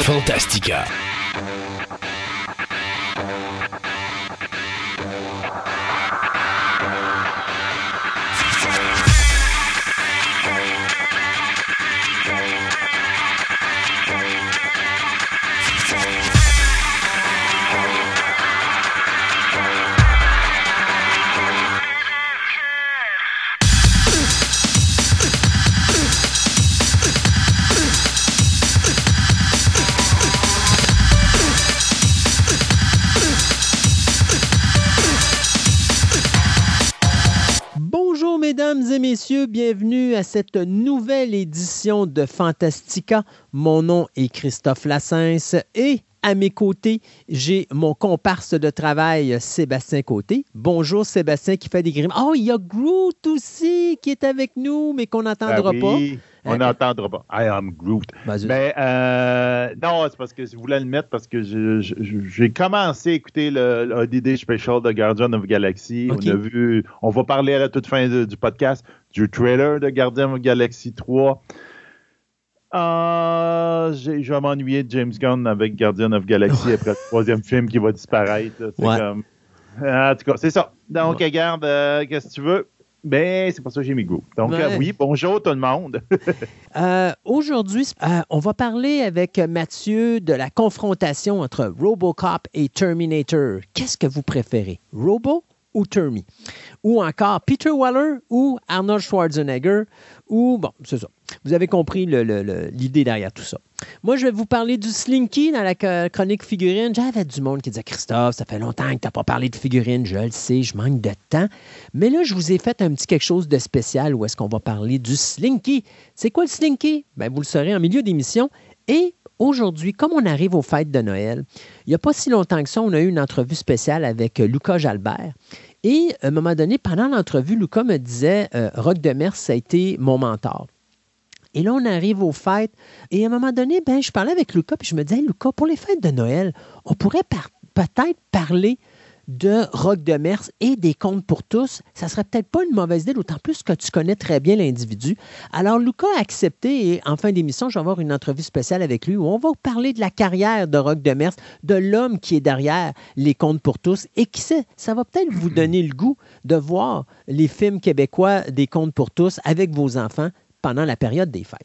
Fantastica. Messieurs, bienvenue à cette nouvelle édition de Fantastica. Mon nom est Christophe Lassens et à mes côtés, j'ai mon comparse de travail, Sébastien Côté. Bonjour Sébastien qui fait des grimaces. Oh, il y a Groot aussi qui est avec nous, mais qu'on n'entendra ah pas. On n'entendra pas. I am Groot. Mais euh, non, c'est parce que je voulais le mettre parce que j'ai commencé à écouter le, le Special de Guardian of Galaxy. On a vu, on va parler à la toute fin du podcast du trailer de Guardian of Galaxy 3. Ah, je vais m'ennuyer de James Gunn avec Guardian of Galaxy après le troisième film qui va disparaître. C'est comme... En tout cas, c'est ça. Donc, regarde, euh, qu'est-ce que tu veux? Ben, c'est pour ça que j'ai mis go. Donc, euh, oui, bonjour tout le monde. Euh, aujourd'hui, euh, on va parler avec Mathieu de la confrontation entre Robocop et Terminator. Qu'est-ce que vous préférez, Robo ou Termi? Ou encore Peter Weller ou Arnold Schwarzenegger? Ou, bon, c'est ça. Vous avez compris l'idée derrière tout ça. Moi, je vais vous parler du Slinky dans la chronique figurine. J'avais du monde qui disait Christophe, ça fait longtemps que tu n'as pas parlé de figurine. Je le sais, je manque de temps. Mais là, je vous ai fait un petit quelque chose de spécial où est-ce qu'on va parler du Slinky. C'est quoi le Slinky? Ben, vous le saurez en milieu d'émission. Et aujourd'hui, comme on arrive aux fêtes de Noël, il n'y a pas si longtemps que ça, on a eu une entrevue spéciale avec Lucas Jalbert. Et à un moment donné, pendant l'entrevue, Lucas me disait euh, Rock de ça a été mon mentor. Et là, on arrive aux fêtes. Et à un moment donné, ben, je parlais avec Lucas, puis je me disais, Lucas, pour les fêtes de Noël, on pourrait peut-être parler de Rock de Mers et des comptes pour tous, ça serait peut-être pas une mauvaise idée, d'autant plus que tu connais très bien l'individu. Alors, Lucas a accepté et en fin d'émission, je vais avoir une entrevue spéciale avec lui où on va parler de la carrière de Rock de Mers, de l'homme qui est derrière les comptes pour tous. Et qui sait, ça va peut-être vous donner le goût de voir les films québécois des comptes pour tous avec vos enfants pendant la période des fêtes.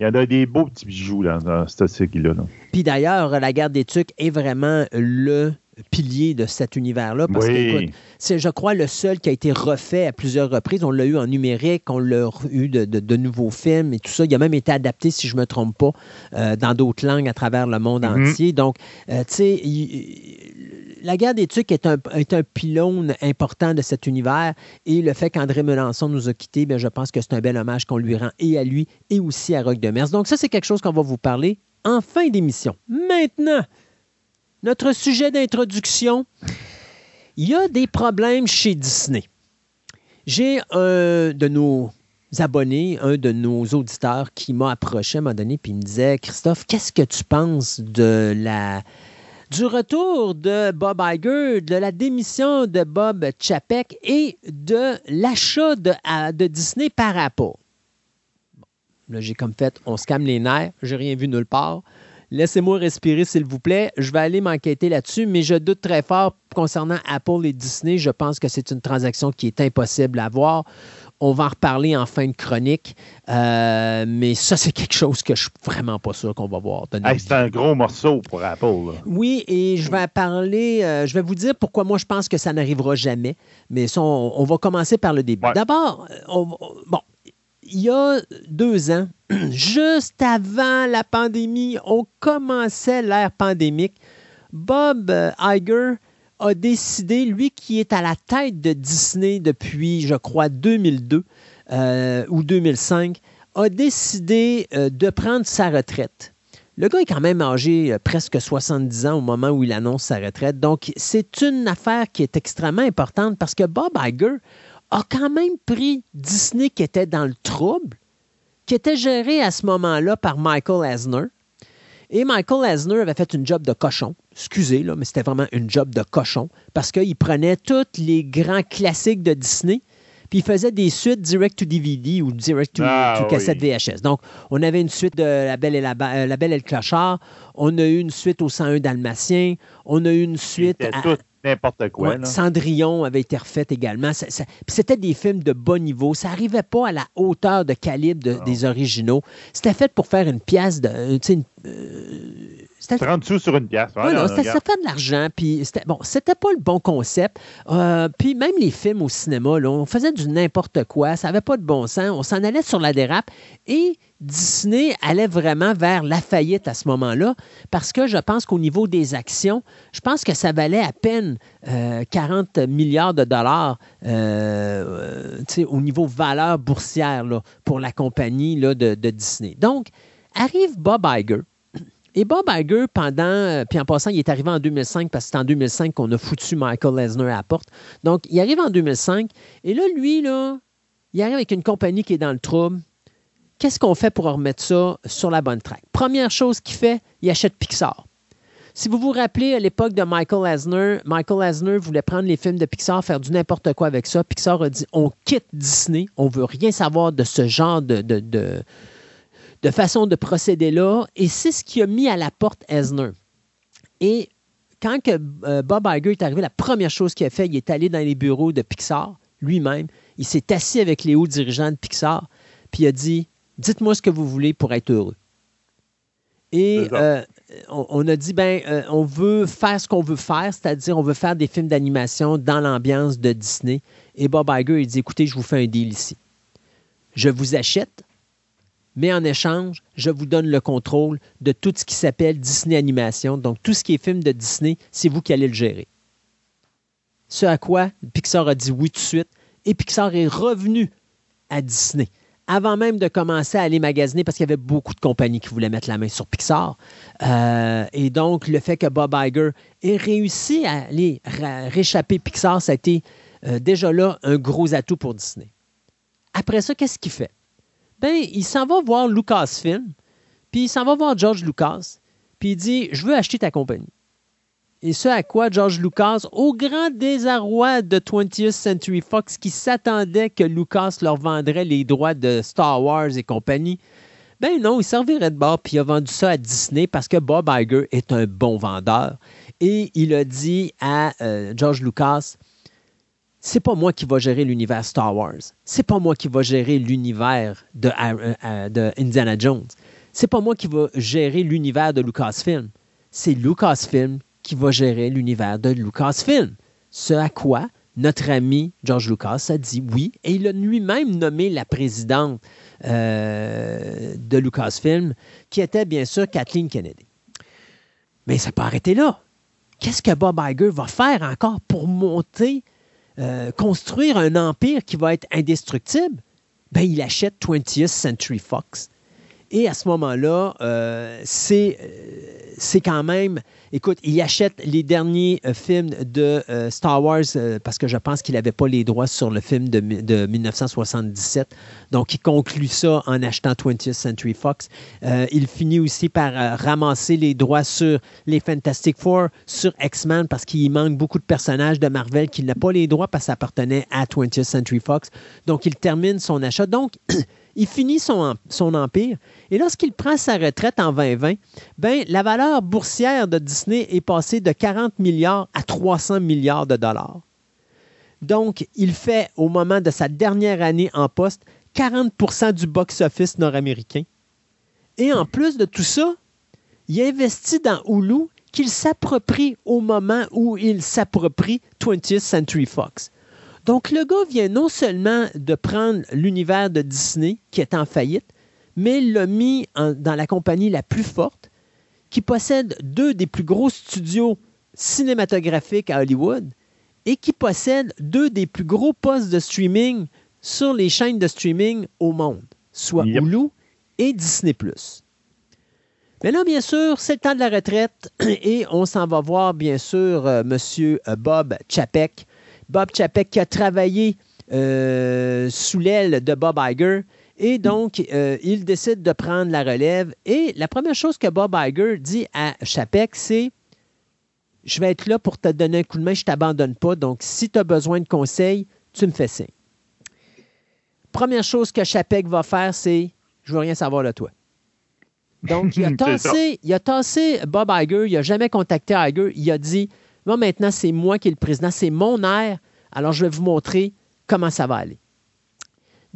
Il y en a des beaux petits bijoux dans, dans ce cycle-là. Puis d'ailleurs, la guerre des Tucs est vraiment le pilier de cet univers-là. Parce que, c'est, je crois, le seul qui a été refait à plusieurs reprises. On l'a eu en numérique, on l'a eu de, nouveaux films et tout ça. Il a même été adapté, si je ne me trompe pas, euh, dans d'autres langues à travers le monde mm-hmm. entier. Donc, euh, tu sais, la guerre des Tucs est un, est pylône important de cet univers et le fait qu'André Melançon nous a quittés, bien, je pense que c'est un bel hommage qu'on lui rend et à lui et aussi à Rock de Mers. Donc ça, c'est quelque chose qu'on va vous parler en fin d'émission. Maintenant, notre sujet d'introduction, il y a des problèmes chez Disney. J'ai un de nos abonnés, un de nos auditeurs qui m'a approché à un donné et me disait Christophe, qu'est-ce que tu penses de la du retour de Bob Iger, de la démission de Bob Chapek et de l'achat de, Disney par Apple. là, j'ai comme fait, on se calme les nerfs, j'ai rien vu nulle part. Laissez-moi respirer, s'il vous plaît. Je vais aller m'enquêter là-dessus, mais je doute très fort concernant Apple et Disney. Je pense que c'est une transaction qui est impossible à voir. On va en reparler en fin de chronique, euh, mais ça, c'est quelque chose que je suis vraiment pas sûr qu'on va voir. c'est un gros morceau pour Apple. Oui, et je vais parler, euh, je vais vous dire pourquoi moi je pense que ça n'arrivera jamais, mais ça, on, va commencer par le début. D'abord, euh, bon, il y a deux ans, juste avant la pandémie, on commençait l'ère pandémique, Bob Iger a décidé, lui qui est à la tête de Disney depuis, je crois, 2002 euh, ou 2005, a décidé euh, de prendre sa retraite. Le gars est quand même âgé euh, presque 70 ans au moment où il annonce sa retraite. Donc, c'est une affaire qui est extrêmement importante parce que Bob Iger a quand même pris Disney qui était dans le trouble, qui était géré à ce moment-là par Michael Eisner, et Michael Eisner avait fait une job de cochon. Excusez, là, mais c'était vraiment une job de cochon parce qu'il prenait tous les grands classiques de Disney, puis il faisait des suites direct to DVD ou direct to, ah cassette VHS. Donc, on avait une suite de La Belle et, la, la Belle et le Clochard, on a eu une suite au 101 Dalmatien, on a eu une suite n'importe quoi. Cendrillon avait été refait également. C'était des films de bon niveau. Ça n'arrivait pas à la hauteur de calibre des originaux. C'était fait pour faire une pièce de. Euh, une, euh, 30 sous sur une pièce. c'était ça fait de l'argent. Puis c'était bon, c'était pas le bon concept. Euh, puis même les films au cinéma, là, on faisait du n'importe quoi. Ça n'avait pas de bon sens. On s'en allait sur la dérape. Et Disney allait vraiment vers la faillite à ce moment-là, parce que je pense qu'au niveau des actions, je pense que ça valait à peine 40 euh, milliards de dollars euh, au niveau valeur boursière pour la compagnie là, de, Disney. Donc, arrive Bob Iger. Et Bob Iger, pendant, euh, puis en passant, il est arrivé en 2005 parce que c'est en 2005 qu'on a foutu Michael Lesnar à la porte. Donc, il arrive en 2005 et là, lui, là, il arrive avec une compagnie qui est dans le trouble Qu'est-ce qu'on fait pour remettre ça sur la bonne track? Première chose qu'il fait, il achète Pixar. Si vous vous rappelez, à l'époque de Michael Eisner, Michael Eisner voulait prendre les films de Pixar, faire du n'importe quoi avec ça. Pixar a dit on quitte Disney, on veut rien savoir de ce genre de, de, de, façon de procéder là. Et c'est ce qui a mis à la porte Eisner. Et quand que, euh, Bob Iger est arrivé, la première chose qu'il a fait, il est allé dans les bureaux de Pixar lui-même. Il s'est assis avec les hauts dirigeants de Pixar, puis il a dit dites-moi ce que vous voulez pour être heureux. Et euh, on, a dit, ben, euh, on veut faire ce qu'on veut faire, c'est-à-dire on veut faire des films d'animation dans l'ambiance de Disney. Et Bob Iger, il dit, écoutez, je vous fais un deal ici. Je vous achète, mais en échange, je vous donne le contrôle de tout ce qui s'appelle Disney Animation. Donc, tout ce qui est film de Disney, c'est vous qui allez le gérer. Ce à quoi Pixar a dit oui tout de suite. Et Pixar est revenu à Disney avant même de commencer à aller magasiner, parce qu'il y avait beaucoup de compagnies qui voulaient mettre la main sur Pixar. Euh, et donc, le fait que Bob Iger ait réussi à aller réchapper Pixar, ça a été euh, déjà là un gros atout pour Disney. Après ça, qu'est-ce qu'il fait? Ben, il s'en va voir Lucasfilm, puis il s'en va voir George Lucas, puis il dit Je veux acheter ta compagnie. Et ce à quoi George Lucas, au grand désarroi de 20th Century Fox, qui s'attendait que Lucas leur vendrait les droits de Star Wars et compagnie, ben non, il servirait de bord, puis il a vendu ça à Disney parce que Bob Iger est un bon vendeur. Et il a dit à euh, George Lucas, c'est pas moi qui va gérer l'univers Star Wars. C'est pas moi qui va gérer l'univers de, euh, euh, de Indiana Jones. C'est pas moi qui va gérer l'univers de Lucasfilm. C'est Lucasfilm qui va gérer l'univers de Lucasfilm. Ce à quoi notre ami George Lucas a dit oui, et il a lui-même nommé la présidente euh, de Lucasfilm, qui était bien sûr Kathleen Kennedy. Mais ça peut arrêter là. Qu'est-ce que Bob Iger va faire encore pour monter, euh, construire un empire qui va être indestructible? Ben, il achète 20th Century Fox. Et à ce moment-là, euh, c'est quand même Écoute, il achète les derniers euh, films de euh, Star Wars euh, parce que je pense qu'il n'avait pas les droits sur le film de, 1977. Donc, il conclut ça en achetant 20th Century Fox. il finit aussi par ramasser les droits sur les Fantastic Four, sur X-Men parce qu'il manque beaucoup de personnages de Marvel qui n'a pas les droits parce que ça appartenait à 20th Century Fox. Donc, il termine son achat. Donc, il finit son, son empire. Et lorsqu'il prend sa retraite en 2020, ben, la valeur boursière de Disney est passée de 40 milliards à 300 milliards de dollars. Donc, il fait, au moment de sa dernière année en poste, 40% du box-office nord-américain. Et en plus de tout ça, il investit dans Hulu qu'il s'approprie au moment où il s'approprie 20th Century Fox. Donc, le gars vient non seulement de prendre l'univers de Disney, qui est en faillite, mais l'a mis dans la compagnie la plus forte, qui possède deux des plus gros studios cinématographiques à Hollywood et qui possède deux des plus gros postes de streaming sur les chaînes de streaming au monde, soit Hulu et Disney ⁇ mais là, bien sûr, c'est le temps de la retraite et on s'en va voir, bien sûr, euh, M. Bob Chapek, Bob Chapek qui a travaillé euh, sous l'aile de Bob Iger. Et donc, euh, il décide de prendre la relève. Et la première chose que Bob Iger dit à Chapek, c'est Je vais être là pour te donner un coup de main, je ne t'abandonne pas. Donc, si tu as besoin de conseils, tu me fais signe. première chose que Chapek va faire, c'est je veux rien savoir de toi. Donc, il a, tassé, il a tassé Bob Iger, il n'a jamais contacté Iger, il a dit Moi, maintenant, c'est moi qui est le président, c'est mon air, alors je vais vous montrer comment ça va aller.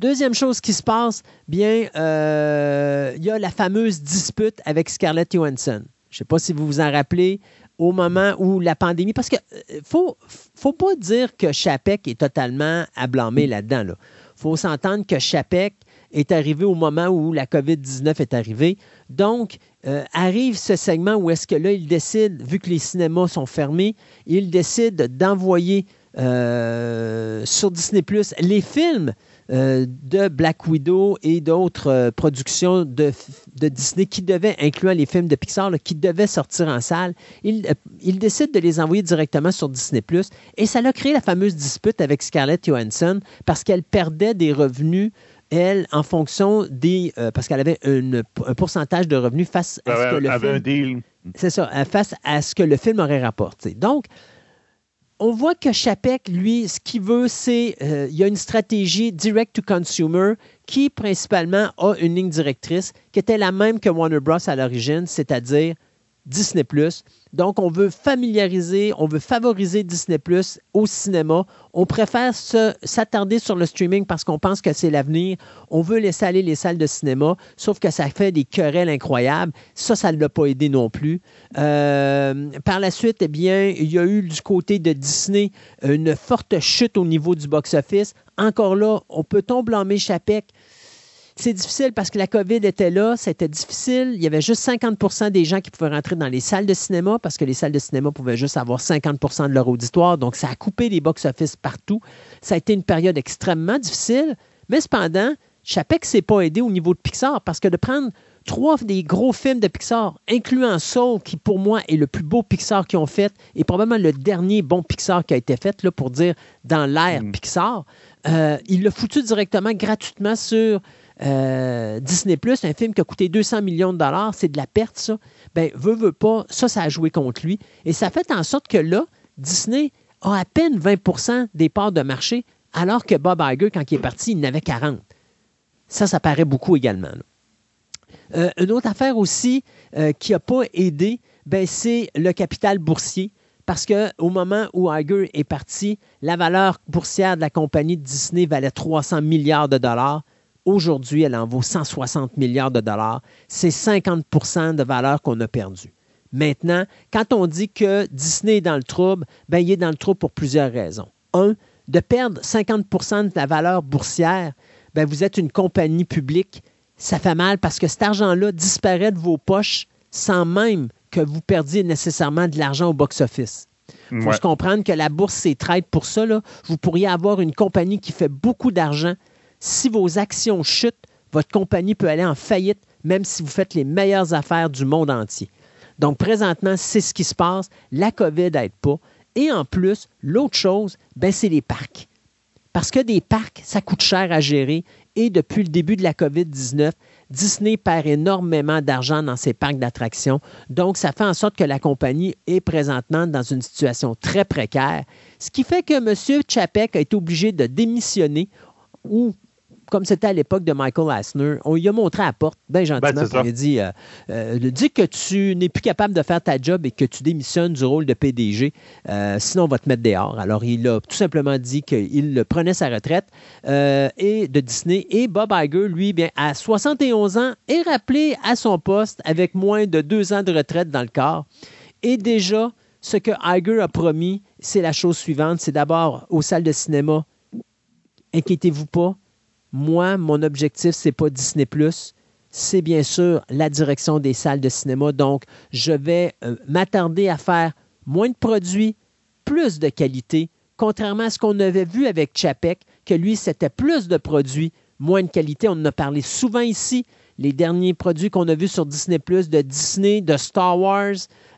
Deuxième chose qui se passe, bien, euh, il y a la fameuse dispute avec Scarlett Johansson. Je ne sais pas si vous vous en rappelez, au moment où la pandémie, parce qu'il ne euh, faut, faut pas dire que Chapek est totalement à blâmer là-dedans. Il faut s'entendre que Chapek est arrivé au moment où la COVID-19 est arrivée. Donc, euh, arrive ce segment où est-ce que là, il décide, vu que les cinémas sont fermés, il décide d'envoyer sur Disney Plus les films euh, de Black Widow et d'autres productions de, Disney qui devaient, incluant les films de Pixar, qui devaient sortir en salle. Il, il, décide de les envoyer directement sur Disney Plus et ça a créé la fameuse dispute avec Scarlett Johansson parce qu'elle perdait des revenus elle, en fonction des. Euh, parce qu'elle avait un pourcentage de revenus face à ce que le film. C'est ça, euh, face à ce que le film aurait rapporté. Donc, on voit que Chapek, lui, ce qu'il veut, c'est. Euh, il y a une stratégie direct to consumer qui, principalement, a une ligne directrice qui était la même que Warner Bros. à l'origine, c'est-à-dire Disney. Donc, on veut familiariser, on veut favoriser Disney au cinéma. On préfère s'attarder sur le streaming parce qu'on pense que c'est l'avenir. On veut laisser aller les salles de cinéma, sauf que ça fait des querelles incroyables. Ça, ça ne l'a pas aidé non plus. Euh, par la suite, eh bien, il y a eu du côté de Disney une forte chute au niveau du box-office. Encore là, on peut-on blâmer Chapek? C'est difficile parce que la COVID était là, c'était difficile. Il y avait juste 50% des gens qui pouvaient rentrer dans les salles de cinéma parce que les salles de cinéma pouvaient juste avoir 50% de leur auditoire. Donc, ça a coupé les box-office partout. Ça a été une période extrêmement difficile. Mais cependant, Chapek ne s'est pas aidé au niveau de Pixar parce que de prendre trois des gros films de Pixar, incluant Soul, qui pour moi est le plus beau Pixar qu'ils ont fait, et probablement le dernier bon Pixar qui a été fait, là, pour dire dans l'ère mm. Pixar, euh, il l'a foutu directement, gratuitement sur euh, Disney Plus, un film qui a coûté 200 millions de dollars, c'est de la perte, ça. Ben, veut, veut pas, ça, ça a joué contre lui. Et ça fait en sorte que là, Disney a à peine 20% des parts de marché, alors que Bob Iger, quand il est parti, il n'avait 40. Ça, ça paraît beaucoup également. Euh, une autre affaire aussi euh, qui n'a pas aidé, ben, c'est le capital boursier. Parce qu'au moment où Iger est parti, la valeur boursière de la compagnie de Disney valait 300 milliards de dollars. Aujourd'hui, elle en vaut 160 milliards de dollars. C'est 50% de valeur qu'on a perdue. Maintenant, quand on dit que Disney est dans le trouble, ben, il est dans le trouble pour plusieurs raisons. Un, de perdre 50% de la valeur boursière, ben, vous êtes une compagnie publique, ça fait mal parce que cet argent-là disparaît de vos poches sans même que vous perdiez nécessairement de l'argent au box-office. Il faut se comprendre que la bourse, c'est trade pour ça. Vous pourriez avoir une compagnie qui fait beaucoup d'argent si vos actions chutent, votre compagnie peut aller en faillite, même si vous faites les meilleures affaires du monde entier. Donc, présentement, c'est ce qui se passe. La COVID n'aide pas. Et en plus, l'autre chose, ben, c'est les parcs. Parce que des parcs, ça coûte cher à gérer. Et depuis le début de la COVID-19, Disney perd énormément d'argent dans ses parcs d'attractions. Donc, ça fait en sorte que la compagnie est présentement dans une situation très précaire. Ce qui fait que M. Chapek a été obligé de démissionner ou comme c'était à l'époque de Michael Asner, on lui a montré à la porte, bien gentiment, ben, il a dit euh, euh, Dis que tu n'es plus capable de faire ta job et que tu démissionnes du rôle de PDG, euh, sinon on va te mettre dehors. Alors, il a tout simplement dit qu'il prenait sa retraite et de Disney. Et Bob Iger, lui, bien, à 71 ans, est rappelé à son poste avec moins de deux ans de retraite dans le corps. Et déjà, ce que Iger a promis, c'est la chose suivante c'est d'abord aux salles de cinéma, inquiétez-vous pas, moi, mon objectif, c'est pas Disney c'est bien sûr la direction des salles de cinéma. Donc, je vais euh, m'attarder à faire moins de produits, plus de qualité, contrairement à ce qu'on avait vu avec Chapek, que lui, c'était plus de produits, moins de qualité. On en a parlé souvent ici. Les derniers produits qu'on a vus sur Disney, de Disney, de Star Wars,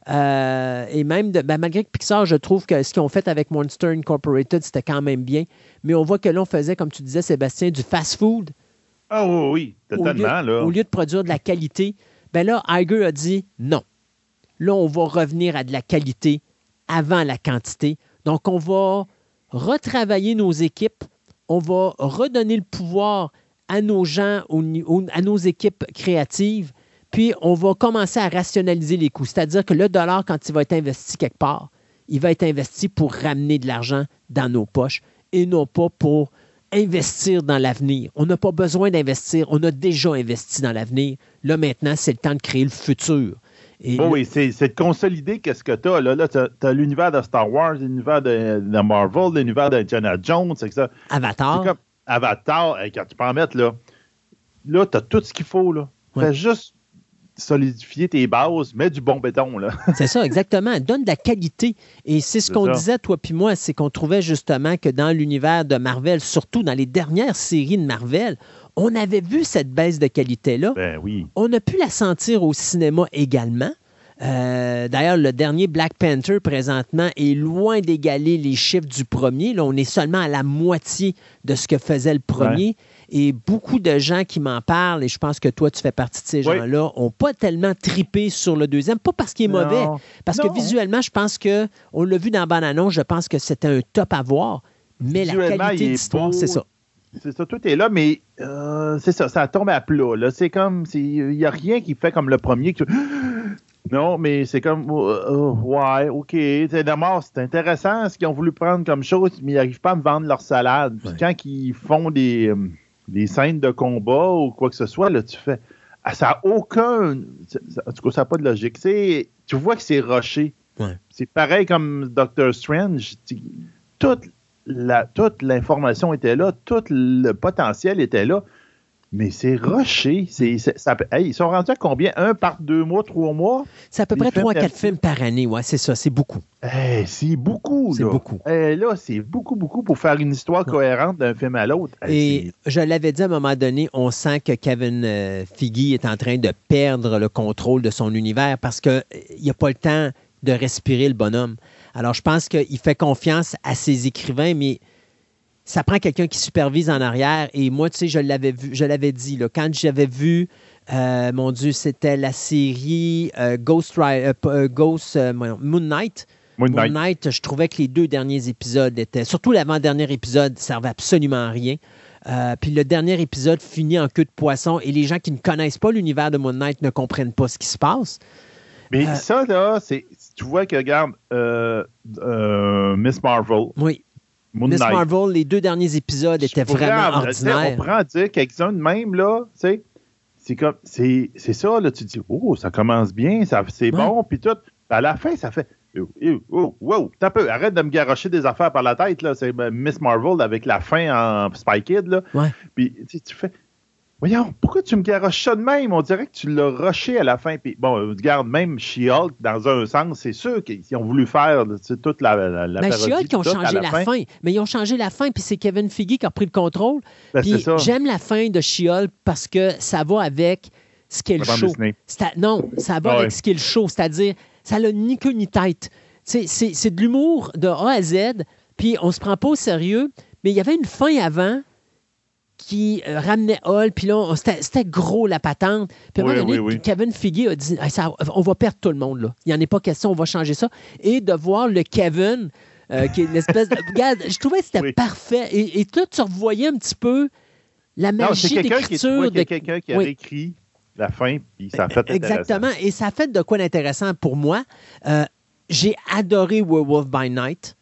euh, et même, de, ben, malgré que Pixar, je trouve que ce qu'ils ont fait avec Monster Incorporated, c'était quand même bien. Mais on voit que l'on faisait, comme tu disais, Sébastien, du fast-food. Ah oui, oui, totalement. Au lieu, au lieu de produire de la qualité, ben là, Iger a dit non. Là, on va revenir à de la qualité avant la quantité. Donc, on va retravailler nos équipes. on va redonner le pouvoir à nos gens, à nos équipes créatives, puis on va commencer à rationaliser les coûts. C'est-à-dire que le dollar, quand il va être investi quelque part, il va être investi pour ramener de l'argent dans nos poches et non pas pour investir dans l'avenir. On n'a pas besoin d'investir, on a déjà investi dans l'avenir. Là, maintenant, c'est le temps de créer le futur. oui, c'est de consolider qu'est-ce que tu as. Là, tu as, l'univers de Star Wars, l'univers de, Marvel, l'univers de Indiana Jones, c'est ça. Avatar. Avatar, quand tu peux en mettre, là, là tu as tout ce qu'il faut. Là. Fais juste solidifier tes bases, mets du bon béton. Là. c'est ça, exactement. Donne de la qualité. Et c'est ce qu'on disait, toi puis moi, c'est qu'on trouvait justement que dans l'univers de Marvel, surtout dans les dernières séries de Marvel, on avait vu cette baisse de qualité-là. Ben oui. On a pu la sentir au cinéma également. Euh, d'ailleurs, le dernier Black Panther, présentement, est loin d'égaler les chiffres du premier. Là, on est seulement à la moitié de ce que faisait le premier. Et beaucoup de gens qui m'en parlent, et je pense que toi, tu fais partie de ces gens-là, n'ont pas tellement tripé sur le deuxième. Pas parce qu'il est mauvais, parce que visuellement, je pense que, on l'a vu dans Banano, je pense que c'était un top à voir. Mais la qualité d'histoire, c'est ça. C'est ça, tout est là, mais euh, c'est ça, ça tombe à plat. C'est comme, il n'y a rien qui fait comme le premier. Non, mais c'est comme, euh, euh, ouais, OK. D'abord, c'est intéressant ce qu'ils ont voulu prendre comme chose, mais ils n'arrivent pas à me vendre leur salade. Puis quand ils font des, des scènes de combat ou quoi que ce soit, là, tu fais. Ah, ça n'a aucun. En tout cas, ça n'a pas de logique. tu vois que c'est rushé. C'est pareil comme Doctor Strange. Toute, la, toute l'information était là, tout le potentiel était là. Mais c'est rushé. C'est, ça, ils sont rendus à combien? Un par deux mois, trois mois? C'est à peu près trois, quatre films par année. Ouais, c'est ça. C'est beaucoup. c'est beaucoup. C'est beaucoup. là, c'est beaucoup, beaucoup pour faire une histoire cohérente d'un film à l'autre. Et je l'avais dit à un moment donné, on sent que Kevin euh, est en train de perdre le contrôle de son univers parce qu'il n'y euh, a pas le temps de respirer le bonhomme. Alors, je pense qu'il fait confiance à ses écrivains, mais ça prend quelqu'un qui supervise en arrière. Et moi, tu sais, je l'avais vu, je l'avais dit, là, quand j'avais vu, euh, mon Dieu, c'était la série euh, Ghost, euh, Ghost Moon Knight. Moon Knight. je trouvais que les deux derniers épisodes étaient, surtout l'avant-dernier épisode, servait absolument à rien. puis le dernier épisode finit en queue de poisson et les gens qui ne connaissent pas l'univers de Moon Knight ne comprennent pas ce qui se passe. Mais ça, là, c'est, tu vois que, regarde, Miss Marvel. Oui. Miss Marvel, les deux derniers épisodes étaient vraiment ordinaires. On prend dire quelques-uns de même, là, tu sais. C'est comme, c'est, ça, là, tu dis, oh, ça commence bien, ça, c'est bon, puis tout. À la fin, ça fait, oh, oh, oh wow, t'as peu, arrête de me garocher des affaires par la tête, là. C'est Miss Marvel avec la fin en Spy Kid, là. Puis tu fais, Voyons, pourquoi tu me garoches ça de même? On dirait que tu l'as rushé à la fin. Puis, bon, regarde, même She-Hulk, dans un sens, c'est sûr qu'ils ont voulu faire toute la, la, la ben, She-Hulk, ils ont changé la, fin. Mais ils ont changé la fin, puis c'est Kevin Feige qui a pris le contrôle. Ben, puis j'aime la fin de She-Hulk parce que ça va avec ce qu'est le show. Non, ça va ah avec ce qu'est le show, c'est-à-dire, ça n'a ni queue ni tête. C'est de l'humour de A à Z, puis on se prend pas au sérieux, mais il y avait une fin avant qui euh, ramenait Hall, puis là, c'était gros la patente. Puis à un moment donné, Kevin Feige a dit on va perdre tout le monde, là. Il n'y en a pas question, on va changer ça. Et de voir le Kevin, euh, qui est l'espèce de. Regarde, je trouvais que c'était parfait. Et, et là, tu revoyais un petit peu la magie d'écriture. de quelqu'un qui a écrit la fin, puis ça a fait Exactement. Et ça a fait de quoi d'intéressant pour moi. Euh, j'ai adoré Werewolf by Night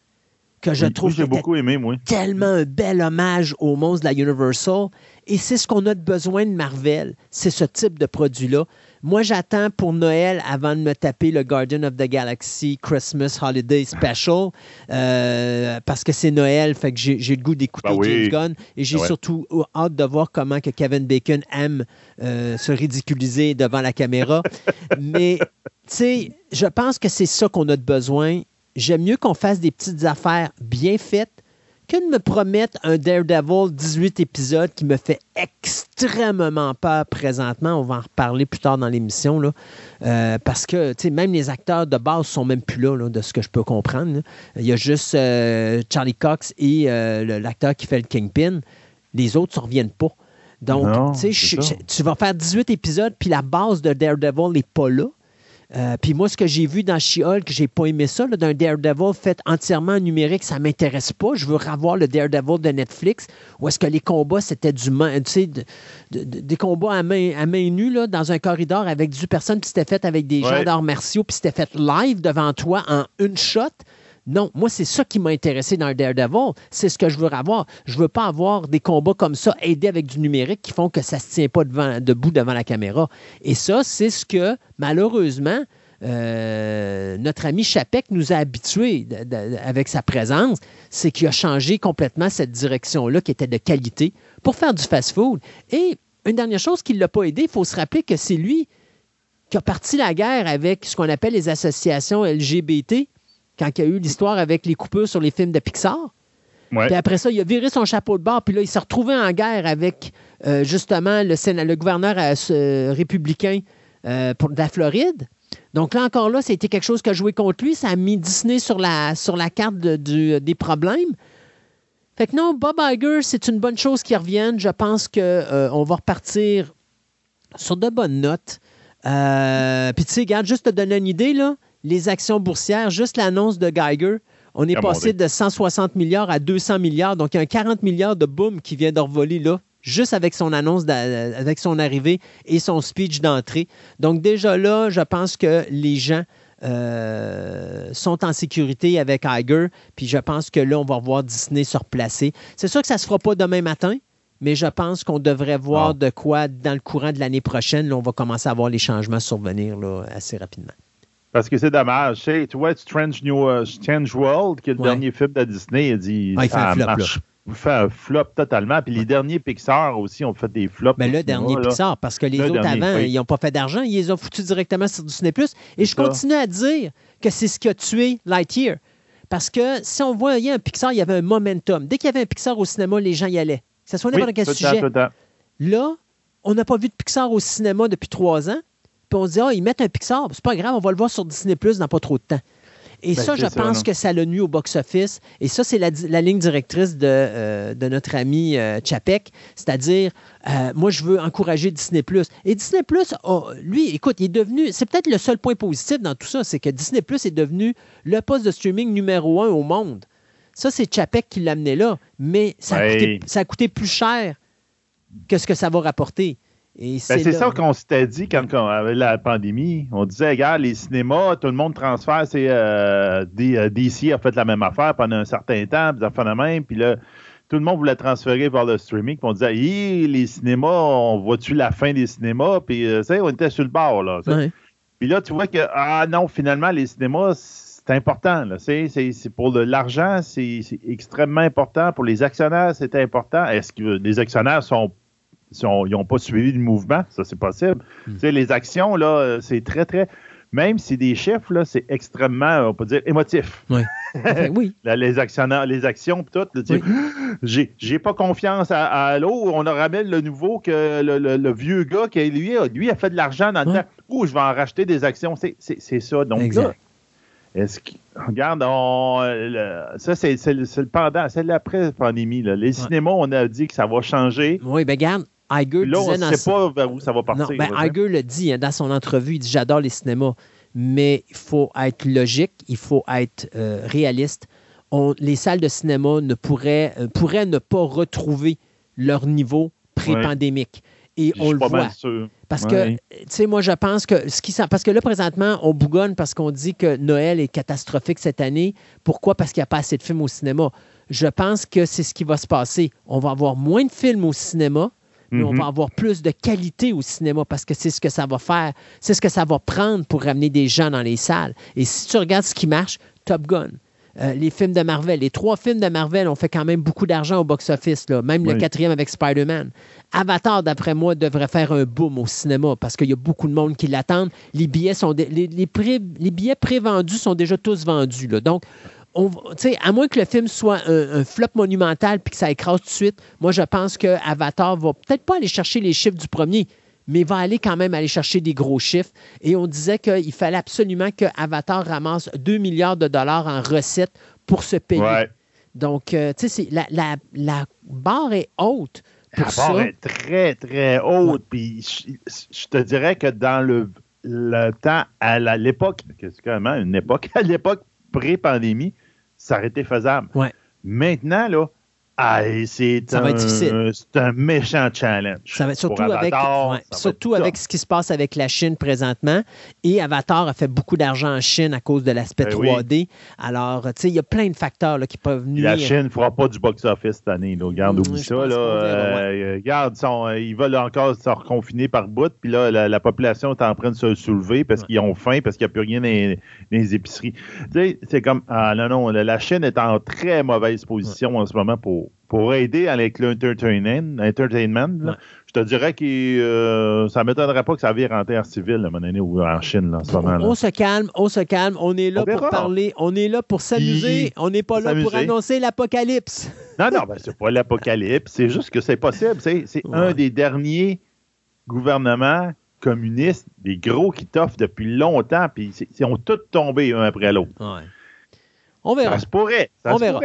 que je trouve j'ai beaucoup aimé, moi. tellement un bel hommage aux monstres de la Universal. Et c'est ce qu'on a de besoin de Marvel. C'est ce type de produit-là. Moi, j'attends pour Noël avant de me taper le Guardian of the Galaxy Christmas Holiday Special euh, parce que c'est Noël, fait que j'ai, le goût d'écouter ben James Gunn et j'ai ben surtout hâte de voir comment que Kevin Bacon aime euh, se ridiculiser devant la caméra. Mais, tu sais, je pense que c'est ça qu'on a de besoin j'aime mieux qu'on fasse des petites affaires bien faites que de me promettre un Daredevil 18 épisodes qui me fait extrêmement peur présentement. On va en reparler plus tard dans l'émission. Euh, parce que même les acteurs de base sont même plus là, de ce que je peux comprendre. Il y a juste euh, Charlie Cox et euh, l'acteur qui fait le Kingpin. Les autres ne reviennent pas. Donc, tu vas faire 18 épisodes, puis la base de Daredevil n'est pas là. Euh, puis moi, ce que j'ai vu dans She-Hulk, j'ai pas aimé ça, d'un Daredevil fait entièrement numérique, ça m'intéresse pas. Je veux revoir le Daredevil de Netflix, où est-ce que les combats, c'était du sais, des combats à main, à main nue, là, dans un corridor avec du personne, puis c'était fait avec des gens d'arts martiaux, puis c'était fait live devant toi en une shot. Non, moi, c'est ça qui m'a intéressé dans Daredevil. C'est ce que je veux avoir. Je veux pas avoir des combats comme ça aidés avec du numérique qui font que ça se tient pas debout devant la caméra. Et ça, c'est ce que, malheureusement, euh, notre ami Chapek nous a habitués avec sa présence, c'est qu'il a changé complètement cette direction-là qui était de qualité pour faire du fast-food. Et une dernière chose qui ne l'a pas aidé, il faut se rappeler que c'est lui qui a parti la guerre avec ce qu'on appelle les associations LGBT quand il y a eu l'histoire avec les coupures sur les films de Pixar. Puis après ça, il a viré son chapeau de bord, puis là, il s'est retrouvé en guerre avec euh, justement le, le gouverneur euh, républicain euh, pour, de la Floride. Donc là encore là, ça a été quelque chose qui a joué contre lui. Ça a mis Disney sur la, sur la carte des problèmes. Fait que non, Bob Iger, c'est une bonne chose qu'il revienne. Je pense qu'on va repartir sur de bonnes notes. Puis tu sais, regarde, juste te donner une idée, là, les actions boursières, juste l'annonce de Geiger, on est passé de 160 milliards à 200 milliards. Donc, il y a un 40 milliards de boom qui vient d'envoler là, juste avec son annonce, avec son arrivée et son speech d'entrée. Donc, déjà là, je pense que les gens euh, sont en sécurité avec Iger. Puis, je pense que là, on va voir Disney se replacer. C'est sûr que ça ne se fera pas demain matin. Mais je pense qu'on devrait voir ah. de quoi dans le courant de l'année prochaine. Là, on va commencer à voir les changements survenir là, assez rapidement. Parce que c'est dommage. Tu, tu vois, Strange, New, uh, Strange World, qui est le dernier film de Disney, il dit ah, il fait un flop, marche, fait un flop totalement. Puis les derniers Pixar aussi ont fait des flops. Mais le dernier Pixar, parce que les autres avant, ils n'ont pas fait d'argent, ils les ont foutus directement sur Disney. Et je continue à dire que c'est ce qui a tué Lightyear. Parce que si on voyait un Pixar, il y avait un momentum. Dès qu'il y avait un Pixar au cinéma, les gens y allaient. Que ce soit n'importe quel sujet. Là, on n'a pas vu de Pixar au cinéma depuis trois ans on se dit, ah, ils mettent un Pixar, c'est pas grave, on va le voir sur Disney Plus dans pas trop de temps. Et ben, ça, je pense que ça l'a nuit au box-office. Et ça, c'est la, ligne directrice de, euh, notre ami euh, Chapek. C'est-à-dire, euh, moi, je veux encourager Disney Plus. Et Disney Plus, lui, écoute, il est devenu. C'est peut-être le seul point positif dans tout ça, c'est que Disney Plus est devenu le poste de streaming numéro un au monde. Ça, c'est Chapek qui l'a amené là. Mais ça a coûté plus cher que ce que ça va rapporter. Ben, c'est ça qu'on s'était dit quand, on avait la pandémie. On disait, regarde, les cinémas, tout le monde transfère. C'est euh, DC euh, a fait la même affaire pendant un certain temps, puis fait la même. Puis là, tout le monde voulait transférer vers le streaming. Puis on disait, les cinémas, on voit-tu la fin des cinémas? Puis, euh, on était sur le bord. Là, Puis là, tu vois que, ah non, finalement, les cinémas, c'est important. C'est pour l'argent, c'est extrêmement important. Pour les actionnaires, c'est important. Est-ce que les actionnaires sont ils n'ont pas suivi le mouvement, ça c'est possible. Hmm. Les actions, là, euh, c'est très, très. Même si des chiffres, là, c'est extrêmement, on peut dire, émotif. Oui. oui. les actionnaires, les actions, tout, j'ai pas confiance à, l'eau. On ramène le nouveau que le, vieux gars qui lui, lui a fait de l'argent dans le temps. Ouh, je vais en racheter des actions. C'est ça. Donc là, est-ce que, regarde, ça, c'est le pendant, c'est l'après-pandémie. Les cinémas, on a dit que ça va changer. Oui, ben regarde, Iger Là, on ne sait pas vers où ça va partir. Non, ben, Iger le dit hein, dans son entrevue, il dit J'adore les cinémas, mais il faut être logique, il faut être euh, réaliste. les salles de cinéma ne pourraient, euh, pourraient ne pas retrouver leur niveau pré-pandémique. Et on le voit. Parce que, tu sais, moi, je pense que ce qui parce que là, présentement, on bougonne parce qu'on dit que Noël est catastrophique cette année. Pourquoi? Parce qu'il n'y a pas assez de films au cinéma. Je pense que c'est ce qui va se passer. On va avoir moins de films au cinéma, mais on va mhm. avoir plus de qualité au cinéma parce que c'est ce que ça va faire, c'est ce que ça va prendre pour ramener des gens dans les salles. Et si tu regardes ce qui marche, Top Gun, euh, les films de Marvel, les trois films de Marvel ont fait quand même beaucoup d'argent au box-office, même le quatrième avec Spider-Man. Avatar, d'après moi, devrait faire un boom au cinéma parce qu'il y a beaucoup de monde qui l'attendent. Les billets sont les, les, billets prévendus sont déjà tous vendus. Là. Donc, à moins que le film soit un, flop monumental puis que ça écrase tout de suite, moi, je pense que Avatar va peut-être pas aller chercher les chiffres du premier, mais va aller quand même aller chercher des gros chiffres. Et on disait qu'il fallait absolument que Avatar ramasse 2 milliards de dollars en recettes pour se payer. Donc, euh, tu sais, la, la, barre est haute. la barre est très, très haute. Puis je, te dirais que dans le le temps à l'époque, c'est carrément une époque, à l'époque pré-pandémie, ça aurait été faisable. Ouais. Maintenant, là, ah, c'est un, un, méchant challenge. Ça va surtout avec, surtout avec ce qui se passe avec la Chine présentement. Et Avatar a fait beaucoup d'argent en Chine à cause de l'aspect 3D. Ben Alors, tu sais, il y a plein de facteurs là, qui peuvent nuire. La Chine ne fera pas du box-office cette année. Là. Regarde, oublie ça. Là. Euh, regarde, euh, ils veulent encore se reconfiner par bout. Puis là, la, population est en train de se soulever parce qu'ils ont faim, parce qu'il n'y a plus rien dans les, épiceries. Tu sais, c'est comme, ah non, non, la Chine est en très mauvaise position en ce moment pour pour, aider avec l'entertainment. Je te dirais que euh, ça ne m'étonnerait pas que ça vire en terre civile, à mon année, ou en Chine, en ce moment. On se calme, on se calme. On est là pour parler, on est là pour s'amuser. On n'est pas là pour annoncer l'apocalypse. Non, non, ben, c'est pas l'apocalypse. C'est juste que c'est possible. C'est un des derniers gouvernements communistes, des gros qui t'offrent depuis longtemps, puis ils ont tous tombé un après l'autre. Ouais. On verra. Ça se pourrait. Ça on verra.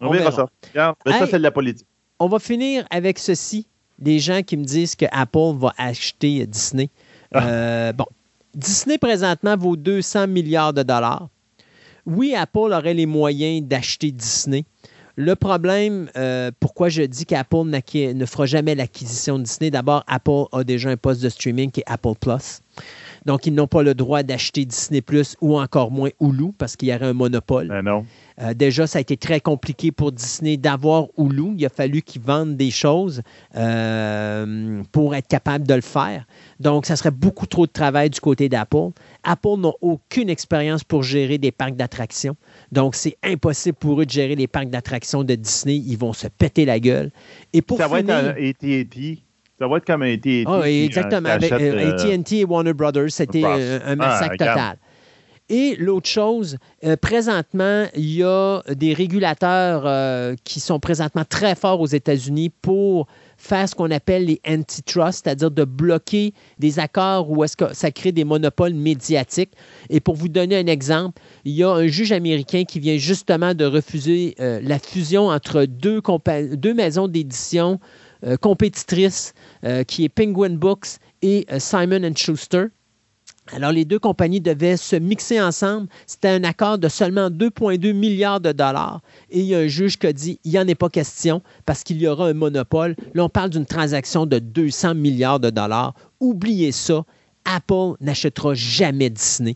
on, verra, ça. ça, c'est de la politique. On va finir avec ceci. Des gens qui me disent que Apple va acheter Disney. Ah. Euh, bon, Disney présentement vaut 200 milliards de dollars. Oui, Apple aurait les moyens d'acheter Disney. Le problème, euh, pourquoi je dis qu'Apple ne fera jamais l'acquisition de Disney, d'abord, Apple a déjà un poste de streaming qui est Apple Plus. Donc, ils n'ont pas le droit d'acheter Disney Plus ou encore moins Hulu parce qu'il y aurait un monopole. Ben non. Euh, déjà, ça a été très compliqué pour Disney d'avoir Hulu. Il a fallu qu'ils vendent des choses euh, pour être capable de le faire. Donc, ça serait beaucoup trop de travail du côté d'Apple. Apple n'a aucune expérience pour gérer des parcs d'attractions. Donc, c'est impossible pour eux de gérer les parcs d'attractions de Disney. Ils vont se péter la gueule. Et pour ça va être un AT&T ça va être comme AT&T. Oh, exactement. AT&T euh, et Warner Brothers, c'était un, ah, massacre total. Et l'autre chose, euh, présentement, il y a des régulateurs euh, qui sont présentement très forts aux États-Unis pour faire ce qu'on appelle les antitrust, c'est-à-dire de bloquer des accords où est-ce que ça crée des monopoles médiatiques. Et pour vous donner un exemple, il y a un juge américain qui vient justement de refuser la fusion entre deux, deux maisons d'édition euh, compétitrice euh, qui est Penguin Books et euh, Simon Schuster. Alors, les deux compagnies devaient se mixer ensemble. C'était un accord de seulement 2,2 milliards de dollars. Et il y a un juge qui a dit il n'y en est pas question parce qu'il y aura un monopole. Là, on parle d'une transaction de 200 milliards de dollars. Oubliez ça. Apple n'achètera jamais Disney.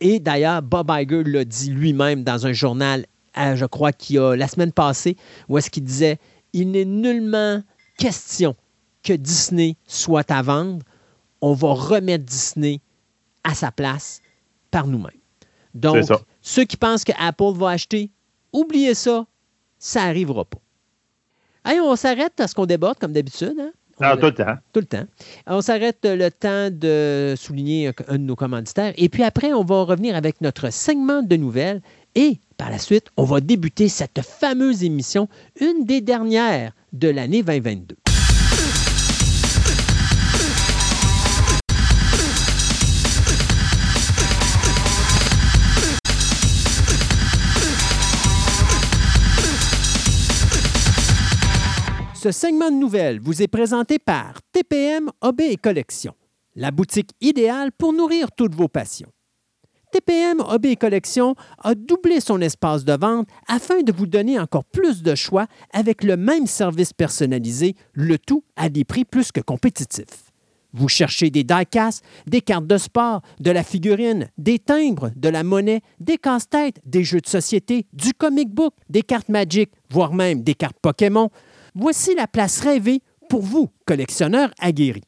et d'ailleurs, Bob Iger l'a dit lui-même dans un journal, je crois qu'il a la semaine passée, où est-ce qu'il disait il n'est nullement question que Disney soit à vendre, on va remettre Disney à sa place par nous-mêmes. Donc, ceux qui pensent que Apple va acheter, oubliez ça, ça n'arrivera pas. Allez, on s'arrête à ce qu'on déborde comme d'habitude. Hein? Ah, tout le temps. Tout le temps. On s'arrête le temps de souligner un de nos commanditaires. Et puis après, on va revenir avec notre segment de nouvelles. Et par la suite, on va débuter cette fameuse émission, une des dernières de l'année 2022. Ce segment de nouvelles vous est présenté par TPM OB et Collection, la boutique idéale pour nourrir toutes vos passions. TPM Hobby Collection a doublé son espace de vente afin de vous donner encore plus de choix avec le même service personnalisé, le tout à des prix plus que compétitifs. Vous cherchez des die-casts, des cartes de sport, de la figurine, des timbres, de la monnaie, des casse-têtes, des jeux de société, du comic book, des cartes Magic, voire même des cartes Pokémon. Voici la place rêvée pour vous, collectionneurs aguerris.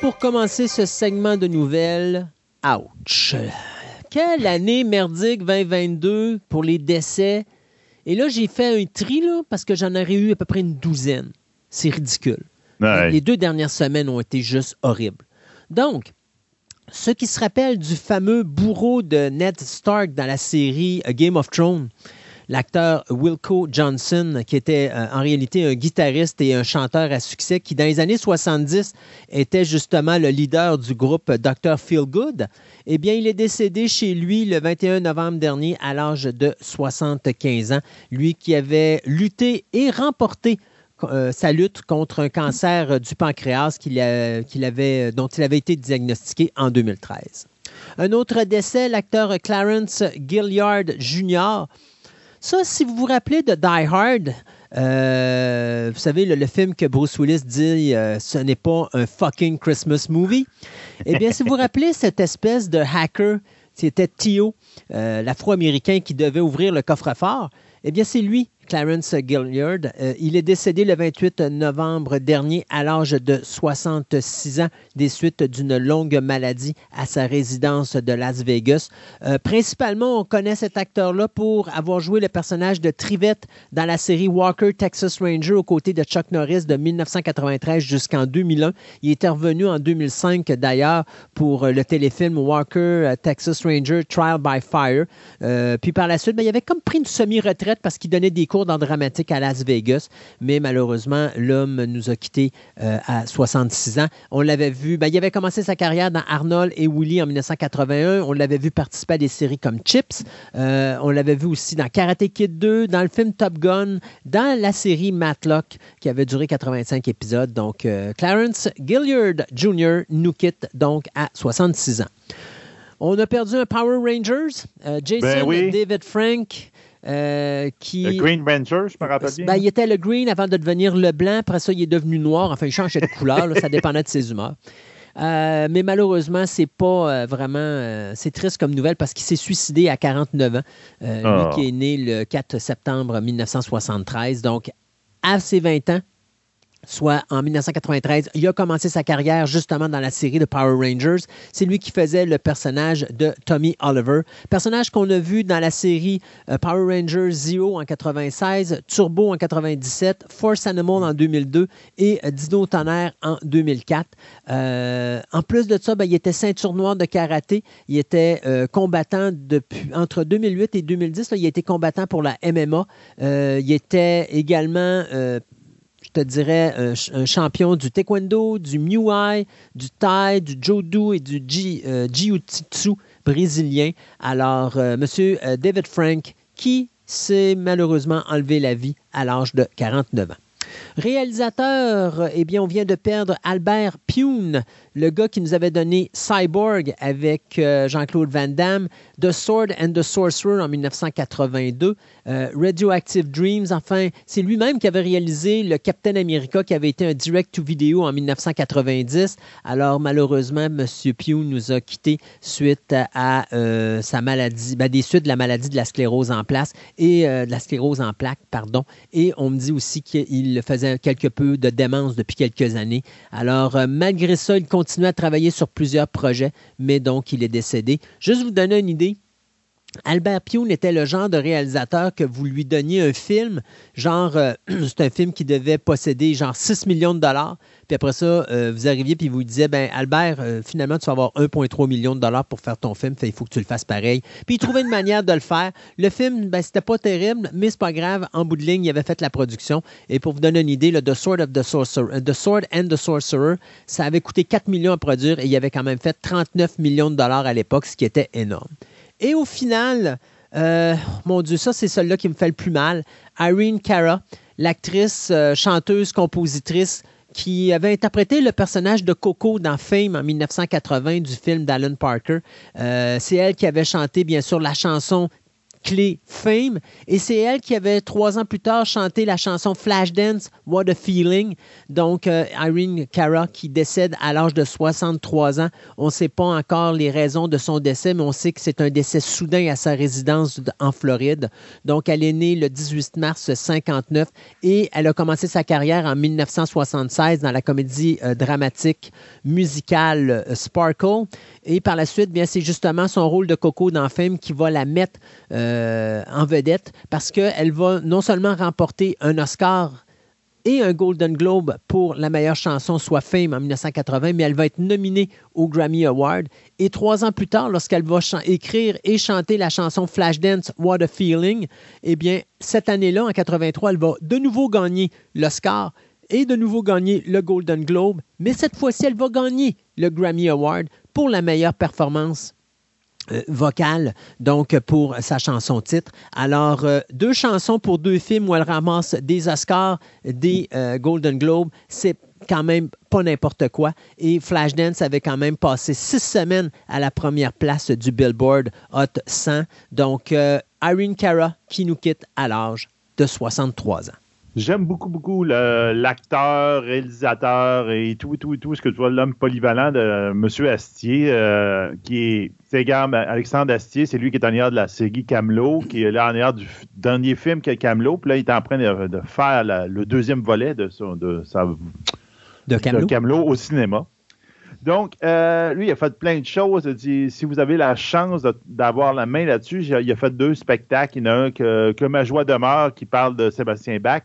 pour commencer ce segment de nouvelles, ouch! Quelle année merdique 2022 pour les décès? Et là, j'ai fait un tri là, parce que j'en aurais eu à peu près une douzaine. C'est ridicule. Les deux dernières semaines ont été juste horribles. Donc, ceux qui se rappellent du fameux bourreau de Ned Stark dans la série Game of Thrones, l'acteur Wilco Johnson, qui était euh, en réalité un guitariste et un chanteur à succès, qui dans les années 70 était justement le leader du groupe Dr. Feelgood, eh bien, il est décédé chez lui le 21 novembre dernier à l'âge de 75 ans. Lui qui avait lutté et remporté euh, sa lutte contre un cancer du pancréas dont il avait été diagnostiqué en 2013. Un autre décès, l'acteur Clarence Gilliard Jr., ça, si vous vous rappelez de Die Hard, euh, vous savez, le, film que Bruce Willis dit euh, ce n'est pas un fucking Christmas movie. Eh bien, si vous vous rappelez cette espèce de hacker, c'était Tio, euh, l'afro-américain qui devait ouvrir le coffre-fort, eh bien, c'est lui Clarence Gilliard. Euh, il est décédé le 28 novembre dernier à l'âge de 66 ans des suites d'une longue maladie à sa résidence de Las Vegas. Euh, principalement, on connaît cet acteur-là pour avoir joué le personnage de Trivette dans la série Walker Texas Ranger aux côtés de Chuck Norris de 1993 jusqu'en 2001. Il était revenu en 2005 d'ailleurs pour le téléfilm Walker Texas Ranger Trial by Fire. Euh, puis par la suite, ben, il avait comme pris une semi-retraite parce qu'il donnait des cours dans dramatique à Las Vegas, mais malheureusement, l'homme nous a quittés euh, à 66 ans. On l'avait vu, ben, il avait commencé sa carrière dans Arnold et Willy en 1981. On l'avait vu participer à des séries comme Chips. Euh, on l'avait vu aussi dans Karate Kid 2, dans le film Top Gun, dans la série Matlock qui avait duré 85 épisodes. Donc, euh, Clarence Gilliard Jr. nous quitte donc à 66 ans. On a perdu un Power Rangers, Jason ben David Frank, euh, qui, le Green Ranger, je me rappelle bien. Ben, il était le green avant de devenir le blanc. Après ça, il est devenu noir. Enfin, il changeait de couleur. ça dépendait de ses humeurs. Euh, mais malheureusement, c'est pas euh, vraiment. c'est triste comme nouvelle parce qu'il s'est suicidé à 49 ans. Lui ah. qui est né le 4 septembre 1973. Donc, à ses 20 ans, soit en 1993. Il a commencé sa carrière justement dans la série de Power Rangers. C'est lui qui faisait le personnage de Tommy Oliver, personnage qu'on a vu dans la série euh, Power Rangers Zero en 96, Turbo en 97, Force Animal en 2002 et euh, Dino Tonnerre en 2004. Euh, en plus de ça, ben, il était ceinture noire de karaté. Il était combattant depuis entre 2008 et 2010. il a été combattant pour la MMA. il était également te dirais, un, champion du taekwondo, du muay, du thai, du jodo et du euh, jiu-jitsu brésilien. Alors, euh, Monsieur euh, David Frank, qui s'est malheureusement enlevé la vie à l'âge de 49 ans. Réalisateur, eh bien, on vient de perdre Albert Pune, le gars qui nous avait donné Cyborg avec euh, Jean-Claude Van Damme, The Sword and the Sorcerer en 1982, euh, Radioactive Dreams, enfin, c'est lui-même qui avait réalisé le Captain America qui avait été un direct-to-video en 1990. Alors, malheureusement, M. Pune nous a quittés suite à euh, sa maladie, ben, des suites de la maladie de la sclérose en place et de la sclérose en plaques, pardon. Et on me dit aussi qu'il faisait quelque peu de démence depuis quelques années. Alors, malgré ça, il continue à travailler sur plusieurs projets, mais donc il est décédé. Juste vous donner une idée, Albert Pioun était le genre de réalisateur que vous lui donniez un film, genre, euh, c'est un film qui devait posséder genre 6 millions de dollars, puis après ça, euh, vous arriviez puis vous disiez, ben Albert, euh, finalement, tu vas avoir 1,3 million de dollars pour faire ton film, il faut que tu le fasses pareil. Puis il trouvait une manière de le faire. Le film, ben, c'était pas terrible, mais c'est pas grave. En bout de ligne, il avait fait la production. Et pour vous donner une idée, le The Sword of the Sorcerer, The Sword and the Sorcerer, ça avait coûté 4 millions à produire et il avait quand même fait 39 millions de dollars à l'époque, ce qui était énorme. Et au final, euh, mon Dieu, ça, c'est celle-là qui me fait le plus mal. Irene Cara, l'actrice, euh, chanteuse, compositrice qui avait interprété le personnage de Coco dans Fame en 1980 du film d'Alan Parker. Euh, c'est elle qui avait chanté, bien sûr, la chanson clé Fame. Et c'est elle qui avait trois ans plus tard chanté la chanson Flashdance, What a Feeling. Donc, euh, Irene Cara qui décède à l'âge de 63 ans. On ne sait pas encore les raisons de son décès, mais on sait que c'est un décès soudain à sa résidence en Floride. Donc, elle est née le 18 mars 59 et elle a commencé sa carrière en 1976 dans la comédie euh, dramatique musicale euh, Sparkle. Et par la suite, bien, c'est justement son rôle de Coco dans Fame qui va la mettre en vedette parce qu'elle va non seulement remporter un Oscar et un Golden Globe pour la meilleure chanson, soit Fame en 1980, mais elle va être nominée au Grammy Award. Et trois ans plus tard, lorsqu'elle va écrire et chanter la chanson Flashdance What a Feeling, eh bien, cette année-là, en 83, elle va de nouveau gagner l'Oscar et de nouveau gagner le Golden Globe, mais cette fois-ci, elle va gagner le Grammy Award pour la meilleure performance euh, vocale, donc pour sa chanson titre. Alors, euh, deux chansons pour deux films où elle ramasse des Oscars, des euh, Golden Globes, c'est quand même pas n'importe quoi. Et Flashdance avait quand même passé six semaines à la première place du Billboard Hot 100. Donc, Irene Cara qui nous quitte à l'âge de 63 ans. J'aime beaucoup, beaucoup l'acteur, réalisateur et tout, tout, tout ce que tu vois, l'homme polyvalent de M. Astier, euh, qui est, c'est Alexandre Astier, c'est lui qui est en arrière de la série Camelot, qui est là en arrière du dernier film qu'est Camelot, puis là, il est en train de, faire le deuxième volet de, de, sa, de, Camelot? au cinéma. Donc, euh, lui, il a fait plein de choses. si vous avez la chance d'avoir la main là-dessus, il a fait deux spectacles. Il y en a un que, que Ma joie demeure qui parle de Sébastien Bach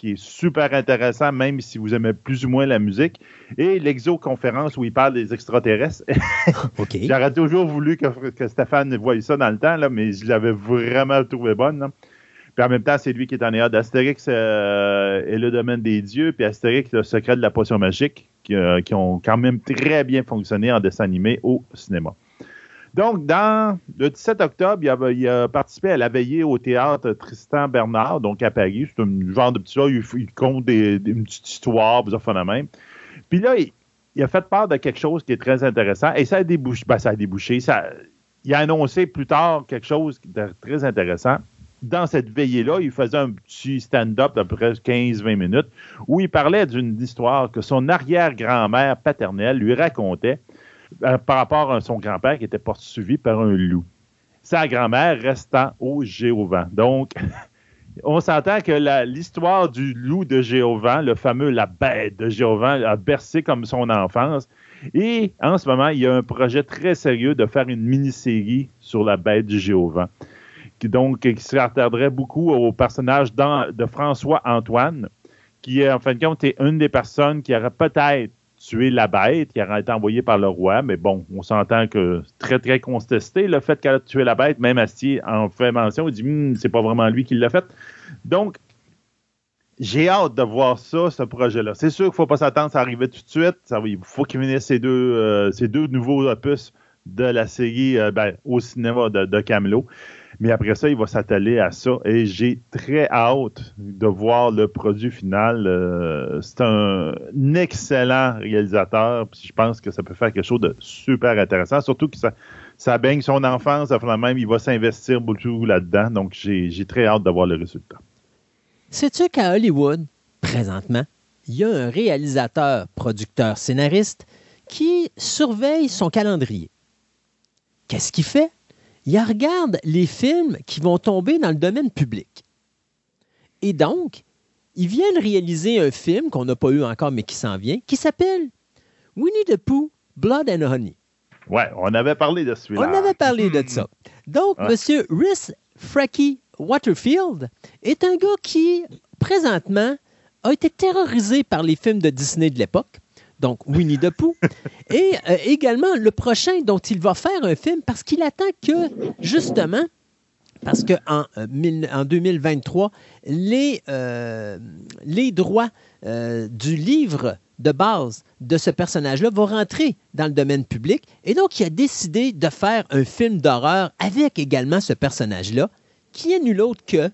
qui est super intéressant, même si vous aimez plus ou moins la musique. Et l'exoconférence où il parle des extraterrestres. J'aurais toujours voulu que, Stéphane voie ça dans le temps, là, mais je l'avais vraiment trouvé bonne. Puis en même temps, c'est lui qui est en arrière d'Astérix euh, et le domaine des dieux, puis Astérix, le secret de la potion magique, qui, euh, qui, ont quand même très bien fonctionné en dessin animé au cinéma. Donc, dans le 17 octobre, il a, participé à la veillée au théâtre Tristan Bernard, donc à Paris. C'est un genre de petit il, il compte une petite histoire, vous même. Puis là, il, a fait part de quelque chose qui est très intéressant et ça a débouché. Ben, ça a débouché. Ça, il a annoncé plus tard quelque chose de très intéressant. Dans cette veillée-là, il faisait un petit stand-up d'à peu près 15-20 minutes où il parlait d'une histoire que son arrière-grand-mère paternelle lui racontait par rapport à son grand-père qui était poursuivi par un loup. Sa grand-mère restant au Géovan. Donc, on s'entend que l'histoire du loup de Géovan, le fameux la bête de Géovan, a bercé comme son enfance. Et en ce moment, il y a un projet très sérieux de faire une mini-série sur la bête du Géovan. Qui, donc, qui se beaucoup au personnage de François Antoine, qui, en fin de compte, est une des personnes qui aurait peut-être tuer la bête qui a été envoyée par le roi. Mais bon, on s'entend que très, très contesté le fait qu'elle a tué la bête. Même Astier en fait mention. Il dit hm, c'est pas vraiment lui qui l'a fait. Donc, j'ai hâte de voir ça, ce projet-là. C'est sûr qu'il ne faut pas s'attendre à arriver tout de suite. Ça, il faut qu'il finisse ces deux, euh, nouveaux opus de la série euh, ben, au cinéma de, de Camelot. Mais après ça, il va s'atteler à ça et j'ai très hâte de voir le produit final. Euh, c'est un, excellent réalisateur. Puis je pense que ça peut faire quelque chose de super intéressant, surtout que ça, ça baigne son enfance. même, il va s'investir beaucoup là-dedans. Donc, j'ai très hâte de voir le résultat. Sais-tu qu'à Hollywood, présentement, il y a un réalisateur, producteur, scénariste qui surveille son calendrier? Qu'est-ce qu'il fait? Il regarde les films qui vont tomber dans le domaine public. Et donc, il vient de réaliser un film qu'on n'a pas eu encore, mais qui s'en vient, qui s'appelle Winnie the Pooh, Blood and Honey. Ouais, on avait parlé de celui-là. On avait parlé de ça. Donc, M. Rhys Fracky Waterfield est un gars qui, présentement, a été terrorisé par les films de Disney de l'époque donc Winnie the Pooh, et euh, également le prochain dont il va faire un film parce qu'il attend que, justement, parce qu'en euh, en 2023, les, euh, les droits du livre de base de ce personnage-là vont rentrer dans le domaine public. Et donc, il a décidé de faire un film d'horreur avec également ce personnage-là, qui est nul autre que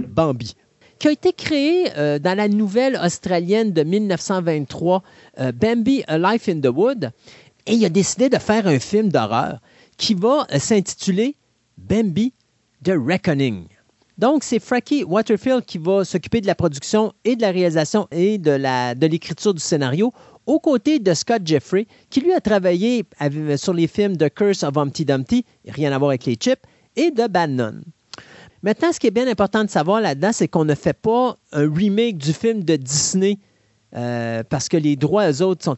Bambi qui a été créé dans la nouvelle australienne de 1923, euh, Bambi, A Life in the Wood. Et il a décidé de faire un film d'horreur qui va euh, s'intituler Bambi, The Reckoning. Donc, c'est Frankie Waterfield qui va s'occuper de la production et de la réalisation et de l'écriture du scénario, aux côtés de Scott Jeffrey, qui lui a travaillé sur les films The Curse of Humpty Dumpty, rien à voir avec les chips, et de Bannon. Maintenant, ce qui est bien important de savoir là-dedans, c'est qu'on ne fait pas un remake du film de Disney euh, parce que les droits, eux autres, sont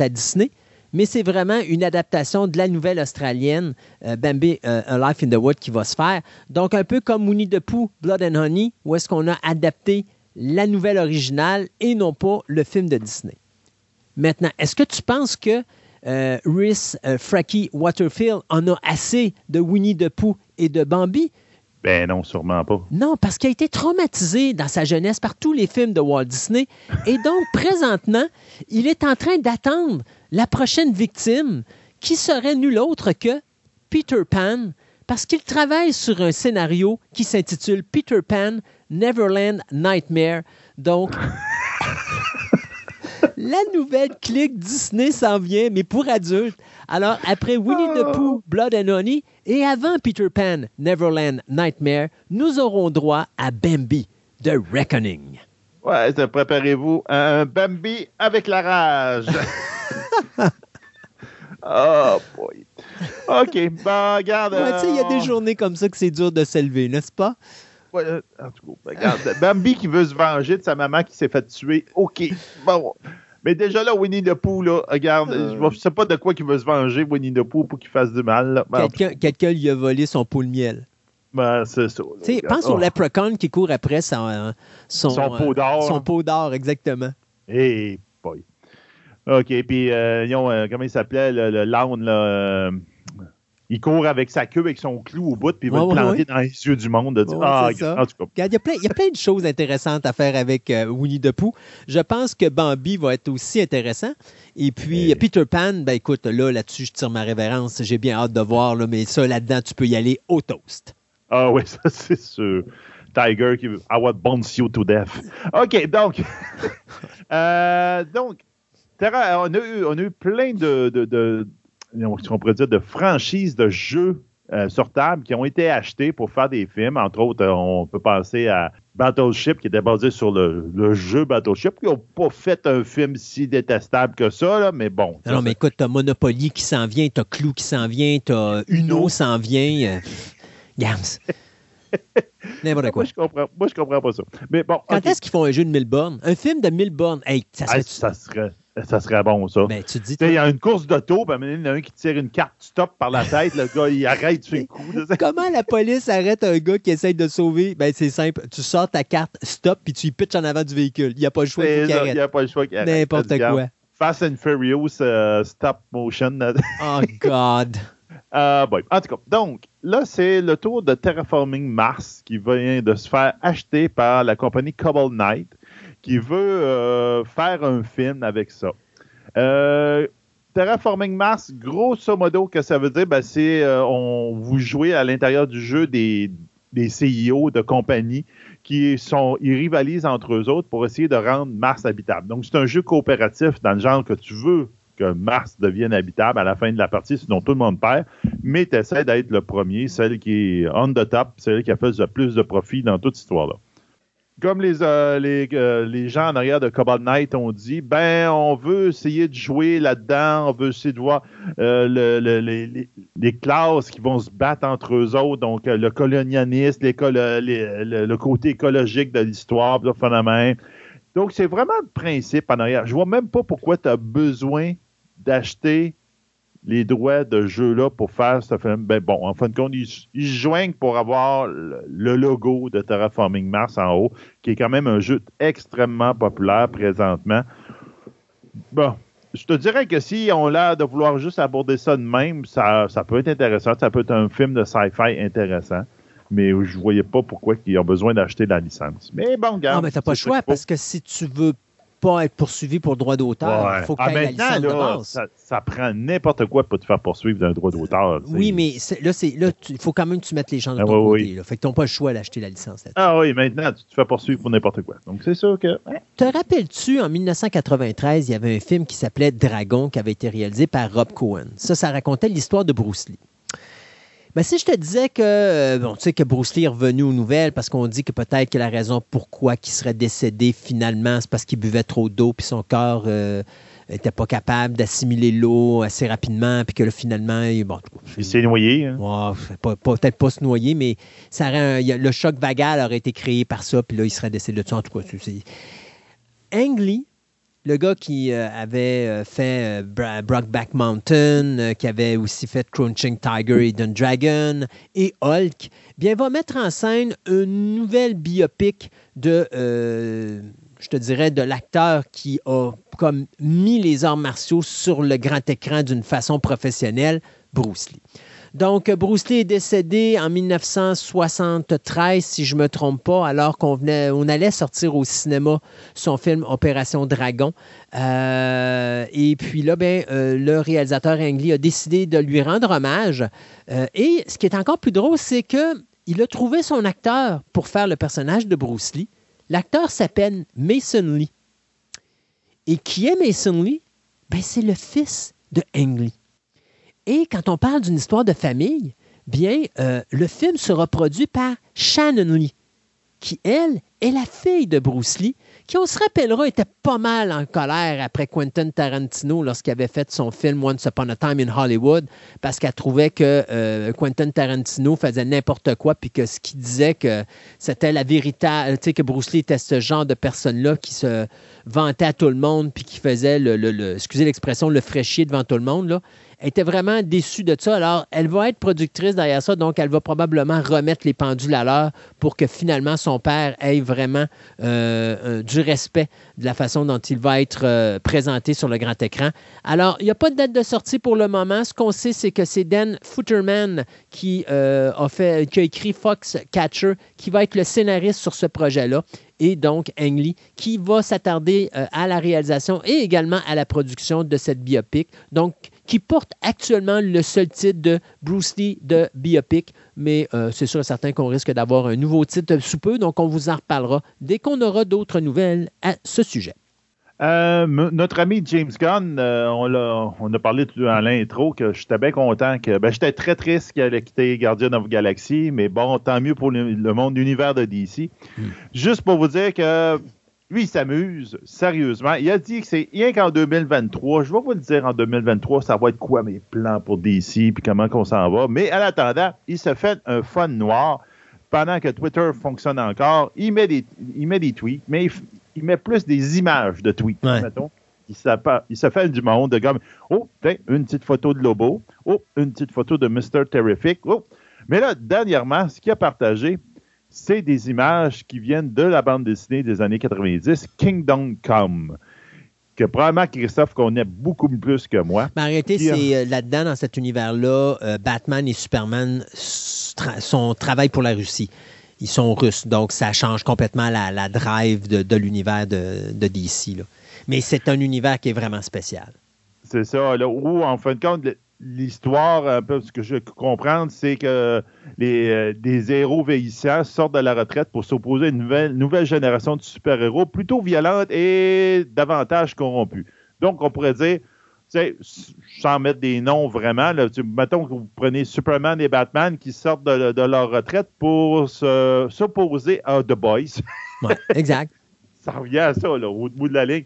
à, Disney, mais c'est vraiment une adaptation de la nouvelle australienne, euh, Bambi, euh, A Life in the Wood, qui va se faire. Donc, un peu comme Winnie the Pooh, Blood and Honey, où est-ce qu'on a adapté la nouvelle originale et non pas le film de Disney. Maintenant, est-ce que tu penses que Rhys Fracky Waterfield en a assez de Winnie the Pooh et de Bambi? Ben non, sûrement pas. Non, parce qu'il a été traumatisé dans sa jeunesse par tous les films de Walt Disney. Et donc, présentement, il est en train d'attendre la prochaine victime, qui serait nul autre que Peter Pan, parce qu'il travaille sur un scénario qui s'intitule Peter Pan Neverland Nightmare. Donc, la nouvelle clique Disney s'en vient, mais pour adultes. Alors, après Winnie the oh. Pooh, Blood and Honey, et avant Peter Pan, Neverland Nightmare, nous aurons droit à Bambi, The Reckoning. Ouais, préparez-vous un Bambi avec la rage. oh boy. OK, ben regarde. Sais, il y a des euh, journées comme ça que c'est dur de s'élever, n'est-ce pas? Ouais, euh, en tout cas, ben, regarde. Bambi qui veut se venger de sa maman qui s'est fait tuer. OK. Bon. Mais déjà là, Winnie the Pooh, là, regarde, euh. je ne sais pas de quoi il veut se venger, Winnie the Pooh, pour qu'il fasse du mal. Ben, quelqu'un lui a volé son pot de miel. Ben, c'est ça. pense au oh. leprechaun qui court après son, son, son pot d'or. son pot d'or, exactement. Eh, boy. OK, puis, euh, comment il s'appelait, le, le là, il court avec sa queue, avec son clou au bout, puis il va le planter dans les yeux du monde. De dire, ah, il, y a plein, il y a plein de choses intéressantes à faire avec euh, Winnie the Pooh. Je pense que Bambi va être aussi intéressant. Et puis, Peter Pan, ben écoute, là, là-dessus, je tire ma révérence. J'ai bien hâte de voir, là, mais ça, là-dedans, tu peux y aller au toast. Ah oui, ça, c'est sûr. Tiger qui I want bounce you to death. OK, donc, euh, donc, Terra, on a eu, on a eu plein de, de, de on pourrait dire, de franchises de jeux euh, sur table qui ont été achetés pour faire des films. Entre autres, euh, on peut penser à Battleship, qui était basé sur le, jeu Battleship, qui n'ont pas fait un film si détestable que ça, mais bon. Non, mais écoute, t'as Monopoly qui s'en vient, t'as Clou qui s'en vient, t'as Uno s'en vient. Euh, Gams. N'importe quoi. Moi je, comprends, moi, je comprends pas ça. Mais bon, Quand est-ce qu'ils font un jeu de 1000 bornes? Un film de 1000 bornes, hey, ça serait... ça serait ça serait bon, ça. Ben, tu dis. Il y a une course d'auto, puis il y en a un qui tire une carte stop par la tête. le gars, il arrête, tu fais le coup. Comment la police arrête un gars qui essaye de sauver? Ben, c'est simple. Tu sors ta carte stop, puis tu y pitches en avant du véhicule. Il n'y a pas le choix qu'il arrête. Il n'y a pas le choix qu'il arrête. N'importe quoi. Fast and Furious uh, stop motion. oh, God. Uh, En tout cas, donc, là, c'est le tour de Terraforming Mars qui vient de se faire acheter par la compagnie Cobble Knight qui veut euh, faire un film avec ça. Euh, Terraforming Mars, grosso modo, que ça veut dire, ben, c'est euh, on vous jouez à l'intérieur du jeu des, des CIO de compagnies qui sont ils rivalisent entre eux autres pour essayer de rendre Mars habitable. Donc c'est un jeu coopératif dans le genre que tu veux que Mars devienne habitable à la fin de la partie, sinon tout le monde perd, mais tu essaies d'être le premier, celle qui est on the top, celle qui a fait le plus de profit dans toute cette histoire-là comme les, euh, euh, les, gens en arrière de Cobalt Knight ont dit, ben, on veut essayer de jouer là-dedans, on veut essayer de voir euh, les, classes qui vont se battre entre eux autres, donc le colonialisme, le, côté écologique de l'histoire, le phénomène. Donc, c'est vraiment le principe en arrière. Je vois même pas pourquoi tu as besoin d'acheter les droits de jeu-là pour faire ce film. Ben bon, en fin de compte, ils, se joignent pour avoir le, logo de Terraforming Mars en haut, qui est quand même un jeu extrêmement populaire présentement. Bon, je te dirais que si on l'a de vouloir juste aborder ça de même, ça, ça peut être intéressant. Ça peut être un film de sci-fi intéressant. Mais je ne voyais pas pourquoi ils ont besoin d'acheter la licence. Mais bon, regarde. Non, mais t'as pas le choix parce que si tu veux pas être poursuivi pour droit d'auteur. Il faut que ah, la licence de base. Ça, prend n'importe quoi pour te faire poursuivre d'un droit d'auteur. Oui, mais là, il faut quand même que tu mettes les gens de ah, ton côté. Fait que tu n'as pas le choix d'acheter la licence. Ah oui, maintenant, tu te fais poursuivre pour n'importe quoi. Donc, c'est sûr que... Te rappelles-tu, en 1993, il y avait un film qui s'appelait Dragon qui avait été réalisé par Rob Cohen. Ça, ça racontait l'histoire de Bruce Lee. Mais si je te disais que, euh, bon, tu sais, que Bruce Lee est revenu aux nouvelles parce qu'on dit que peut-être que la raison pourquoi il serait décédé finalement, c'est parce qu'il buvait trop d'eau puis son corps n'était euh, pas capable d'assimiler l'eau assez rapidement puis que là, finalement, il, bon, il s'est noyé. Hein? peut-être pas se noyer, mais ça le choc vagal aurait été créé par ça puis là, il serait décédé de ça. En tout cas, Ang Lee le gars qui euh, avait euh, fait euh, Brockback Mountain, qui avait aussi fait Crunching Tiger, Hidden Dragon et Hulk, bien, va mettre en scène une nouvelle biopic de, je te dirais, de l'acteur qui a comme mis les arts martiaux sur le grand écran d'une façon professionnelle, Bruce Lee. Donc, Bruce Lee est décédé en 1973, si je ne me trompe pas, alors qu'on venait, on allait sortir au cinéma son film Opération Dragon. Euh, et puis là, ben, euh, le réalisateur Ang Lee a décidé de lui rendre hommage. Euh, et ce qui est encore plus drôle, c'est qu'il a trouvé son acteur pour faire le personnage de Bruce Lee. L'acteur s'appelle Mason Lee. Et qui est Mason Lee? Ben, c'est le fils de Ang Lee. Et quand on parle d'une histoire de famille, bien, euh, le film sera produit par Shannon Lee, qui, elle, est la fille de Bruce Lee, qui, on se rappellera, était pas mal en colère après Quentin Tarantino lorsqu'il avait fait son film Once Upon a Time in Hollywood, parce qu'elle trouvait que euh, Quentin Tarantino faisait n'importe quoi, puis que ce qu'il disait que c'était la vérité, tu sais, que Bruce Lee était ce genre de personne-là qui se vantait à tout le monde, puis qui faisait, le, excusez l'expression, le fraîchier devant tout le monde, là était vraiment déçue de ça. Alors, elle va être productrice derrière ça, donc elle va probablement remettre les pendules à l'heure pour que finalement son père ait vraiment euh, euh, du respect de la façon dont il va être euh, présenté sur le grand écran. Alors, il n'y a pas de date de sortie pour le moment. Ce qu'on sait, c'est que c'est Dan Futterman qui, a fait, qui a écrit Fox Catcher, qui va être le scénariste sur ce projet-là et donc Ang Lee, qui va s'attarder à la réalisation et également à la production de cette biopic. Donc, qui porte actuellement le seul titre de Bruce Lee de biopic, mais euh, c'est sûr et certain qu'on risque d'avoir un nouveau titre sous peu, donc on vous en reparlera dès qu'on aura d'autres nouvelles à ce sujet. Euh, notre ami James Gunn, euh, on, a, on, a, parlé dans l'intro que j'étais bien content que ben, j'étais très triste qu'il allait quitter Guardian of Galaxy, mais bon, tant mieux pour le, monde univers de DC. Hmm. Juste pour vous dire que lui, il s'amuse, sérieusement. Il a dit que c'est rien qu'en 2023. Je vais vous le dire en 2023, ça va être quoi mes plans pour DC, puis comment qu'on s'en va. Mais en attendant, il se fait un fun noir. Pendant que Twitter fonctionne encore, il met des, il met des tweets, mais il, met plus des images de tweets, mettons. Il se, fait du monde de comme Oh, une petite photo de Lobo. Oh, une petite photo de Mr. Terrific. Oh. Mais là, dernièrement, ce qu'il a partagé, c'est des images qui viennent de la bande dessinée des années 90, Kingdom Come, que probablement Christophe connaît beaucoup plus que moi. Mais arrêtez, c'est euh, là-dedans, dans cet univers-là, euh, Batman et Superman sont, travaillent pour la Russie. Ils sont russes, donc ça change complètement la, drive de, l'univers de, DC. Mais c'est un univers qui est vraiment spécial. C'est ça, là, où en fin de compte, l'histoire, un peu ce que je comprends, c'est que les, euh, des héros vieillissants sortent de la retraite pour s'opposer à une nouvelle, nouvelle génération de super-héros plutôt violente et davantage corrompus. Donc, on pourrait dire, sans mettre des noms vraiment, là, mettons que vous prenez Superman et Batman qui sortent de, de leur retraite pour s'opposer à The Boys. exact. ça revient à ça, là, au bout de la ligne.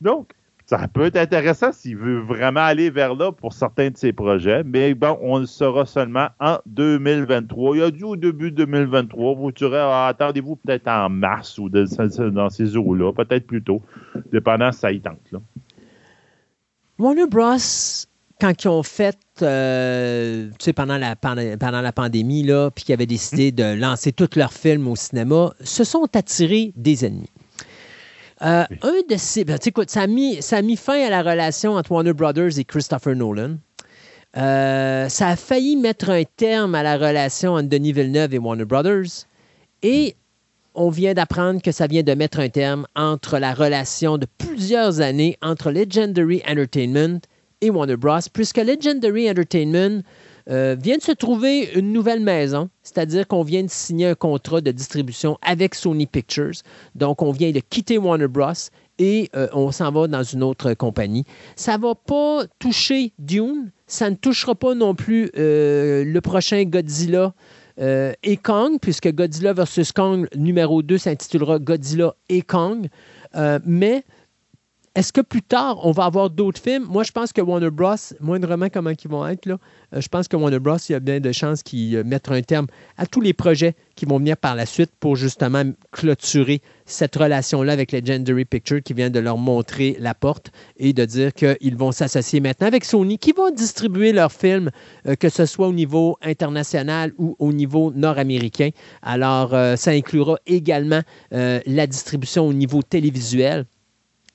Donc, ça peut être intéressant s'il veut vraiment aller vers là pour certains de ses projets, mais bon, on le saura seulement en 2023. Il a dit au début 2023, vous direz, ah, attendez-vous peut-être en mars ou dans ces eaux-là, peut-être plus tôt, dépendant si ça y tente. Warner Bros., quand ils ont fait, euh, tu sais, pendant la, pendant la pandémie, là, puis qu'ils avaient décidé de lancer tous leurs films au cinéma, se sont attirés des ennemis. Euh, un de ces. Ben, écoute, ça a, mis, ça a mis fin à la relation entre Warner Brothers et Christopher Nolan. Euh, ça a failli mettre un terme à la relation entre Denis Villeneuve et Warner Brothers. Et on vient d'apprendre que ça vient de mettre un terme entre la relation de plusieurs années entre Legendary Entertainment et Warner Bros., puisque Legendary Entertainment euh, vient de se trouver une nouvelle maison, c'est-à-dire qu'on vient de signer un contrat de distribution avec Sony Pictures. Donc, on vient de quitter Warner Bros. et euh, on s'en va dans une autre compagnie. Ça ne va pas toucher Dune, ça ne touchera pas non plus euh, le prochain Godzilla. et Kong, puisque Godzilla vs. Kong numéro 2 s'intitulera Godzilla et Kong. mais est-ce que plus tard, on va avoir d'autres films? Moi, je pense que Warner Bros., moindrement comment ils vont être, là, euh, je pense que Warner Bros., il y a bien de chances qu'ils euh, mettent un terme à tous les projets qui vont venir par la suite pour justement clôturer cette relation-là avec Legendary Pictures qui vient de leur montrer la porte et de dire qu'ils vont s'associer maintenant avec Sony qui vont distribuer leurs films, euh, que ce soit au niveau international ou au niveau nord-américain. Alors, ça inclura également la distribution au niveau télévisuel.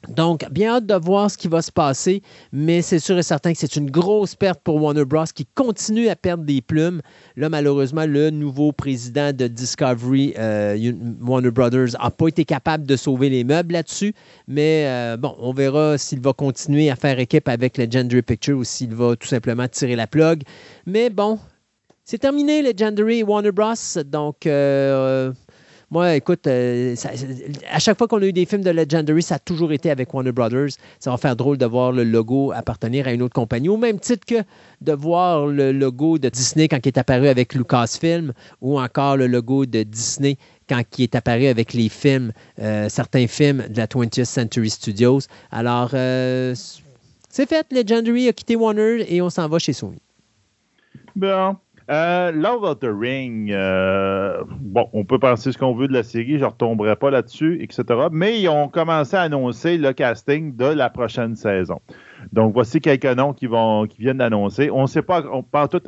Donc, bien hâte de voir ce qui va se passer, mais c'est sûr et certain que c'est une grosse perte pour Warner Bros. qui continue à perdre des plumes. Là, malheureusement, le nouveau président de Discovery, euh, Warner Brothers, n'a pas été capable de sauver les meubles là-dessus, mais euh, bon, on verra s'il va continuer à faire équipe avec Legendary Pictures ou s'il va tout simplement tirer la plug. Mais bon, c'est terminé Legendary et Warner Bros. Donc, euh, moi, écoute, euh, à chaque fois qu'on a eu des films de Legendary, ça a toujours été avec Warner Brothers. Ça va faire drôle de voir le logo appartenir à une autre compagnie, au même titre que de voir le logo de Disney quand il est apparu avec Lucasfilm, ou encore le logo de Disney quand il est apparu avec les films, euh, certains films de la 20th Century Studios. Alors, euh, c'est fait. Legendary a quitté Warner et on s'en va chez Sony. Bon, euh, Love of the Ring, euh, bon, on peut penser ce qu'on veut de la série, je ne retomberai pas là-dessus, etc. Mais ils ont commencé à annoncer le casting de la prochaine saison. Donc, voici quelques noms qui, vont, qui viennent d'annoncer. On ne sait pas, pas tout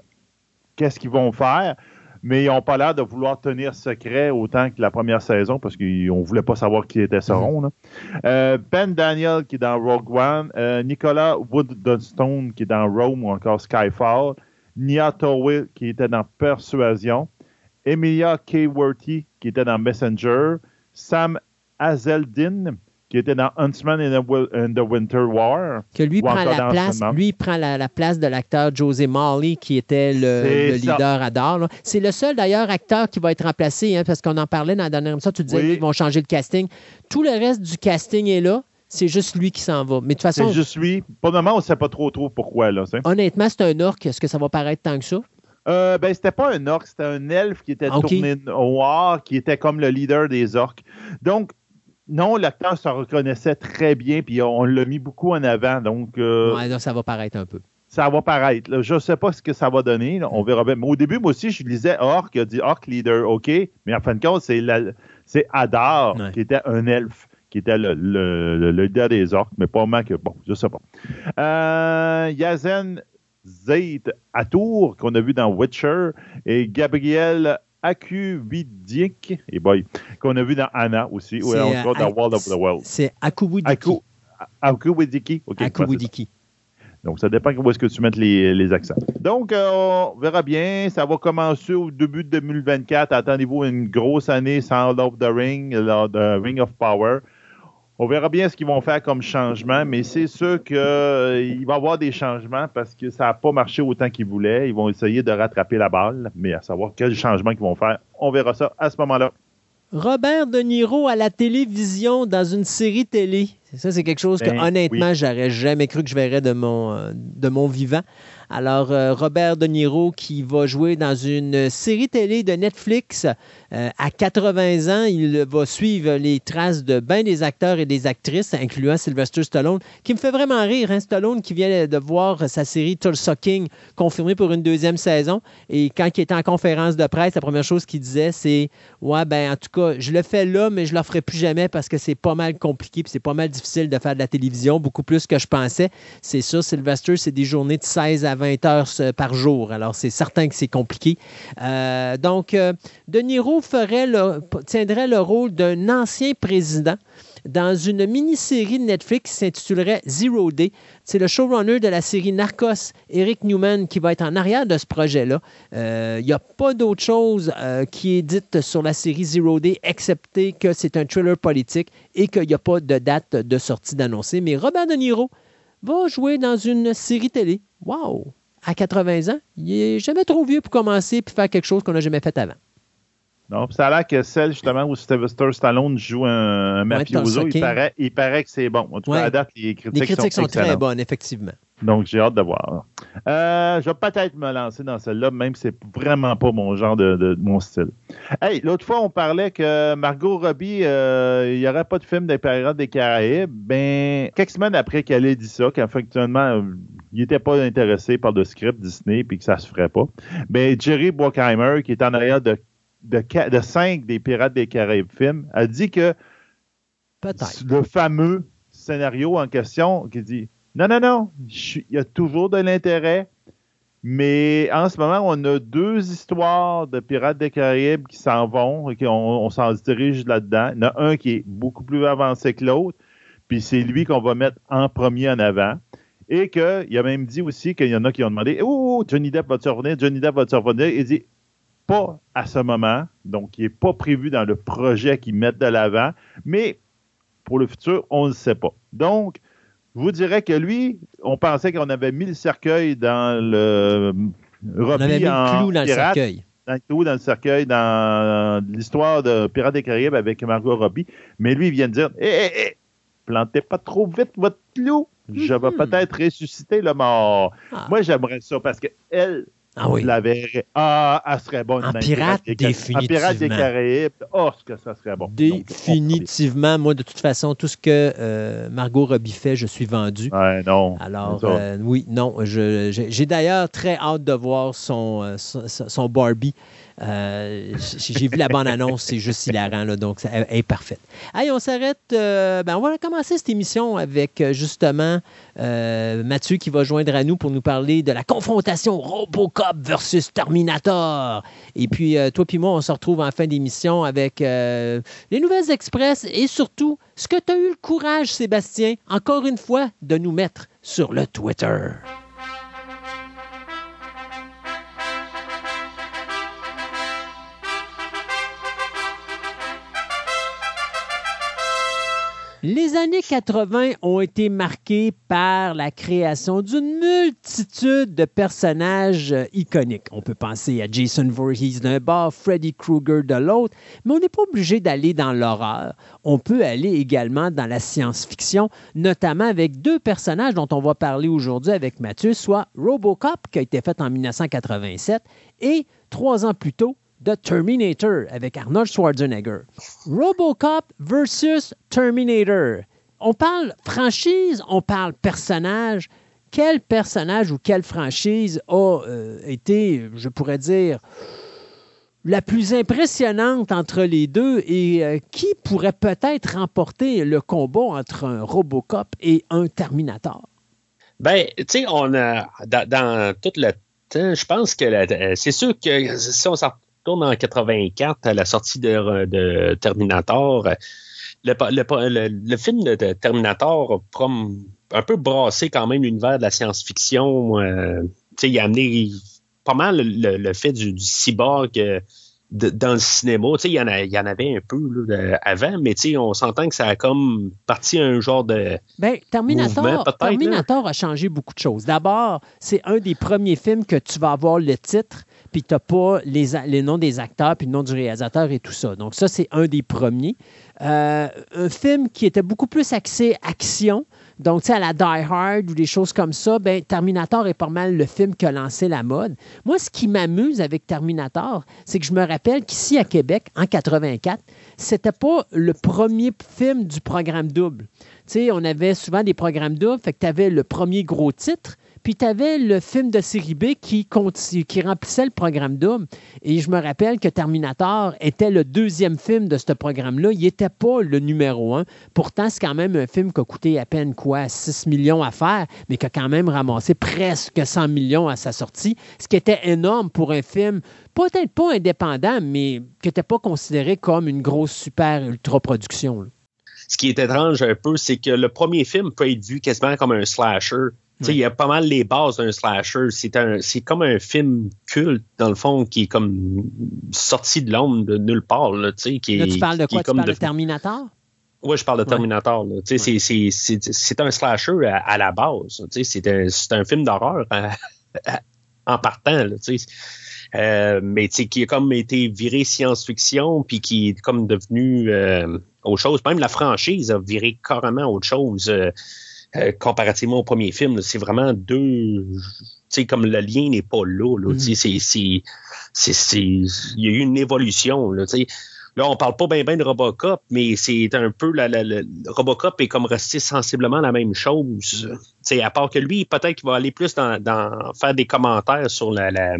qu'est-ce qu'ils vont faire, mais ils n'ont pas l'air de vouloir tenir secret autant que la première saison parce qu'on ne voulait pas savoir qui était ce rond. Euh, ben Daniel qui est dans Rogue One, Nicolas Woodstone qui est dans Rome ou encore Skyfall, Nia Towey, qui était dans Persuasion, Emilia K. Worthy, qui était dans Messenger, Sam Azeldin, qui était dans Huntsman in the, Winter War. Que lui prend la place, lui prend la, place de l'acteur José Marley, qui était le, leader à Dor. C'est le seul d'ailleurs acteur qui va être remplacé, hein, parce qu'on en parlait dans la dernière émission. Tu disais qu'ils vont changer le casting. Tout le reste du casting est là. C'est juste lui qui s'en va. Mais de toute façon. C'est juste lui. Pour le moment, on ne sait pas trop trop pourquoi. Là, honnêtement, c'est un orc. Est-ce que ça va paraître tant que ça? Euh, ben, c'était pas un orc, c'était un elfe qui était tourné noir, qui était comme le leader des orques. Donc, non, l'acteur se reconnaissait très bien, puis on l'a mis beaucoup en avant. Donc, euh, ouais, ça va paraître un peu. Ça va paraître. Je ne sais pas ce que ça va donner. On verra bien. Mais au début, moi aussi, je lisais Orc, il a dit Orc leader, OK. Mais en fin de compte, c'est Adar qui était un elfe qui était le, le, leader des orques, mais pas moins que, bon, je sais pas. Euh, Yazen Zaid Atour, qu'on a vu dans Witcher, et Gabriel Akuwidik, et boy, qu'on a vu dans Anna aussi, ou encore dans World of the World. C'est Akuwidiki. Akuwidiki, OK. Akuwidiki. Donc, ça dépend où est-ce que tu mets les, les accents. Donc, euh, on verra bien. Ça va commencer au début de 2024. Attendez-vous une grosse année sans Love of the Ring, The Ring of Power. On verra bien ce qu'ils vont faire comme changement, mais c'est sûr qu'il euh, va y avoir des changements parce que ça n'a pas marché autant qu'ils voulaient. Ils vont essayer de rattraper la balle, mais à savoir quels changements ils vont faire, on verra ça à ce moment-là. Robert De Niro à la télévision dans une série télé. Ça, c'est quelque chose que, ben honnêtement, j'aurais jamais cru que je verrais de mon, euh, de mon vivant. Alors, euh, Robert De Niro qui va jouer dans une série télé de Netflix euh, à 80 ans, il va suivre les traces de bien des acteurs et des actrices, incluant Sylvester Stallone, qui me fait vraiment rire. Hein? Stallone qui vient de voir sa série Tulsa King confirmée pour une deuxième saison. Et quand il était en conférence de presse, la première chose qu'il disait, c'est Ouais, ben en tout cas, je le fais là, mais je ne le ferai plus jamais parce que c'est pas mal compliqué puis c'est pas mal difficile de faire de la télévision, beaucoup plus que je pensais. C'est sûr, Sylvester, c'est des journées de 16 à 20 heures par jour. Alors, c'est certain que c'est compliqué. Euh, donc, euh, De Niro ferait tiendrait le rôle d'un ancien président dans une mini-série de Netflix qui s'intitulerait Zero Day. C'est le showrunner de la série Narcos, Eric Newman, qui va être en arrière de ce projet-là. Il euh, n'y a pas d'autre chose qui est dite sur la série Zero Day, excepté que c'est un thriller politique et qu'il n'y a pas de date de sortie d'annoncer. Mais Robert De Niro va jouer dans une série télé. Wow! à 80 ans, il n'est jamais trop vieux pour commencer et faire quelque chose qu'on n'a jamais fait avant. Non, ça a l'air que celle justement où Sylvester Stallone joue un, mafioso, il, paraît, il paraît que c'est bon. En tout cas, à date, les critiques, les critiques sont, très bonnes, effectivement. Donc, j'ai hâte de voir. Euh, je vais peut-être me lancer dans celle-là, même si c'est vraiment pas mon genre de, mon style. Hey, l'autre fois, on parlait que Margot Robbie, euh, il n'y aurait pas de film des Pirates des Caraïbes. Ben, quelques semaines après qu'elle ait dit ça, qu'effectivement, il n'était pas intéressé par le script Disney puis que ça se ferait pas. Ben, Jerry Bruckheimer, qui est en arrière de, de, de cinq des Pirates des Caraïbes films, a dit que le fameux scénario en question qui dit non, non, non, il y a toujours de l'intérêt, mais en ce moment, on a deux histoires de Pirates des Caraïbes qui s'en vont et qu'on on, s'en dirige là-dedans. Il y en a un qui est beaucoup plus avancé que l'autre, puis c'est lui qu'on va mettre en premier en avant. Et qu'il a même dit aussi qu'il y en a qui ont demandé Oh, Johnny Depp va-tu revenir? Johnny Depp va-tu revenir Il dit Pas à ce moment. Donc, il n'est pas prévu dans le projet qu'ils mettent de l'avant. Mais pour le futur, on ne le sait pas. Donc, je vous dirais que lui, on pensait qu'on avait mis le cercueil dans le. On avait mis le clou dans le cercueil. Dans le clou dans le cercueil, dans l'histoire de Pirates des Caraïbes avec Margot Robbie. Mais lui, il vient de dire Hé, hé, hé, plantez pas trop vite votre clou. Je vais mhm. peut-être ressusciter le mort. Ah. Moi, j'aimerais ça parce qu'elle, ah oui. La verrait. Ah, elle serait bonne. En pirate, définitivement. En pirate des Caraïbes. Oh, ce que ça serait bon. Définitivement. moi, de toute façon, tout ce que euh, Margot Robbie fait, je suis vendu. Ouais, non. Alors, euh, oui, non. J'ai d'ailleurs très hâte de voir son, euh, son Barbie. Euh, j'ai vu la bande-annonce, c'est juste hilarant, là, donc elle est parfaite. Allez, on s'arrête. Euh, ben, on va commencer cette émission avec euh, justement Mathieu qui va joindre à nous pour nous parler de la confrontation Robocop versus Terminator. Et puis, toi puis moi, on se retrouve en fin d'émission avec les Nouvelles Express et surtout ce que tu as eu le courage, Sébastien, encore une fois, de nous mettre sur le Twitter. Les années 80 ont été marquées par la création d'une multitude de personnages euh, iconiques. On peut penser à Jason Voorhees d'un bord, Freddy Krueger de l'autre, mais on n'est pas obligé d'aller dans l'horreur. On peut aller également dans la science-fiction, notamment avec deux personnages dont on va parler aujourd'hui avec Mathieu, soit Robocop, qui a été fait en 1987, et trois ans plus tôt, The Terminator avec Arnold Schwarzenegger. Robocop versus Terminator. On parle franchise, on parle personnage. Quel personnage ou quelle franchise a euh, été, je pourrais dire, la plus impressionnante entre les deux et euh, qui pourrait peut-être remporter le combat entre un Robocop et un Terminator? Ben, tu sais, on a dans, dans, tout le temps, je pense que c'est sûr que si on s'en en 84, à la sortie de, Terminator. Le, film de, Terminator a un peu brassé quand même l'univers de la science-fiction. Euh, il a amené pas mal le, fait du, cyborg euh, dans le cinéma. Il y, en y en avait un peu avant, mais on s'entend que ça a comme parti un genre de. Ben, Terminator, Terminator a changé beaucoup de choses. D'abord, c'est un des premiers films que tu vas avoir le titre puis tu n'as pas les, les, noms des acteurs, puis le nom du réalisateur et tout ça. Donc ça, c'est un des premiers. Euh, un film qui était beaucoup plus axé action, donc, tu sais, à la Die Hard ou des choses comme ça, ben, Terminator est pas mal le film qui a lancé la mode. Moi, ce qui m'amuse avec Terminator, c'est que je me rappelle qu'ici à Québec, en 84, c'était pas le premier film du programme double. Tu sais, on avait souvent des programmes doubles, fait que tu avais le premier gros titre, puis tu avais le film de série B qui, remplissait le programme double. Et je me rappelle que Terminator était le deuxième film de ce programme-là. Il n'était pas le numéro un. Pourtant, c'est quand même un film qui a coûté à peine quoi, 6 millions à faire, mais qui a quand même ramassé presque 100 millions à sa sortie, ce qui était énorme pour un film peut-être pas indépendant, mais qui n'était pas considéré comme une grosse super ultra production. Ce qui est étrange un peu, c'est que le premier film peut être vu quasiment comme un slasher il y a pas mal les bases d'un slasher. C'est comme un film culte, dans le fond, qui est comme sorti de l'ombre de nulle part. Là, qui tu parles de quoi? tu parles de, Terminator? Oui, je parle de Terminator. C'est un slasher à, la base. C'est un, un, film d'horreur en partant. Là, euh, mais qui a comme été viré science-fiction, puis qui est comme devenu euh, autre chose. Même la franchise a viré carrément autre chose. Euh, euh, comparativement au premier film. C'est vraiment deux. Tu sais, comme le lien n'est pas là. là mm-hmm. c'est, il y a eu une évolution. Là, là on parle pas bien ben de Robocop, mais c'est un peu. La, Robocop est comme resté sensiblement la même chose. sais à part que lui, peut-être qu'il va aller plus dans, dans, faire des commentaires sur la, la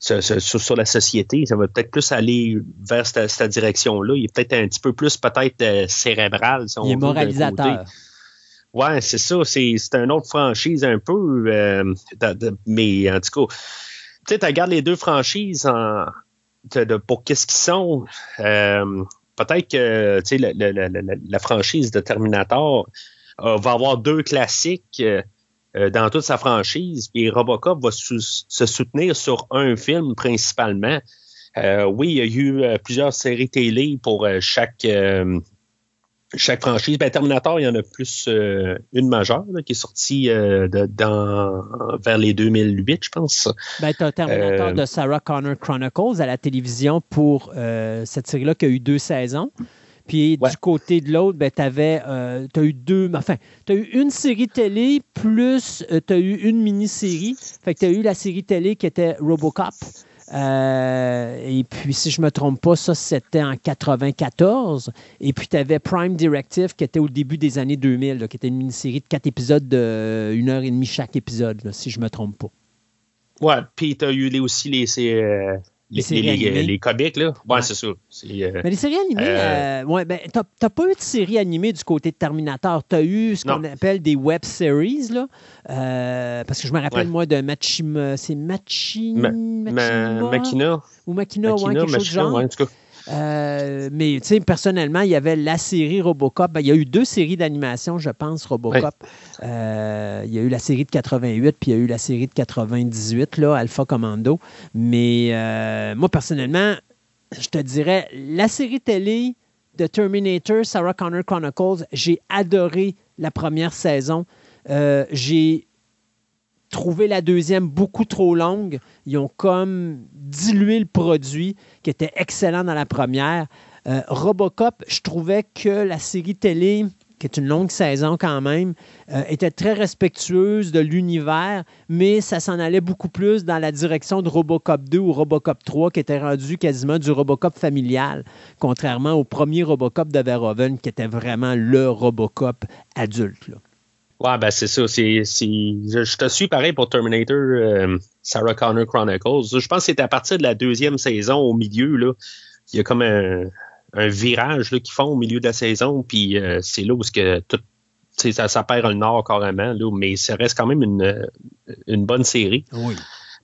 sur, la société. Ça va peut-être plus aller vers cette, direction-là. Il est peut-être un petit peu plus peut-être euh, cérébral. Si il est moralisateur. Ouais, c'est ça. C'est, c'est une autre franchise un peu. Euh, mais en tout cas, tu sais, regardes les deux franchises en, pour qu'est-ce qu'ils sont. Euh, peut-être que tu sais, la, la, franchise de Terminator va avoir deux classiques. Euh, dans toute sa franchise. Puis Robocop va se soutenir sur un film principalement. Euh, oui, il y a eu euh, plusieurs séries télé pour chaque chaque franchise. Ben, Terminator, il y en a plus une majeure qui est sortie de, dans, vers les 2008, je pense. Ben, tu as Terminator de Sarah Connor Chronicles à la télévision pour cette série-là qui a eu deux saisons. Puis du côté de l'autre, ben, tu euh, as eu deux. Enfin, tu as eu une série télé plus euh, tu as eu une mini-série. Fait que tu as eu la série télé qui était Robocop. Euh, et puis, si je ne me trompe pas, ça, c'était en 94. Et puis, tu avais Prime Directive qui était au début des années 2000, qui était une mini-série de quatre épisodes de une heure et demie chaque épisode, si je ne me trompe pas. Ouais, puis tu as eu aussi les, les, les, les, comics, là. Ouais, c'est ça. Euh, mais les séries animées, euh, euh, ouais, ben, t'as pas eu de séries animées du côté de Terminator. T'as eu ce qu'on appelle des web series, là. parce que je me rappelle, moi, de Machima. C'est Machina. Machina. Ou Machina, ouais, quelque chose de genre. Ouais, en tout cas. Euh, mais tu sais, personnellement, il y avait la série Robocop. Ben, il y a eu deux séries d'animation, je pense, Robocop. Euh, il y a eu la série de 88, puis il y a eu la série de 98, là, Alpha Commando. Mais euh, moi, personnellement, je te dirais, la série télé de Terminator, Sarah Connor Chronicles, j'ai adoré la première saison. j'ai trouvé la deuxième beaucoup trop longue. Ils ont comme dilué le produit qui était excellent dans la première. Euh, Robocop, je trouvais que la série télé, qui est une longue saison quand même, euh, était très respectueuse de l'univers, mais ça s'en allait beaucoup plus dans la direction de Robocop 2 ou Robocop 3, qui était rendu quasiment du Robocop familial, contrairement au premier Robocop de Verhoeven, qui était vraiment le Robocop adulte. Ouais, ben c'est ça. C'est, je, te suis pareil pour Terminator euh, Sarah Connor Chronicles. Je pense que c'est à partir de la deuxième saison au milieu, là. Il y a comme un, un virage qu'ils font au milieu de la saison, puis euh, c'est là où que tout, ça, ça perd le nord carrément, là, mais ça reste quand même une, une bonne série. Oui.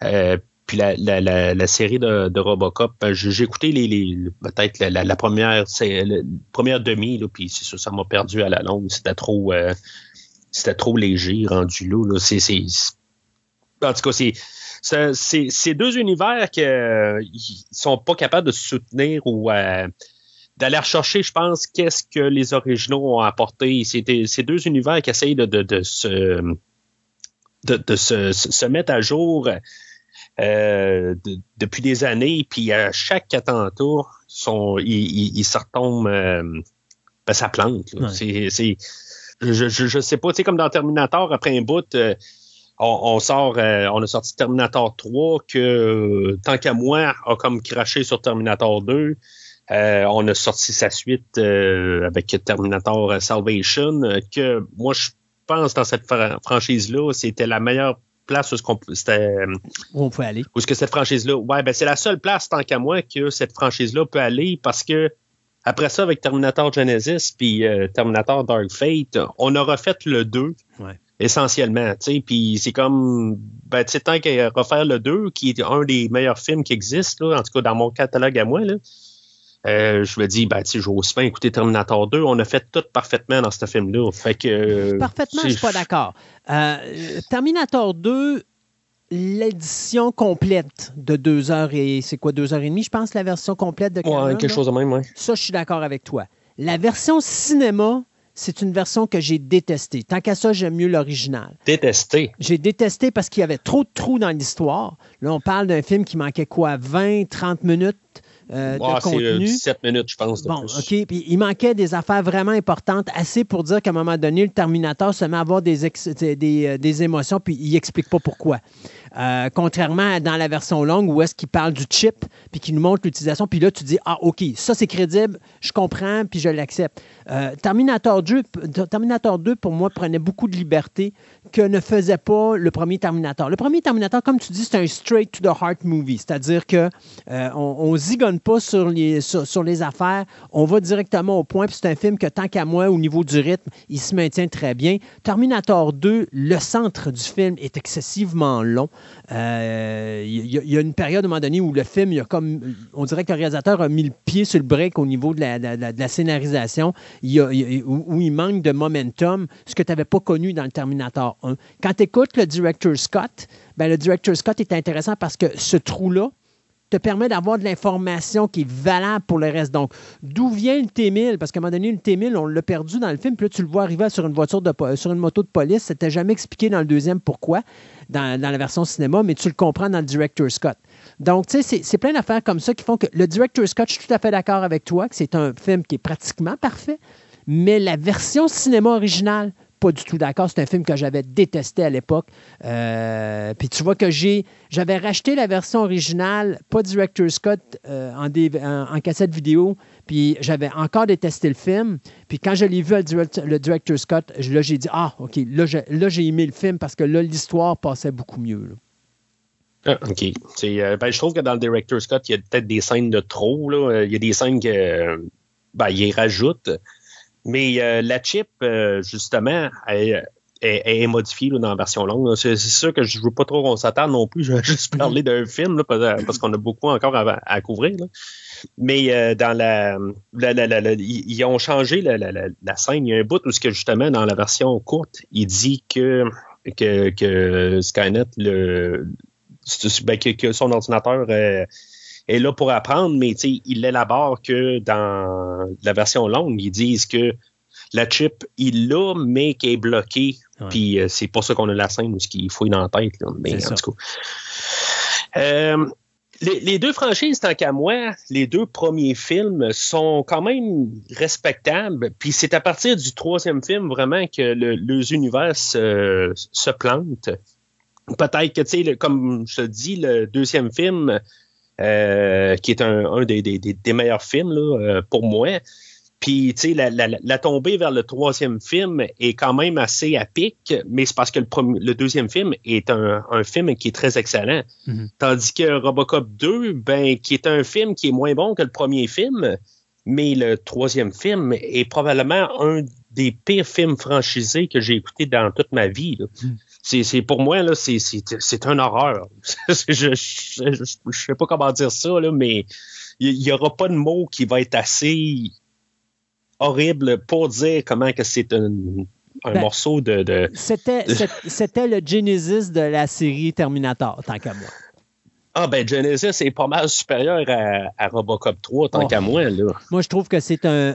Euh, puis la, la, la, série de, de Robocop, ben, j'ai écouté les, les peut-être la, la, première c'est première demi, là, puis c'est ça, ça m'a perdu à la longue. C'était trop c'était trop léger rendu là. C'est, c'est, en tout cas, c'est, c'est, c'est deux univers qui euh, sont pas capables de se soutenir ou euh, d'aller rechercher, je pense, qu'est-ce que les originaux ont apporté. C'était ces deux univers qui essayent de, de, de se de, de se, se, mettre à jour euh, depuis des années, puis à chaque attentat, sont, ils, ils, se retombent, euh, ben, ça plante. C'est, c'est, je, je, sais pas, tu sais, comme dans Terminator, après un bout, euh, on, sort, euh, on a sorti Terminator 3 que, euh, tant qu'à moi, a comme craché sur Terminator 2. on a sorti sa suite avec Terminator Salvation, que moi, je pense dans cette franchise-là, c'était la meilleure place où, c'était, où on peut aller. Où est-ce que cette franchise-là, ouais, ben c'est la seule place tant qu'à moi que cette franchise-là peut aller parce que après ça, avec Terminator Genesis puis euh, Terminator Dark Fate, on a refait le 2. Essentiellement, tu sais, puis c'est comme, ben, tu sais, tant qu'à refaire le 2, qui est un des meilleurs films qui existent, là, en tout cas dans mon catalogue à moi, là, euh, je me dis, ben, tu sais, j'ose pas écouter Terminator 2. On a fait tout parfaitement dans ce film-là. Fait que. Euh, parfaitement, je suis pas d'accord. Terminator 2, l'édition complète de deux heures et c'est quoi deux heures et demie, je pense, la version complète de Ouais, quelque chose de même, ouais. Ça, je suis d'accord avec toi. La version cinéma, c'est une version que j'ai détestée. Tant qu'à ça, j'aime mieux l'original. Détesté. J'ai détesté parce qu'il y avait trop de trous dans l'histoire. Là, on parle d'un film qui manquait quoi, 20, 30 minutes? Euh, de contenu. 17 minutes, je pense. bon, OK. Puis il manquait des affaires vraiment importantes, assez pour dire qu'à un moment donné, le Terminator se met à avoir des, des, des émotions, puis il n'explique pas pourquoi. Euh, contrairement à dans la version longue où est-ce qu'il parle du chip, puis qu'il nous montre l'utilisation, puis là, tu dis, ah, OK, ça, c'est crédible, je comprends, puis je l'accepte. Euh, Terminator, 2, Terminator 2, pour moi, prenait beaucoup de liberté que ne faisait pas le premier Terminator. Le premier Terminator, comme tu dis, c'est un straight to the heart movie, c'est-à-dire que euh, on, ne zigonne pas sur les, sur, les affaires, on va directement au point, puis c'est un film que tant qu'à moi, au niveau du rythme, il se maintient très bien. Terminator 2, le centre du film est excessivement long. Il euh, y, a une période à un moment donné où le film, a comme, on dirait que le réalisateur a mis le pied sur le break au niveau de la, scénarisation, où, il manque de momentum, ce que tu n'avais pas connu dans le Terminator 1. Quand tu écoutes le director Scott, ben, le director Scott est intéressant parce que ce trou-là, te permet d'avoir de l'information qui est valable pour le reste. Donc, d'où vient le T-1000? Parce qu'à un moment donné, le T-1000, on l'a perdu dans le film, puis là, tu le vois arriver sur une voiture, de, sur une moto de police. C'était jamais expliqué dans le deuxième pourquoi, dans, la version cinéma, mais tu le comprends dans le Director Scott. Donc, tu sais, c'est plein d'affaires comme ça qui font que le Director Scott, je suis tout à fait d'accord avec toi, que c'est un film qui est pratiquement parfait, mais la version cinéma originale, pas du tout d'accord. C'est un film que j'avais détesté à l'époque. Euh, puis tu vois que j'ai, j'avais racheté la version originale, pas Director Scott, euh, en, cassette vidéo. Puis j'avais encore détesté le film. Puis quand je l'ai vu, le, Director Scott, là, j'ai dit Ah, OK, là, j'ai aimé le film parce que là, l'histoire passait beaucoup mieux. Ah, OK. Euh, ben, je trouve que dans le Director Scott, il y a peut-être des scènes de trop. Là. Il y a des scènes que ben, il rajoute. Mais euh, la chip, euh, justement, est, modifiée dans la version longue. C'est sûr que je ne veux pas trop qu'on s'attarde non plus. Je vais juste mhm. parler d'un film parce qu'on a beaucoup encore à, couvrir. Mais euh, dans la, ils ont changé la, scène. Il y a un bout où que justement dans la version courte, il dit que que, Skynet le ben, que, son ordinateur est là pour apprendre, mais il élabore que dans la version longue, ils disent que la chip, il l'a, mais qui est bloquée. Puis euh, c'est pour ça qu'on a la scène où il fouille dans la tête. Mais en tout cas. Euh, les, deux franchises, tant qu'à moi, les deux premiers films sont quand même respectables. Puis c'est à partir du troisième film vraiment que le, les univers se, se plantent. Peut-être que, tu sais, comme je te dis, le deuxième film, euh, qui est un, des, meilleurs films euh, pour moi. Puis, tu sais, la, tombée vers le troisième film est quand même assez à pic, mais c'est parce que le, le deuxième film est un, film qui est très excellent. Mm-hmm. Tandis que Robocop 2, ben, qui est un film qui est moins bon que le premier film, mais le troisième film est probablement un des pires films franchisés que j'ai écouté dans toute ma vie. Mm c'est pour moi là c'est c'est un horreur. je, je, sais pas comment dire ça là, mais il y, aura pas de mot qui va être assez horrible pour dire comment que c'est un, un ben, morceau de. de C'était le Genesis de la série Terminator, tant qu'à moi. Ah, ben Genesis est pas mal supérieur à, Robocop 3, tant oh. qu'à moi. Là. Moi, je trouve que c'est un,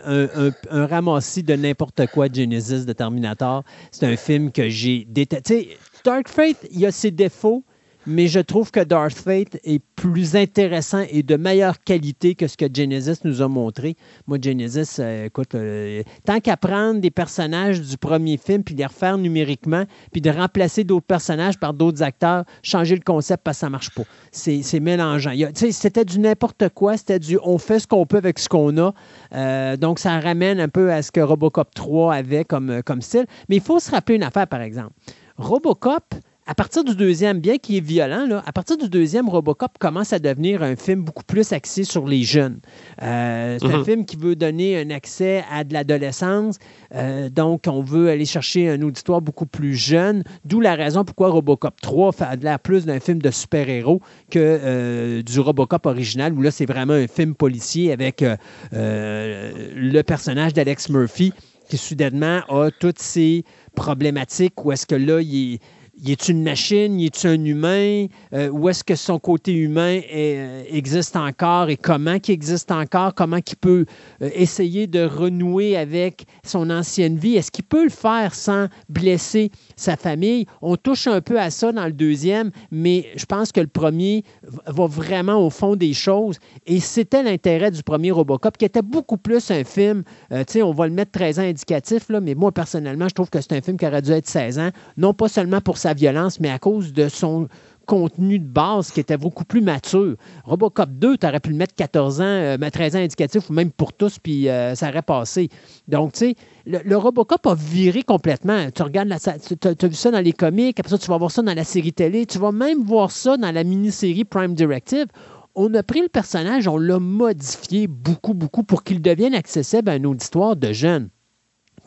un, ramassis de n'importe quoi, Genesis de Terminator. C'est un film que j'ai détesté. Dark Fate, il y a ses défauts, mais je trouve que Darth Fate est plus intéressant et de meilleure qualité que ce que Genesis nous a montré. Moi, Genesis, euh, écoute, euh, tant qu'à prendre des personnages du premier film puis les refaire numériquement, puis de remplacer d'autres personnages par d'autres acteurs, changer le concept parce que ça marche pas. C'est mélangeant. C'était du n'importe quoi, c'était du on fait ce qu'on peut avec ce qu'on a. Euh, donc, ça ramène un peu à ce que Robocop 3 avait comme, comme style. Mais il faut se rappeler une affaire, par exemple. Robocop, à partir du deuxième, bien qu'il est violent, là, à partir du deuxième, Robocop commence à devenir un film beaucoup plus axé sur les jeunes. Euh, c'est un mhm. film qui veut donner un accès à de l'adolescence, euh, donc on veut aller chercher un auditoire beaucoup plus jeune, d'où la raison pourquoi Robocop 3 fait l'air plus d'un film de super-héros que euh, du Robocop original, où là c'est vraiment un film policier avec le personnage d'Alex Murphy qui soudainement a toutes ces problématiques où est-ce que là, il y est une machine, y est un humain, euh, où est-ce que son côté humain euh, existe encore et comment qu'il existe encore, comment qu'il peut euh, essayer de renouer avec son ancienne vie, est-ce qu'il peut le faire sans blesser sa famille? On touche un peu à ça dans le deuxième, mais je pense que le premier va vraiment au fond des choses et c'était l'intérêt du premier Robocop qui était beaucoup plus un film, tu sais, on va le mettre 13 ans indicatif, là, mais moi personnellement, je trouve que c'est un film qui aurait dû être 16 ans, non pas seulement pour sa violence, mais à cause de son contenu de base qui était beaucoup plus mature. Robocop 2, tu aurais pu le mettre 14 ans, euh, 13 ans indicatif ou même pour tous, puis euh, ça aurait passé. Donc, tu sais, le, Robocop a viré complètement. Tu regardes, la, tu as, vu ça dans les comics, après ça, tu vas voir ça dans la série télé, tu vas même voir ça dans la mini-série Prime Directive. On a pris le personnage, on l'a modifié beaucoup, beaucoup pour qu'il devienne accessible à une auditoire de jeunes.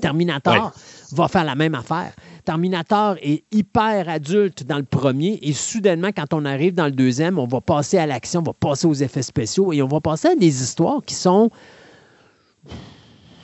Terminator va faire la même affaire. Terminator est hyper adulte dans le premier et soudainement, quand on arrive dans le deuxième, on va passer à l'action, on va passer aux effets spéciaux et on va passer à des histoires qui sont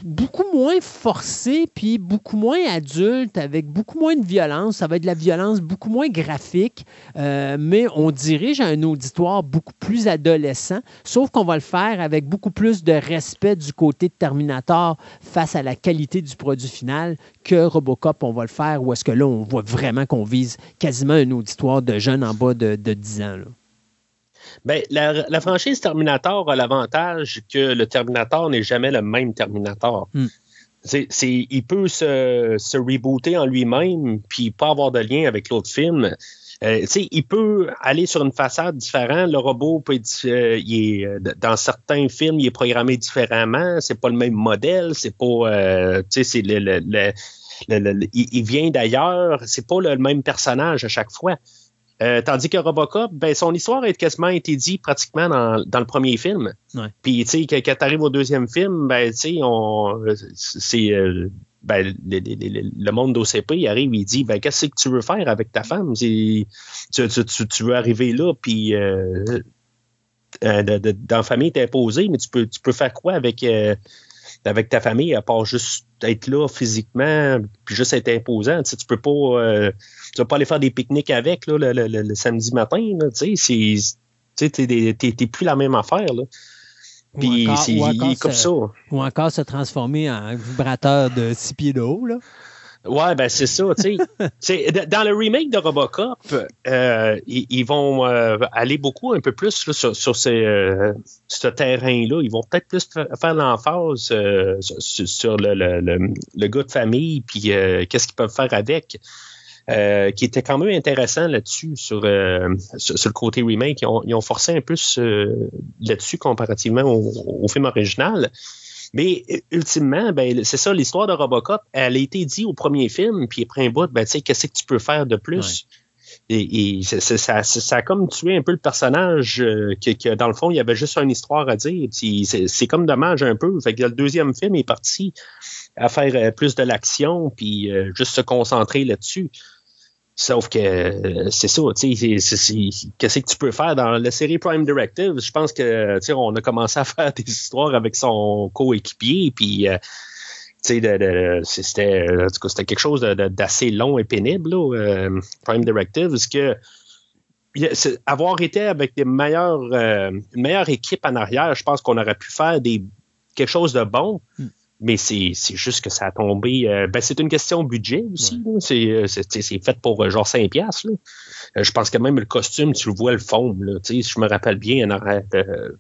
beaucoup moins forcé, puis beaucoup moins adulte, avec beaucoup moins de violence. Ça va être de la violence beaucoup moins graphique, euh, mais on dirige un auditoire beaucoup plus adolescent, sauf qu'on va le faire avec beaucoup plus de respect du côté de Terminator face à la qualité du produit final que Robocop, on va le faire, ou est-ce que là, on voit vraiment qu'on vise quasiment un auditoire de jeunes en bas de, 10 ans. Ben, la, franchise Terminator a l'avantage que le Terminator n'est jamais le même Terminator. Hmm. il peut se, rebooter en lui-même puis pas avoir de lien avec l'autre film. Euh, il peut aller sur une façade différente. Le robot peut être, euh, il est, euh, dans certains films, il est programmé différemment. C'est pas le même modèle. C'est pas, c'est le, il, vient d'ailleurs. C'est pas le même personnage à chaque fois. Euh, tandis que Robocop, ben, son histoire a quasiment été dit pratiquement dans, dans le premier film. Puis, tu sais, quand, tu arrives au deuxième film, ben, tu sais, on, c'est, euh, ben, le, monde d'OCP, il arrive, il dit, ben, qu'est-ce que tu veux faire avec ta femme? Tu, tu, tu, veux arriver là, puis euh, euh dans la famille, t'es imposé, mais tu peux, tu peux faire quoi avec, avec ta famille à part juste être là physiquement, puis juste être imposant? Tu, sais, tu peux pas tu vas pas aller faire des pique-niques avec là, le, samedi matin. Tu sais, t'es plus la même affaire. Là. Puis comme ça. Ou encore se transformer en vibrateur de six pieds de haut. Là. Ouais, ben c'est ça. tu sais. dans le remake de Robocop, euh, ils, vont euh, aller beaucoup un peu plus sur, sur euh, ce terrain-là. Ils vont peut-être plus faire l'emphase sur, le, le, le, gars de famille, puis qu'est-ce qu'ils peuvent faire avec. Euh, qui était quand même intéressant là-dessus, sur, euh, sur, le côté remake. Ils ont, ils ont forcé un peu là-dessus comparativement au, film original. Mais ultimement, ben, c'est ça, l'histoire de Robocop, elle a été dit au premier film, puis après un bout, ben, tu sais, qu'est-ce que tu peux faire de plus? Et, ça, ça, a comme tué un peu le personnage euh, que, dans le fond, il y avait juste une histoire à dire. C'est comme dommage un peu. Fait que le deuxième film est parti à faire plus de l'action, puis juste se concentrer là-dessus. Sauf que euh, c'est ça, tu sais, qu'est-ce que tu peux faire dans la série Prime Directive? Je pense que, tu sais, on a commencé à faire des histoires avec son coéquipier, puis, euh, tu sais, c'était, c'était quelque chose d'assez long et pénible, là, euh, Prime Directive, parce que avoir été avec des meilleurs, une meilleure équipe en arrière, je pense qu'on aurait pu faire des, quelque chose de bon. Hmm mais c'est juste que ça a tombé. Euh, ben, c'est une question budget aussi. Euh, c'est fait pour euh, genre 5 piastres. je pense que même le costume, tu le vois le fond. Là, si je me rappelle bien, en arrête.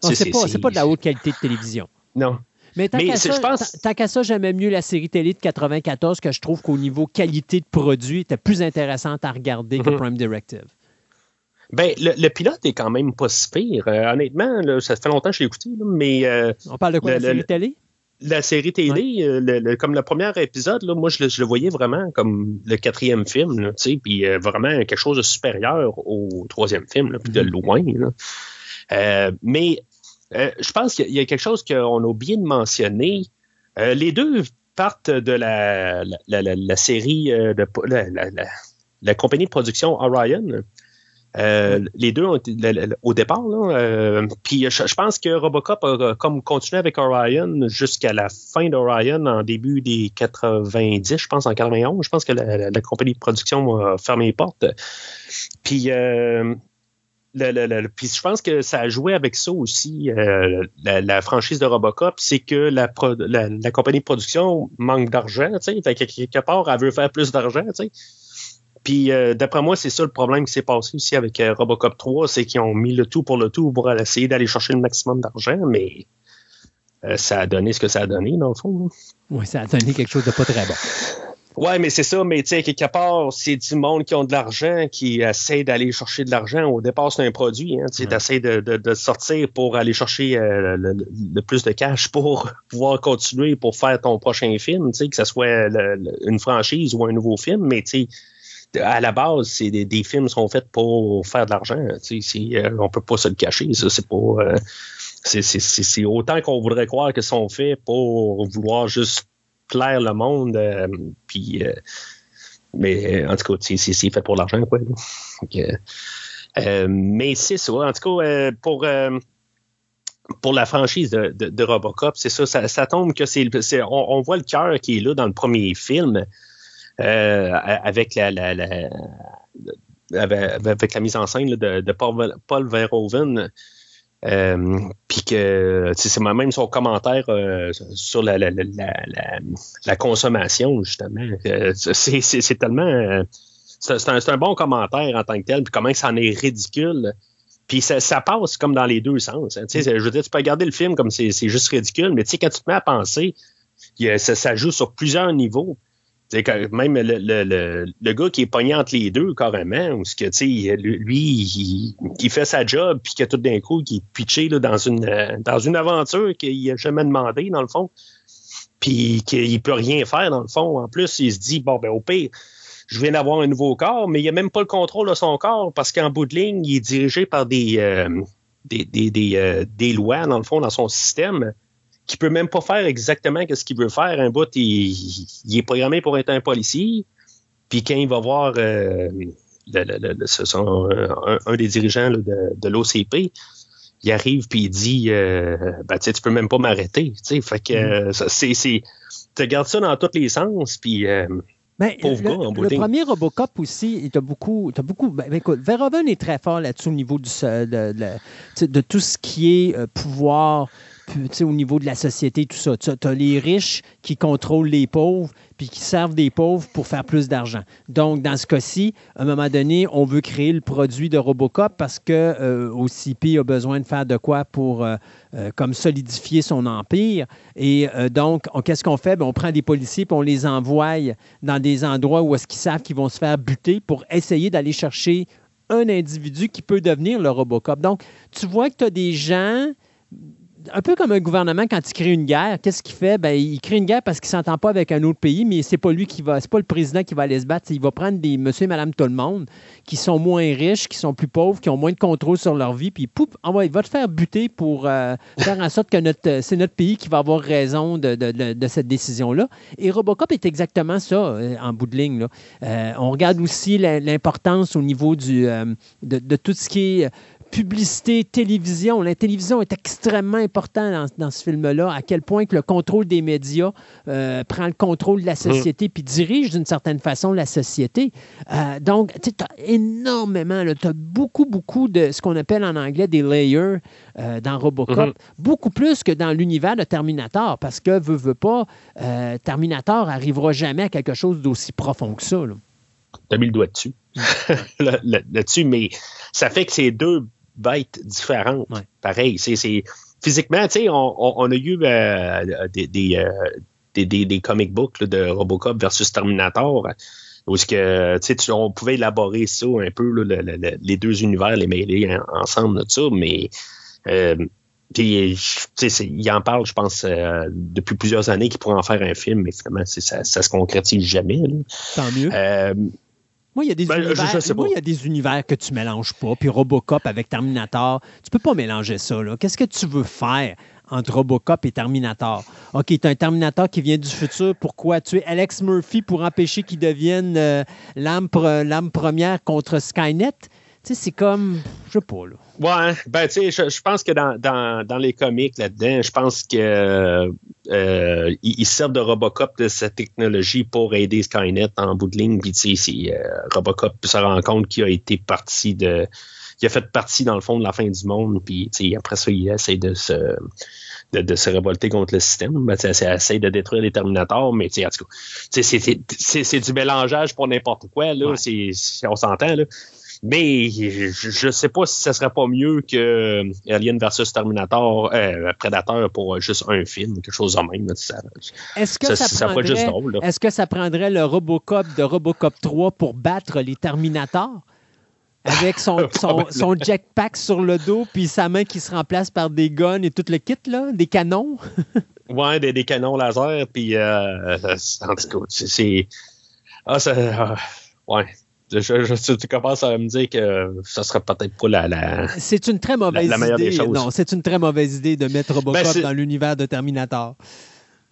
c'est pas, pas de la haute qualité de télévision. Non. Mais tant qu'à ça, pense... ça j'aimais mieux la série télé de 94 que je trouve qu'au niveau qualité de produit, était plus intéressante à regarder que mm-hmm. Prime Directive. Ben, le, pilote est quand même pas si pire. honnêtement, ça fait longtemps que je l'ai écouté, mais... On parle de quoi, la série télé? La série télé, euh, comme le premier épisode, là, moi, je le, voyais vraiment comme le quatrième film, puis euh, vraiment quelque chose de supérieur au troisième film, puis de mhm. loin. Euh, mais je pense qu'il y a quelque chose qu'on a oublié de mentionner. les deux partent de la, la, série de la, compagnie de production Orion. Euh, les deux ont été au départ. Là, puis je, pense que Robocop a comme continué avec Orion jusqu'à la fin d'Orion en début des 90, je pense en 91. Je pense que la, compagnie de production a fermé les portes. Puis puis je pense que ça a joué avec ça aussi, euh, la, franchise de Robocop, c'est que la, la, compagnie de production manque d'argent, tu sais, quelque part, elle veut faire plus d'argent, tu sais. Puis euh, d'après moi, c'est ça le problème qui s'est passé aussi avec euh, Robocop 3, c'est qu'ils ont mis le tout pour le tout pour essayer d'aller chercher le maximum d'argent, mais ça a donné ce que ça a donné, dans le fond. Oui, ça a donné quelque chose de pas très bon. Ouais, mais c'est ça, mais tu sais, quelque part, c'est du monde qui ont de l'argent, qui essaie d'aller chercher de l'argent. Au départ, c'est un produit, hein, tu sais, de, de, sortir pour aller chercher euh, le, plus de cash pour pouvoir continuer pour faire ton prochain film, tu sais, que ce soit une franchise ou un nouveau film, mais tu sais, à la base, c'est des, films sont faits pour faire de l'argent. Tu sais, euh, on peut pas se le cacher. Ça, c'est pas. Euh, c'est autant qu'on voudrait croire que sont faits pour vouloir juste plaire le monde. Euh, puis, euh, mais en tout cas, c'est fait pour l'argent, quoi. Euh, mais c'est ça. En tout cas, pour pour la franchise de, Robocop, c'est ça, ça, tombe que c'est, on, voit le cœur qui est là dans le premier film avec la, avec, la mise en scène de, Paul, Verhoeven. Euh, puis que c'est même son commentaire euh, sur la, la, la, la, consommation, justement. Euh, c'est tellement. c'est un, bon commentaire en tant que tel, puis comment ça en est ridicule. Puis ça, passe comme dans les deux sens. Hein. Je veux dire, tu peux regarder le film comme c'est juste ridicule, mais tu sais, quand tu te mets à penser, ça joue sur plusieurs niveaux même le, le, le, gars qui est pogné entre les deux, carrément, ou ce que, lui, il, fait sa job, puis que tout d'un coup, il est pitché là, dans, une, dans une aventure qu'il n'a jamais demandé, dans le fond, puis qu'il peut rien faire, dans le fond. En plus, il se dit, bon, ben au pire, je viens d'avoir un nouveau corps, mais il n'a même pas le contrôle de son corps, parce qu'en bout de ligne, il est dirigé par des, euh, des, des, des, euh, des lois, dans le fond, dans son système qui peut même pas faire exactement ce qu'il veut faire. Un bout, il, est programmé pour être un policier. Puis quand il va voir euh, un, des dirigeants de, l'OCP, il arrive puis il dit euh, ben, tu peux même pas m'arrêter. Fait que mm-hmm. c'est. Tu regardes ça dans tous les sens, puis. Euh, ben, le, gars, en le premier Robocop aussi, il a beaucoup. As beaucoup ben, écoute, Verhoeven est très fort là-dessus au niveau du, de, de, tout ce qui est pouvoir au niveau de la société, tout ça. Tu as les riches qui contrôlent les pauvres, puis qui servent des pauvres pour faire plus d'argent. Donc, dans ce cas-ci, à un moment donné, on veut créer le produit de Robocop parce que euh, OCP a besoin de faire de quoi pour euh, euh, comme solidifier son empire. Et donc, qu'est-ce qu'on fait? Ben, on prend des policiers et on les envoie dans des endroits où est-ce qu'ils savent qu'ils vont se faire buter pour essayer d'aller chercher un individu qui peut devenir le Robocop. Donc, tu vois que tu as des gens un peu comme un gouvernement quand il crée une guerre, qu'est-ce qu'il fait? Ben, il crée une guerre parce qu'il ne s'entend pas avec un autre pays, mais c'est pas lui qui va, c'est pas le président qui va aller se battre. Il va prendre des monsieur et madame tout le monde qui sont moins riches, qui sont plus pauvres, qui ont moins de contrôle sur leur vie, puis poup, il va te faire buter pour euh, faire en sorte que notre, c'est notre pays qui va avoir raison de, cette décision-là. Et Robocop est exactement ça, euh, en bout de ligne. Euh, on regarde aussi l'importance au niveau du, de, tout ce qui est publicité, télévision. La télévision est extrêmement importante dans, ce film-là, à quel point que le contrôle des médias euh, prend le contrôle de la société puis dirige d'une certaine façon la société. Euh, donc, tu as énormément, tu as beaucoup, beaucoup de ce qu'on appelle en anglais des layers euh, dans Robocop, mm-hmm. beaucoup plus que dans l'univers de Terminator, parce que, veut, veut pas, Terminator arrivera jamais à quelque chose d'aussi profond que ça. Tu as mis le doigt dessus. là-dessus, mais ça fait que ces deux bêtes différentes. Pareil, c'est physiquement, tu sais, on, a eu euh, des, des, des, comic books de Robocop versus Terminator où que, tu, on pouvait élaborer ça un peu, les deux univers, les mêler ensemble, tout ça, mais euh, il en parle, je pense, euh, depuis plusieurs années qu'il pourrait en faire un film, mais finalement, ça, ça se concrétise jamais. Tant mieux. Moi, il y a des ben, univers, il y a des univers que tu mélanges pas. Puis Robocop avec Terminator, tu peux pas mélanger ça. Qu'est-ce que tu veux faire entre Robocop et Terminator? OK, tu as un Terminator qui vient du futur. Pourquoi tuer Alex Murphy pour empêcher qu'il devienne euh, l'âme première contre Skynet? Sais, c'est comme, je sais pas, là. Ouais, ben, tu sais, je, pense que dans, dans, dans les comics là-dedans, je pense que euh, ils, servent de Robocop de cette technologie pour aider Skynet en bout de ligne. Puis, tu sais, euh, Robocop se rend compte qu'il a été parti de. qu'il a fait partie, dans le fond, de la fin du monde. Puis, tu sais, après ça, il essaie de se de, se révolter contre le système. Ben, ça essaie de détruire les Terminators, mais en tout cas, c'est du mélangeage pour n'importe quoi. Là, on s'entend. Mais je ne sais pas si ce serait pas mieux que euh, Alien versus Terminator, euh, Predator pour juste un film, quelque chose de même. Est-ce que ça, prendrait, Est-ce que ça prendrait le Robocop de Robocop 3 pour battre les Terminators? avec son, son, jetpack sur le dos, puis sa main qui se remplace par des guns et tout le kit, là, des canons? ouais, des, canons laser, puis euh, en tout cas, c'est. Ah, ça. Ah, ouais. Je, tu commences à me dire que ça serait peut-être pas la, c'est une très mauvaise idée. Non, c'est une très mauvaise idée de mettre Robocop ben, dans l'univers de Terminator.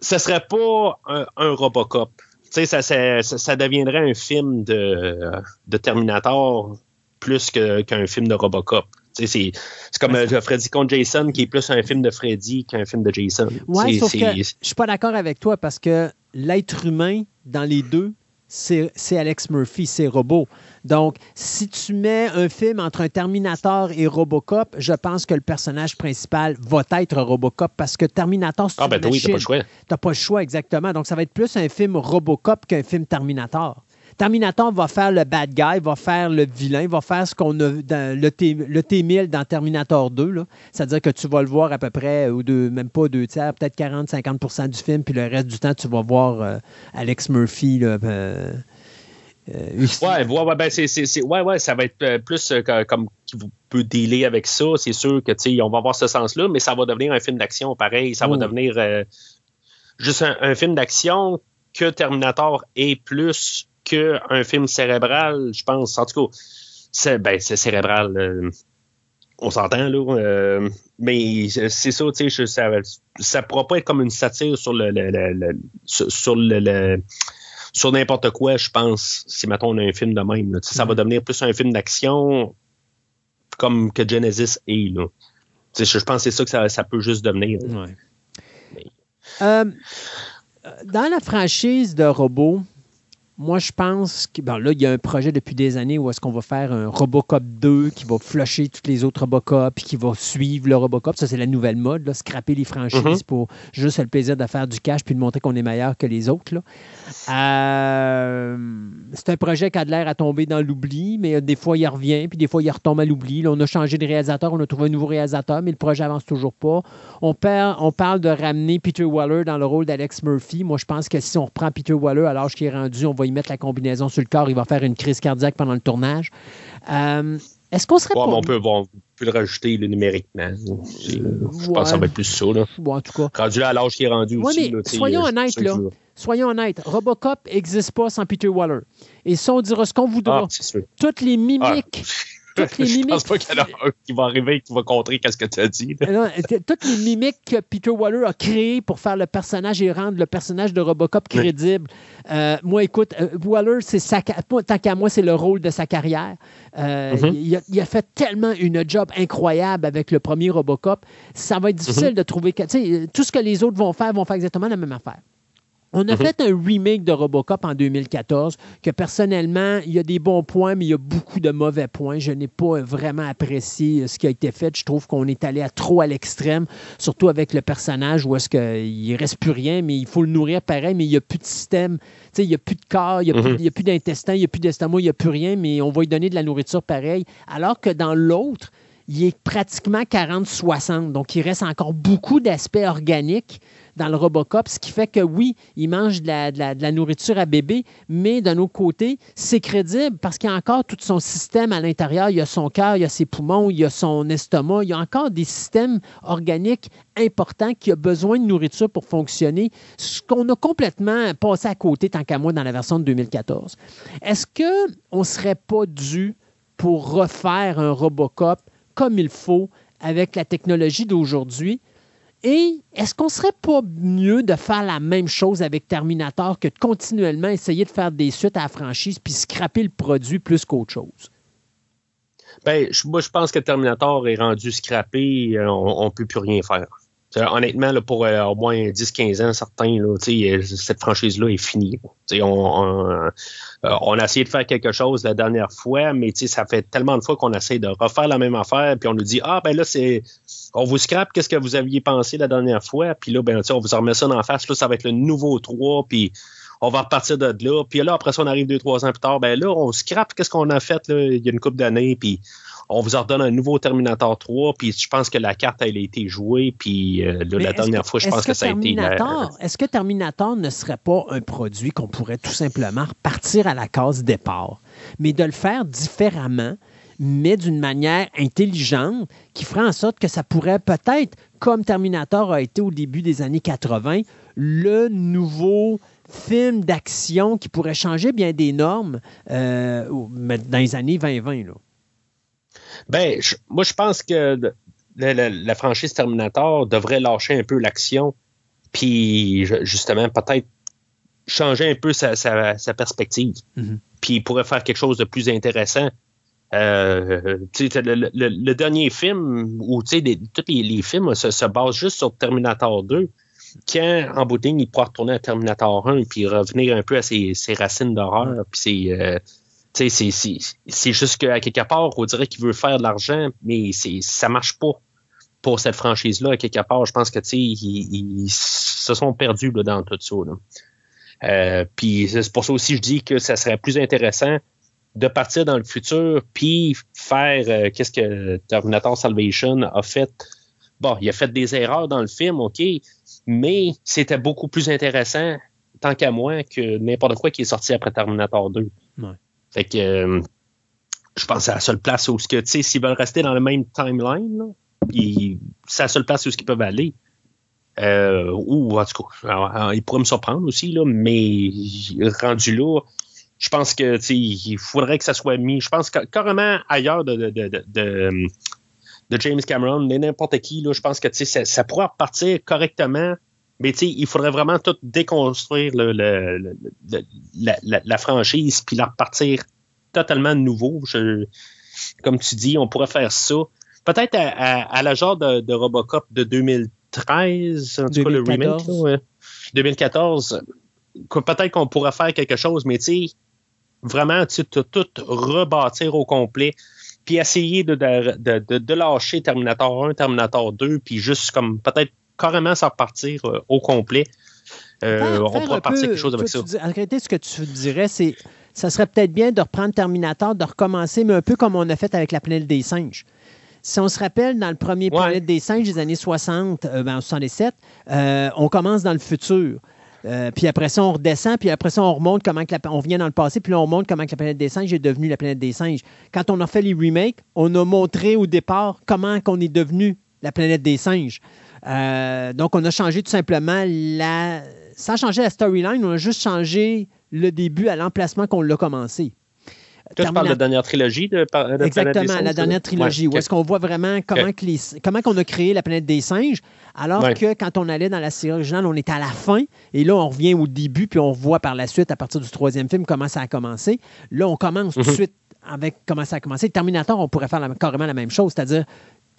Ce serait pas un, Robocop. Tu sais, ça, ça, ça, deviendrait un film de, de Terminator plus qu'un film de Robocop. C'est comme euh, Freddy contre Jason, qui est plus un film de Freddy qu'un film de Jason. Oui, sauf que je suis pas d'accord avec toi parce que l'être humain, dans les deux, c'est Alex Murphy, c'est robot. Donc, si tu mets un film entre un Terminator et Robocop, je pense que le personnage principal va être Robocop parce que Terminator, c'est ah, ben oui, t'as pas le choix. T'as pas le choix, exactement. Donc, ça va être plus un film Robocop qu'un film Terminator. Terminator va faire le bad guy, va faire le vilain, va faire ce qu'on a dans le, T, le T1000 dans Terminator 2. C'est-à-dire que tu vas le voir à peu près, ou de, même pas deux tiers, peut-être 40-50% du film, puis le reste du temps, tu vas voir euh, Alex Murphy. Là, euh, euh, ouais, ouais, ben c'est, ouais, ouais, ça va être plus comme qui peut dealer avec ça. C'est sûr que on va avoir ce sens-là, mais ça va devenir un film d'action pareil. Ça va oh. devenir juste un, un, film d'action que Terminator est plus qu'un film cérébral, je pense. En tout cas, c'est ben, cérébral. Euh, on s'entend, là. Euh, mais c'est ça, tu sais, ça, ça pourra pas être comme une satire sur le, sur le, sur n'importe quoi, je pense, si maintenant on a un film de même. Ça va mm-hmm. devenir plus un film d'action comme que Genesis est. Là. Je pense que c'est ça que ça, peut juste devenir. Euh, dans la franchise de robots, moi, je pense que là, il y a un projet depuis des années où est-ce qu'on va faire un Robocop 2 qui va flusher toutes les autres Robocop puis qui va suivre le Robocop. Ça, c'est la nouvelle mode, là, scraper les franchises mhm. pour juste le plaisir de faire du cash puis de montrer qu'on est meilleur que les autres. Euh, c'est un projet qui a l'air à tomber dans l'oubli, mais des fois, il revient, puis des fois, il retombe à l'oubli. on a changé de réalisateur, on a trouvé un nouveau réalisateur, mais le projet avance toujours pas. On, on parle de ramener Peter Waller dans le rôle d'Alex Murphy. Moi, je pense que si on reprend Peter Waller à l'âge qui est rendu, on va mettre la combinaison sur le corps, il va faire une crise cardiaque pendant le tournage. Euh, est-ce qu'on serait pas... on, peut, le rajouter numériquement. Je pense que ça va être plus ça. Là. en tout cas. Rendu à l'âge qui est rendu aussi. soyons honnêtes, là. Soyons honnêtes. Robocop n'existe pas sans Peter Waller. Et ça, on dira ce qu'on voudra. Ah, Toutes les mimiques. Ah. Je pense pas qu'il y en a un qui va arriver et qui va contrer qu'est-ce que tu as dit. toutes les mimiques que Peter Waller a créées pour faire le personnage et rendre le personnage de Robocop crédible. Euh, moi, écoute, euh, Waller, c'est tant qu'à moi, c'est le rôle de sa carrière. Euh, mm-hmm. il, a, fait tellement une job incroyable avec le premier Robocop. Ça va être difficile mm-hmm. de trouver. Tout ce que les autres vont faire, vont faire exactement la même affaire. On a mhm. fait un remake de Robocop en 2014 que personnellement, il y a des bons points, mais il y a beaucoup de mauvais points. Je n'ai pas vraiment apprécié euh, ce qui a été fait. Je trouve qu'on est allé à trop à l'extrême, surtout avec le personnage où est-ce qu'il ne reste plus rien, mais il faut le nourrir pareil, mais il n'y a plus de système. il n'y a plus de corps, il n'y a, plus d'intestin, il n'y a plus d'estomac, il n'y a plus rien, mais on va lui donner de la nourriture pareil. Alors que dans l'autre, il est pratiquement 40-60. Donc, il reste encore beaucoup d'aspects organiques dans le Robocop, ce qui fait que oui, il mange de la, nourriture à bébé, mais d'un autre côté, c'est crédible parce qu'il y a encore tout son système à l'intérieur. Il y a son cœur, il y a ses poumons, il y a son estomac, il y a encore des systèmes organiques importants qui ont besoin de nourriture pour fonctionner, ce qu'on a complètement passé à côté tant qu'à moi dans la version de 2014. Est-ce qu'on ne serait pas dû pour refaire un Robocop comme il faut avec la technologie d'aujourd'hui? Et est-ce qu'on serait pas mieux de faire la même chose avec Terminator que de continuellement essayer de faire des suites à la franchise puis scraper le produit plus qu'autre chose? Ben, moi, je pense que Terminator est rendu scrappé. Euh, on ne peut plus rien faire. Honnêtement, là, pour euh, au moins 10-15 ans, certains, là, cette franchise-là est finie. On, on, euh, on, a essayé de faire quelque chose la dernière fois, mais ça fait tellement de fois qu'on essaie de refaire la même affaire, puis on nous dit Ah, ben là, c'est. On vous scrape, qu'est-ce que vous aviez pensé la dernière fois? Puis là, ben, on vous remet ça en face. Là, ça va être le nouveau 3, puis on va repartir de là. Puis là, après ça, on arrive deux, trois ans plus tard, ben là, on scrape qu'est-ce qu'on a fait là, il y a une couple d'années, puis on vous ordonne un nouveau Terminator 3, puis je pense que la carte, elle a été jouée, puis euh, la dernière fois, je pense que, ça a été... Est-ce que Terminator ne serait pas un produit qu'on pourrait tout simplement repartir à la case départ, mais de le faire différemment, mais d'une manière intelligente, qui ferait en sorte que ça pourrait peut-être, comme Terminator a été au début des années 80, le nouveau film d'action qui pourrait changer bien des normes euh, dans les années 2020. Là? Ben, moi, je pense que la, franchise Terminator devrait lâcher un peu l'action, puis justement, peut-être changer un peu sa, perspective. Mm-hmm. Puis il pourrait faire quelque chose de plus intéressant. Euh, le, le, dernier film, ou tous les, les, films se, basent juste sur Terminator 2, quand en bout il pourra retourner à Terminator 1 puis revenir un peu à ses, racines d'horreur, puis ses, euh, c'est juste qu'à quelque part, on dirait qu'il veut faire de l'argent, mais ça marche pas pour cette franchise-là. À quelque part, je pense que ils, se sont perdus dans tout ça. Euh, puis c'est pour ça aussi que je dis que ça serait plus intéressant de partir dans le futur puis faire euh, qu'est-ce que Terminator Salvation a fait. Bon, il a fait des erreurs dans le film, OK, mais c'était beaucoup plus intéressant, tant qu'à moi, que n'importe quoi qui est sorti après Terminator 2. Fait que euh, je pense que c'est la seule place où, tu sais, s'ils veulent rester dans le même timeline, c'est la seule place où ils peuvent aller. Euh, ou en tout cas, ils pourraient me surprendre aussi, là, mais rendu là, je pense que il faudrait que ça soit mis, je pense carrément ailleurs de, de, de, de, James Cameron, n'importe qui, là, je pense que ça, ça pourrait repartir correctement mais il faudrait vraiment tout déconstruire le, la, franchise puis la repartir totalement nouveau. comme tu dis, on pourrait faire ça. Peut-être à, la genre de, Robocop de 2013, en tout cas le remake, 2014. Peut-être qu'on pourrait faire quelque chose, mais tu sais, vraiment, tu tout rebâtir au complet, puis essayer de, de, lâcher Terminator 1, Terminator 2, puis juste comme peut-être carrément s'en repartir euh, au complet. Euh, on pourrait partir quelque chose avec ça. en réalité, ce que tu dirais, c'est ça serait peut-être bien de reprendre Terminator, de recommencer, mais un peu comme on a fait avec la planète des singes. Si on se rappelle, dans le premier planète des singes des années 60, euh, ben, 67, on commence dans le futur. puis après ça, on redescend, puis après ça, on remonte comment que on vient dans le passé, puis là, on montre comment que la planète des singes est devenue la planète des singes. Quand on a fait les remakes, on a montré au départ comment qu'on est devenu la planète des singes. Euh, donc, on a changé tout simplement la. Sans changer la storyline, on a juste changé le début à l'emplacement qu'on l'a commencé. tu parles de la dernière trilogie de, Exactement, la dernière trilogie, où est-ce qu'on voit vraiment comment, comment on a créé la planète des singes, alors que quand on allait dans la série originale, on était à la fin, et là, on revient au début, puis on voit par la suite, à partir du troisième film, comment ça a commencé. Là, on commence tout de mhm. suite avec comment ça a commencé. Terminator, on pourrait faire carrément la même chose, c'est-à-dire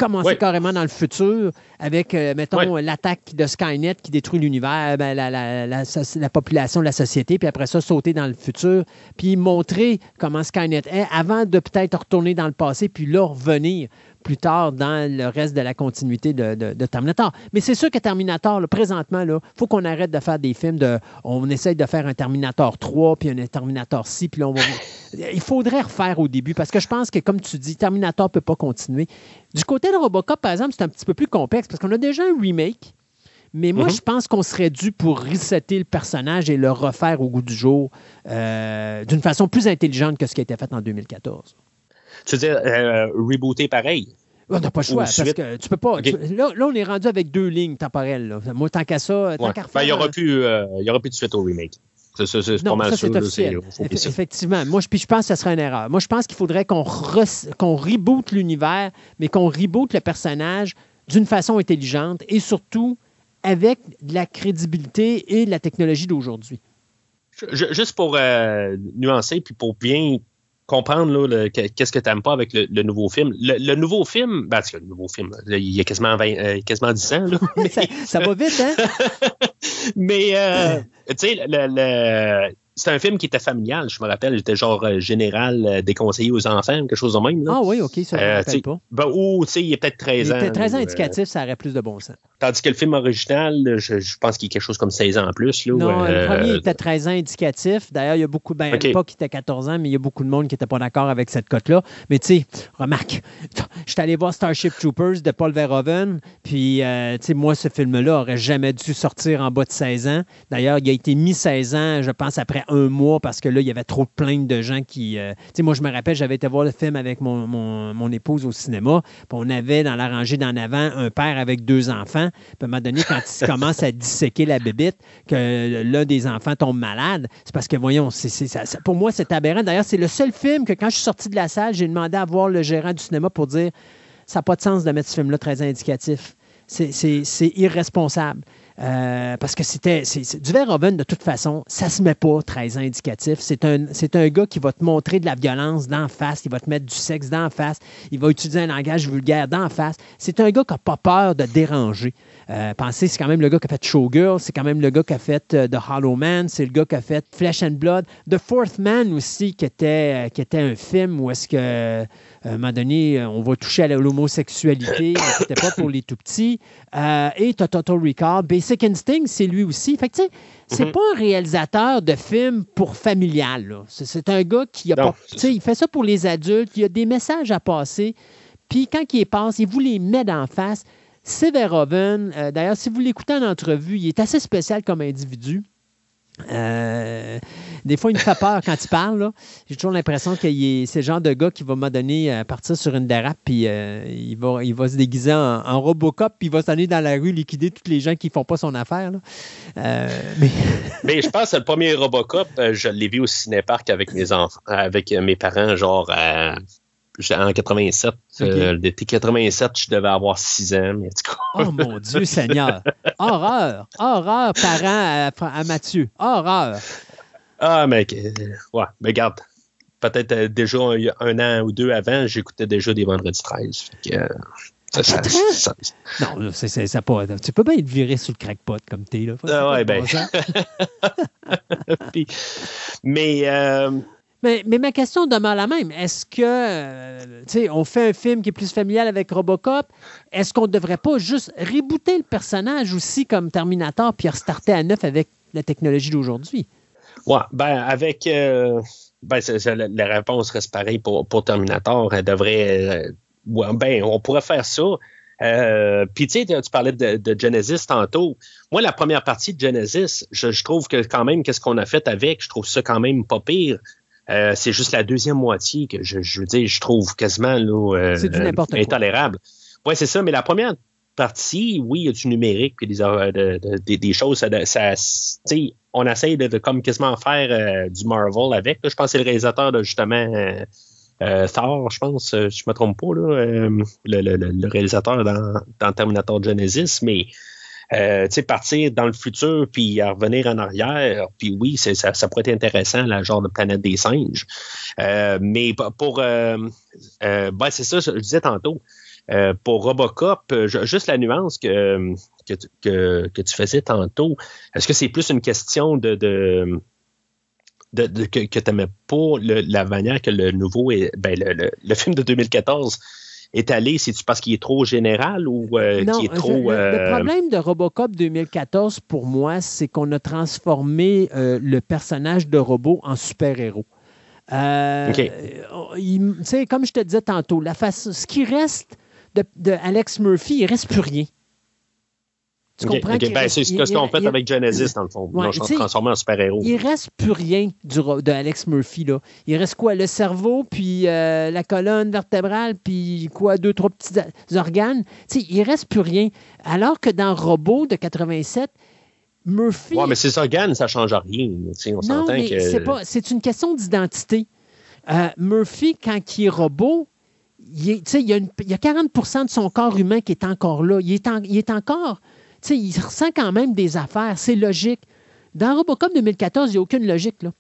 commencer carrément dans le futur avec, euh, mettons, l'attaque de Skynet qui détruit l'univers, ben, la, la, la, la, population, la société, puis après ça, sauter dans le futur, puis montrer comment Skynet est avant de peut-être retourner dans le passé, puis là, revenir plus tard dans le reste de la continuité de, Terminator. Mais c'est sûr que Terminator, présentement, il faut qu'on arrête de faire des films de. On essaye de faire un Terminator 3, puis un Terminator 6, puis là, on va. Il faudrait refaire au début, parce que je pense que, comme tu dis, Terminator ne peut pas continuer. Du côté de Robocop, par exemple, c'est un petit peu plus complexe, parce qu'on a déjà un remake. Mais moi, mm-hmm. je pense qu'on serait dû pour resetter le personnage et le refaire au goût du jour euh, d'une façon plus intelligente que ce qui a été fait en 2014. Tu veux dire, euh, rebooter pareil? On n'a pas le choix, parce que tu peux pas. là, là, on est rendu avec deux lignes temporelles. Moi, tant qu'à ça, tant qu'à ben, il n'y aura, plus, euh, y aura plus de suite au remake. C'est pas mal ça, sûr. Effectivement. Moi, je, puis je pense que ce serait une erreur. Moi, je pense qu'il faudrait qu'on qu'on reboot l'univers, mais qu'on reboot le personnage d'une façon intelligente et surtout avec de la crédibilité et de la technologie d'aujourd'hui. Juste pour euh, nuancer, puis pour bien comprendre qu'est-ce que tu n'aimes pas avec le, nouveau film. Le, nouveau film, ben, que le nouveau film, il y a quasiment, 20, euh, quasiment 10 ans. Là, ça, va vite, hein? mais, euh, tu sais, le, c'est un film qui était familial, je me rappelle. J'étais genre euh, général euh, déconseillé aux enfants, quelque chose de même. Ah oui, OK, ça ne me rappelle pas. Ben, ou, tu sais, il est peut-être 13 ans. Il était 13 ans indicatif, ça aurait plus de bon sens. Tandis que le film original, je, pense qu'il est quelque chose comme 16 ans en plus. Là, non, le premier était 13 ans indicatif. D'ailleurs, il y a beaucoup, ben, pas qu'il était 14 ans, mais il y a beaucoup de monde qui n'était pas d'accord avec cette cote-là. Mais tu sais, remarque, je suis allé voir Starship Troopers de Paul Verhoeven, puis, euh, tu sais, moi, ce film-là aurait jamais dû sortir en bas de 16 ans. D'ailleurs, il a été mis 16 ans, je pense, après un mois parce que là, il y avait trop de plaintes de gens qui. Euh, tu sais, moi, je me rappelle, j'avais été voir le film avec mon, mon, épouse au cinéma. Puis on avait dans la rangée d'en avant un père avec deux enfants. Puis à un moment donné, quand il commence à disséquer la bébite, que l'un des enfants tombe malade, c'est parce que, voyons, c'est, ça, pour moi, c'est aberrant. D'ailleurs, c'est le seul film que quand je suis sorti de la salle, j'ai demandé à voir le gérant du cinéma pour dire ça n'a pas de sens de mettre ce film-là très indicatif. C'est irresponsable. Euh, parce que c'était. Du Verhoeven, de toute façon, ça se met pas 13 ans indicatif. C'est un, un gars qui va te montrer de la violence d'en face, il va te mettre du sexe d'en face, il va utiliser un langage vulgaire d'en face. C'est un gars qui n'a pas peur de déranger. Euh, pensez, c'est quand même le gars qui a fait Showgirl, c'est quand même le gars qui a fait euh, The Hollow Man, c'est le gars qui a fait Flesh and Blood. The Fourth Man aussi, qui était, qui était un film où est-ce que, à un moment donné, on va toucher à l'homosexualité, mais c'était pas pour les tout petits. et Total Recall, Basic Instinct, c'est lui aussi. Fait que, tu sais, c'est mhm. pas un réalisateur de films pour familial. C'est un gars qui a pas, il fait ça pour les adultes, il a des messages à passer. Puis quand il passe, il vous les met d'en face. C'est Verhoeven. Euh, d'ailleurs, si vous l'écoutez en entrevue, il est assez spécial comme individu. Euh, des fois, il me fait peur quand il parle. J'ai toujours l'impression que c'est le genre de gars qui va me donner à partir sur une dérape, puis euh, il, va, il va se déguiser en, Robocop, puis il va s'aller dans la rue liquider tous les gens qui ne font pas son affaire. mais... mais... je pense que le premier Robocop, je l'ai vu au cinéparc avec mes enfants, avec mes parents, genre en 87. Euh, l'été 87, je devais avoir 6 ans. Mais oh mon Dieu Seigneur! Horreur! Horreur, parent à, Mathieu. Horreur! Ah, mais euh, ouais, mais regarde. Peut-être euh, déjà un, an ou deux avant, j'écoutais déjà des Vendredis 13. ça, ça, non, c'est, ça pas. Tu peux pas être viré sur le crackpot comme t'es là. Ah ouais, ben. mais mais, ma question demeure la même. Est-ce que, euh, tu sais, on fait un film qui est plus familial avec Robocop, est-ce qu'on ne devrait pas juste rebooter le personnage aussi comme Terminator puis restarter à neuf avec la technologie d'aujourd'hui? Ouais, ben avec. Euh, ben, la, réponse reste pareille pour, Terminator. Elle devrait. Euh, ben, on pourrait faire ça. Puis tu sais, tu parlais de, Genesis tantôt. Moi, la première partie de Genesis, je, je trouve que quand même, qu'est-ce qu'on a fait avec, je trouve ça quand même pas pire. Euh, c'est juste la deuxième moitié que je, je veux dire, je trouve quasiment là, euh, intolérable. Oui, c'est ça, mais la première partie, oui, il y a du numérique et des, euh, des, choses, ça, ça on essaye de, comme quasiment faire du Marvel avec. je pense que c'est le réalisateur de justement Thor, je pense, je me trompe pas, le, réalisateur dans, dans Terminator Genesis, mais euh, partir dans le futur puis revenir en arrière, puis oui, ça, ça pourrait être intéressant, la genre de planète des singes. Euh, mais pour, euh, euh, ben, c'est ça, je disais tantôt. Pour Robocop, juste la nuance que, que, que, tu faisais tantôt, est-ce que c'est plus une question de, de, de, que, que tu n'aimais pas la manière que le nouveau, est, ben, le, le, film de 2014 étalé? C'est-tu parce qu'il est trop général ou euh, qu'il est trop. le, euh, problème de Robocop 2014, pour moi, c'est qu'on a transformé euh, le personnage de robot en super-héros. Euh, comme je te disais tantôt, la face, ce qui reste de, de Alex Murphy, il ne reste plus rien. Tu comprends? Ben, c'est ce qu'on fait avec Genesis, dans le fond. Ouais, Ils transformé en super-héros. Il reste plus rien du, de Alex Murphy. Là. Il reste quoi? Le cerveau, puis euh, la colonne vertébrale, puis quoi? Deux, trois petits organes. sais, il reste plus rien. Alors que dans Robot de 87, Murphy. Oui, mais ces organes, ça ne change rien. On mais que... c'est une question d'identité. Euh, Murphy, quand il est robot, il, est, il, y a il y a 40% de son corps humain qui est encore là. Il est, il est encore il ressent quand même des affaires. C'est logique. Dans Robocop 2014, il n'y a aucune logique. Là.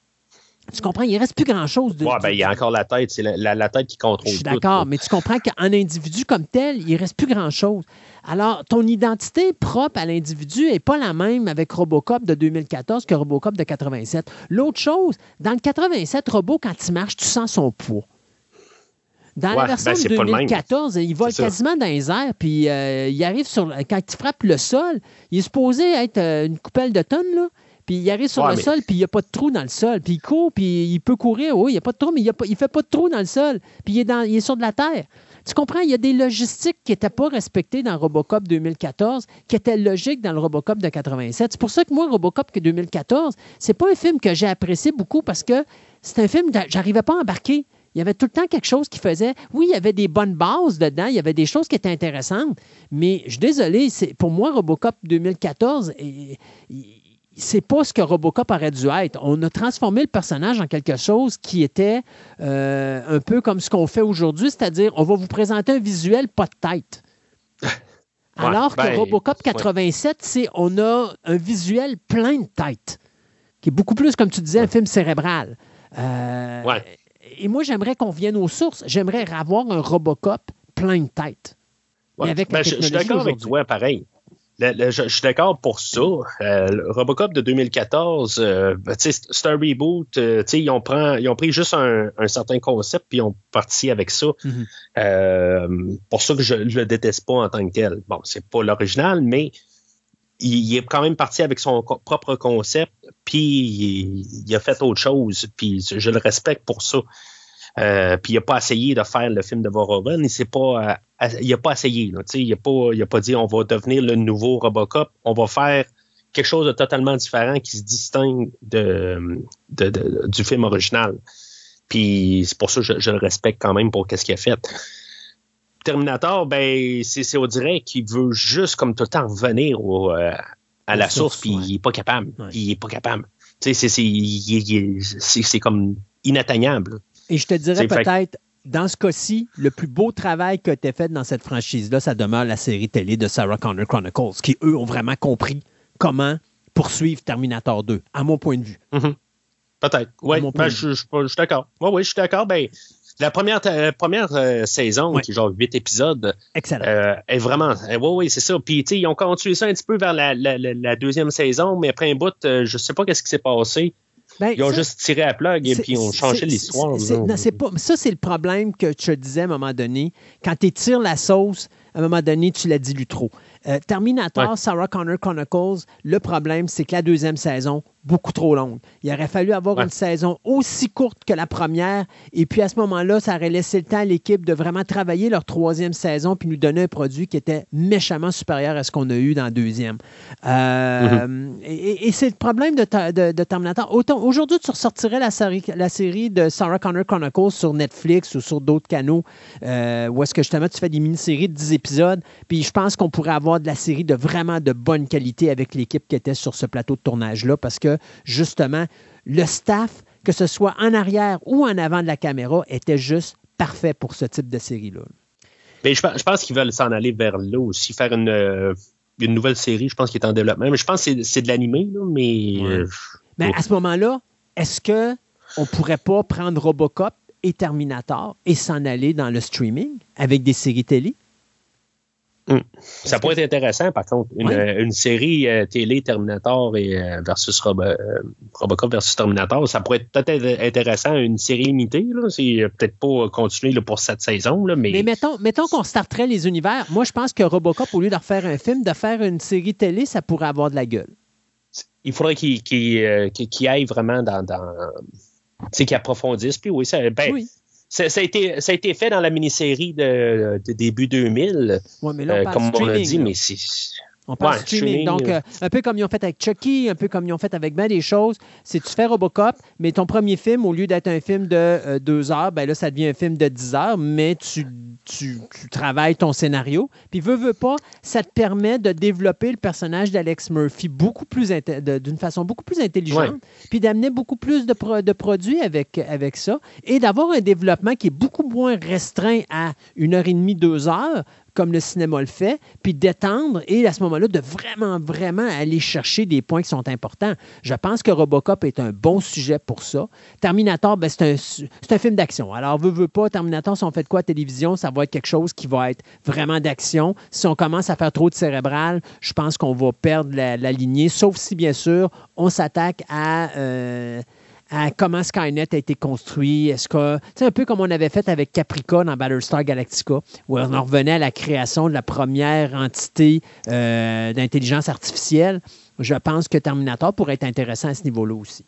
Tu comprends? Il ne reste plus grand-chose. De, ben, il y a encore la tête. C'est la, tête qui contrôle tout. Je suis d'accord, mais tu comprends qu'un individu comme tel, il ne reste plus grand-chose. Alors, ton identité propre à l'individu n'est pas la même avec Robocop de 2014 que Robocop de 87. L'autre chose, dans le 87, Robot, quand il marche, tu sens son poids. Dans la version ben, de 2014, il vole quasiment dans les airs, puis euh, il arrive sur. Quand il frappe le sol, il est supposé être euh, une coupelle de tonnes, là. Puis il arrive sur le sol, puis il n'y a pas de trou dans le sol. Puis il court, puis il peut courir. Oui, il n'y a pas de trou, mais il ne fait pas de trou dans le sol. Puis il est, dans, il est sur de la terre. Tu comprends? Il y a des logistiques qui n'étaient pas respectées dans Robocop 2014, qui étaient logiques dans le Robocop de 87. C'est pour ça que moi, Robocop 2014, c'est pas un film que j'ai apprécié beaucoup parce que c'est un film, j'arrivais pas à embarquer. Il y avait tout le temps quelque chose qui faisait. Oui, il y avait des bonnes bases dedans, il y avait des choses qui étaient intéressantes, mais je suis désolé, pour moi, Robocop 2014, c'est pas ce que Robocop aurait dû être. On a transformé le personnage en quelque chose qui était euh, un peu comme ce qu'on fait aujourd'hui, c'est-à-dire on va vous présenter un visuel pas de tête. Alors que ben, Robocop 87, c'est on a un visuel plein de tête, qui est beaucoup plus, comme tu disais, un film cérébral. Euh, et moi, j'aimerais qu'on vienne aux sources. J'aimerais avoir un Robocop plein de tête. Avec ben, je, suis d'accord avec toi, pareil je, suis d'accord pour ça. Euh, Robocop de 2014, euh, ben, c'est un reboot. Euh, ils, ont ils ont pris juste un, certain concept puis ils ont parti avec ça. Mm-hmm. pour ça que je ne le déteste pas en tant que tel. Bon, c'est pas l'original, mais il, est quand même parti avec son propre concept, puis il, il, a fait autre chose, puis je le respecte pour ça. Euh, puis il n'a pas essayé de faire le film de Verhoeven. Il pas, euh, il a pas essayé. il n'a pas, pas dit on va devenir le nouveau Robocop. On va faire quelque chose de totalement différent qui se distingue de, du film original. Puis c'est pour ça que je, le respecte quand même pour qu'est-ce qu'il a fait. Terminator, ben, c'est, on dirait qu'il veut juste comme tout le temps revenir euh, à la source, puis il n'est pas capable. Il est pas capable. C'est, comme inatteignable. Et je te dirais peut-être, dans ce cas-ci, le plus beau travail qui a été fait dans cette franchise-là, ça demeure la série télé de Sarah Connor Chronicles, qui, eux, ont vraiment compris comment poursuivre Terminator 2, à mon point de vue. Mm-hmm. Peut-être. Oui, ben, je, suis d'accord. Oui, oui, je suis d'accord. Ben, la première, euh, première euh, saison, qui est genre huit épisodes, euh, est vraiment. oui, oui, c'est ça. Puis, tu sais, ils ont continué ça un petit peu vers la, la, deuxième saison, mais après un bout, je sais pas qu'est-ce qui s'est passé. Ben, ils ont juste tiré à plug et puis ont changé l'histoire. Ça, c'est le problème que je te disais à un moment donné. Quand tu tires la sauce, à un moment donné, tu la dilues trop. Euh, Terminator, Sarah Connor Chronicles, le problème, c'est que la deuxième saison, beaucoup trop longue. Il aurait fallu avoir une saison aussi courte que la première. Et puis à ce moment-là, ça aurait laissé le temps à l'équipe de vraiment travailler leur troisième saison puis nous donner un produit qui était méchamment supérieur à ce qu'on a eu dans la deuxième. Euh, mm-hmm. Et, c'est le problème de, Terminator. Autant aujourd'hui, tu ressortirais la série, la série de Sarah Connor Chronicles sur Netflix ou sur d'autres canaux euh, où est-ce que justement tu fais des mini-séries de 10 épisodes. Puis je pense qu'on pourrait avoir de la série de vraiment de bonne qualité avec l'équipe qui était sur ce plateau de tournage-là parce que justement, le staff, que ce soit en arrière ou en avant de la caméra, était juste parfait pour ce type de série-là. Mais je, pense qu'ils veulent s'en aller vers là aussi, faire une, euh, nouvelle série, je pense, qui est en développement. Mais je pense que c'est de l'animé, mais. Euh, mais à ce moment-là, est-ce que on pourrait pas prendre Robocop et Terminator et s'en aller dans le streaming avec des séries télé? Hmm. Ça pourrait être intéressant, par contre, une, série euh, télé Terminator et euh, versus euh, Robocop versus Terminator, ça pourrait être peut-être intéressant, une série limitée. C'est peut-être pas continuer pour cette saison. Là, mais... mais mettons, mettons qu'on starterait les univers. Moi, je pense que Robocop, au lieu de refaire un film, de faire une série télé, ça pourrait avoir de la gueule. Il faudrait qu'il aille vraiment dans. dans qu'il approfondisse. Puis oui, ça, ben, oui. Ça, a été, ça a été fait dans la mini-série de, début 2000, ouais, mais là, on euh, comme on a dit, mais c'est on parle streaming. Donc, euh, un peu comme ils ont fait avec Chucky, un peu comme ils ont fait avec bien des choses, c'est tu fais Robocop, mais ton premier film, au lieu d'être un film de euh, deux heures, ben là, ça devient un film de 10 heures, mais tu, tu, travailles ton scénario. Puis, veux, veux pas, ça te permet de développer le personnage d'Alex Murphy beaucoup plus d'une façon beaucoup plus intelligente, puis d'amener beaucoup plus de, de produits avec, avec ça, et d'avoir un développement qui est beaucoup moins restreint à une heure et demie, deux heures, comme le cinéma le fait, puis d'étendre et à ce moment-là, de vraiment, vraiment aller chercher des points qui sont importants. Je pense que Robocop est un bon sujet pour ça. Terminator, ben, c'est un, film d'action. Alors, veut, veut pas, Terminator, si on fait de quoi à télévision, ça va être quelque chose qui va être vraiment d'action. Si on commence à faire trop de cérébral, je pense qu'on va perdre la, lignée, sauf si, bien sûr, on s'attaque à... Euh, à comment Skynet a été construit. Est-ce que c'est un peu comme on avait fait avec Caprica dans Battlestar Galactica, où on en revenait à la création de la première entité euh, d'intelligence artificielle. Je pense que Terminator pourrait être intéressant à ce niveau-là aussi.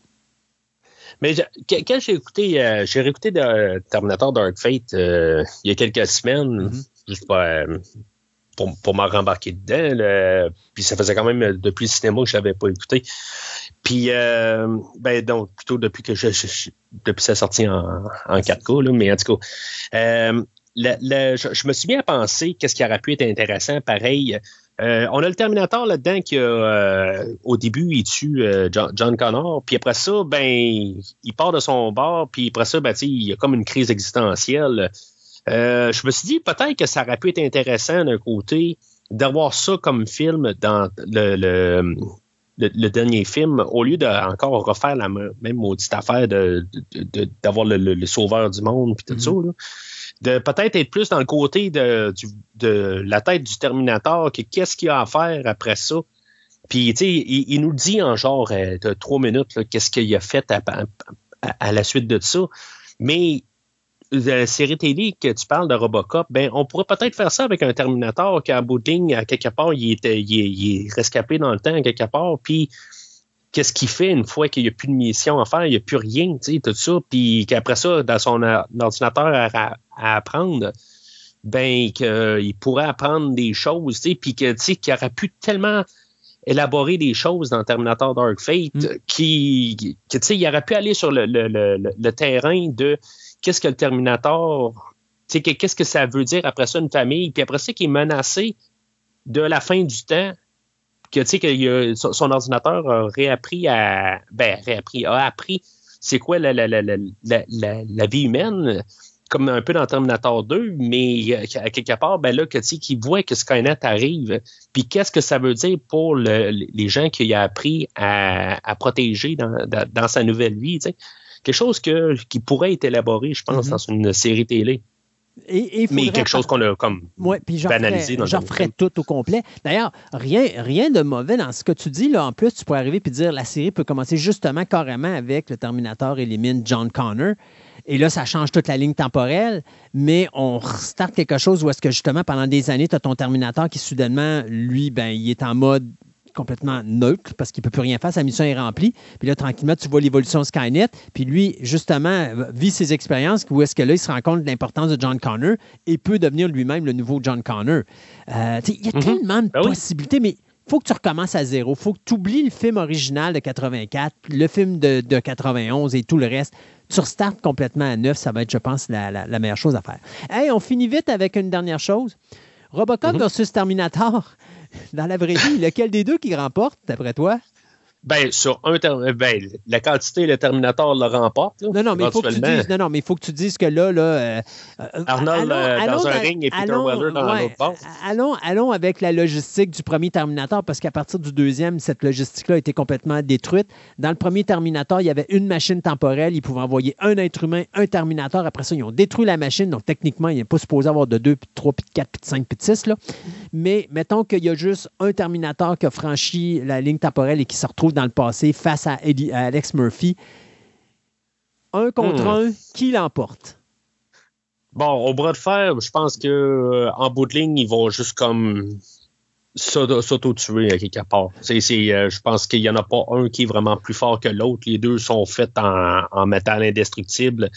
Mais quand j'ai écouté, euh, j'ai réécouté de, Terminator Dark Fate euh, il y a quelques semaines, mm-hmm. juste pour, pour m'en rembarquer dedans. Puis ça faisait quand même depuis le cinéma que je l'avais pas écouté. Puis, euh, ben, donc, plutôt depuis que je, depuis sa sortie en, en 4K, là, mais en tout cas, euh, je, me suis bien pensé qu'est-ce qui aurait pu être intéressant. Pareil, euh, on a le Terminator là-dedans qui, au début, il tue John, Connor, puis après ça, ben, il part de son bord, puis après ça, ben, il y a comme une crise existentielle. je me suis dit peut-être que ça aurait pu être intéressant d'un côté d'avoir ça comme film dans le, le, dernier film, au lieu de encore refaire la même maudite affaire de, d'avoir le, sauveur du monde puis tout ça, mhm. de peut-être être plus dans le côté de, de la tête du Terminator, que qu'est-ce qu'il a à faire après ça? Puis, tu sais, il, nous dit en genre euh, de trois minutes qu'est-ce qu'il a fait à, à, la suite de ça. Mais la série télé que tu parles de Robocop, ben, on pourrait peut-être faire ça avec un Terminator qui, en bout à quelque part, il, est, il, est, rescapé dans le temps, à quelque part, puis qu'est-ce qu'il fait une fois qu'il n'y a plus de mission à faire, il n'y a plus rien, tu sais, tout ça, puis qu'après ça, dans son ordinateur à, apprendre, ben, qu'il pourrait apprendre des choses, tu sais, puis que, tu sais, qu'il aurait pu tellement élaborer des choses dans Terminator Dark Fate mm. qui, que, tu sais, il aurait pu aller sur le, le, le, le terrain de qu'est-ce que le Terminator, qu'est-ce que ça veut dire après ça une famille, puis après ça qui est menacé de la fin du temps, que tu sais que son, ordinateur a réappris à, ben réappris, a appris c'est quoi la, la, la, la, vie humaine, comme un peu dans Terminator 2, mais quelque part, ben là, que tu sais, qui voit que Skynet arrive, puis qu'est-ce que ça veut dire pour les gens qu'il a appris à, à protéger dans, dans, sa nouvelle vie, tu sais? Quelque chose que, qui pourrait être élaboré, je pense, mhm. dans une série télé. mais quelque chose qu'on a comme ouais, puis banalisé dans J'en ferais tout au complet. D'ailleurs, rien, rien de mauvais dans ce que tu dis. Là. En plus, tu pourrais arriver et dire la série peut commencer justement carrément avec le Terminator élimine John Connor. Et là, ça change toute la ligne temporelle, mais on restart quelque chose où est-ce que justement, pendant des années, tu as ton Terminator qui soudainement, lui, ben, il est en mode complètement neutre parce qu'il ne peut plus rien faire, sa mission est remplie. Puis là, tranquillement, tu vois l'évolution Skynet. Puis lui, justement, vit ses expériences où est-ce que là, il se rend compte de l'importance de John Connor et peut devenir lui-même le nouveau John Connor. Euh, il y a mhm. tellement de ben possibilités, mais il faut que tu recommences à zéro. Il faut que tu oublies le film original de 84, le film de, 91 et tout le reste. Tu restartes complètement à neuf. Ça va être, je pense, la, la, meilleure chose à faire. Hey, on finit vite avec une dernière chose. Robocop mhm. versus Terminator dans la vraie vie, lequel des deux qui remporte, d'après toi? Ben, sur un ben, la quantité, le Terminator le remporte. non, non, mais il faut que tu dises, non, non, mais il faut que tu dises que là, là euh, euh, Arnold euh, dans un ring et Peter Weller dans l'autre bord. Allons, allons avec la logistique du premier Terminator, parce qu'à partir du deuxième, cette logistique-là a été complètement détruite. Dans le premier Terminator, il y avait une machine temporelle. Ils pouvaient envoyer un être humain, un Terminator. Après ça, ils ont détruit la machine. Donc, techniquement, il n'est pas supposé avoir de 2, puis de 3, puis de 4, puis de 5, puis de 6. Là. Mais mettons qu'il y a juste un Terminator qui a franchi la ligne temporelle et qui se retrouve dans le passé face à, Alex Murphy. Un contre hmm. un, qui l'emporte? Bon, au bras de fer, je pense que euh, en bout de ligne, ils vont juste comme s'auto-tuer à quelque part. C'est, euh, je pense qu'il n'y en a pas un qui est vraiment plus fort que l'autre. Les deux sont faits en, métal indestructible.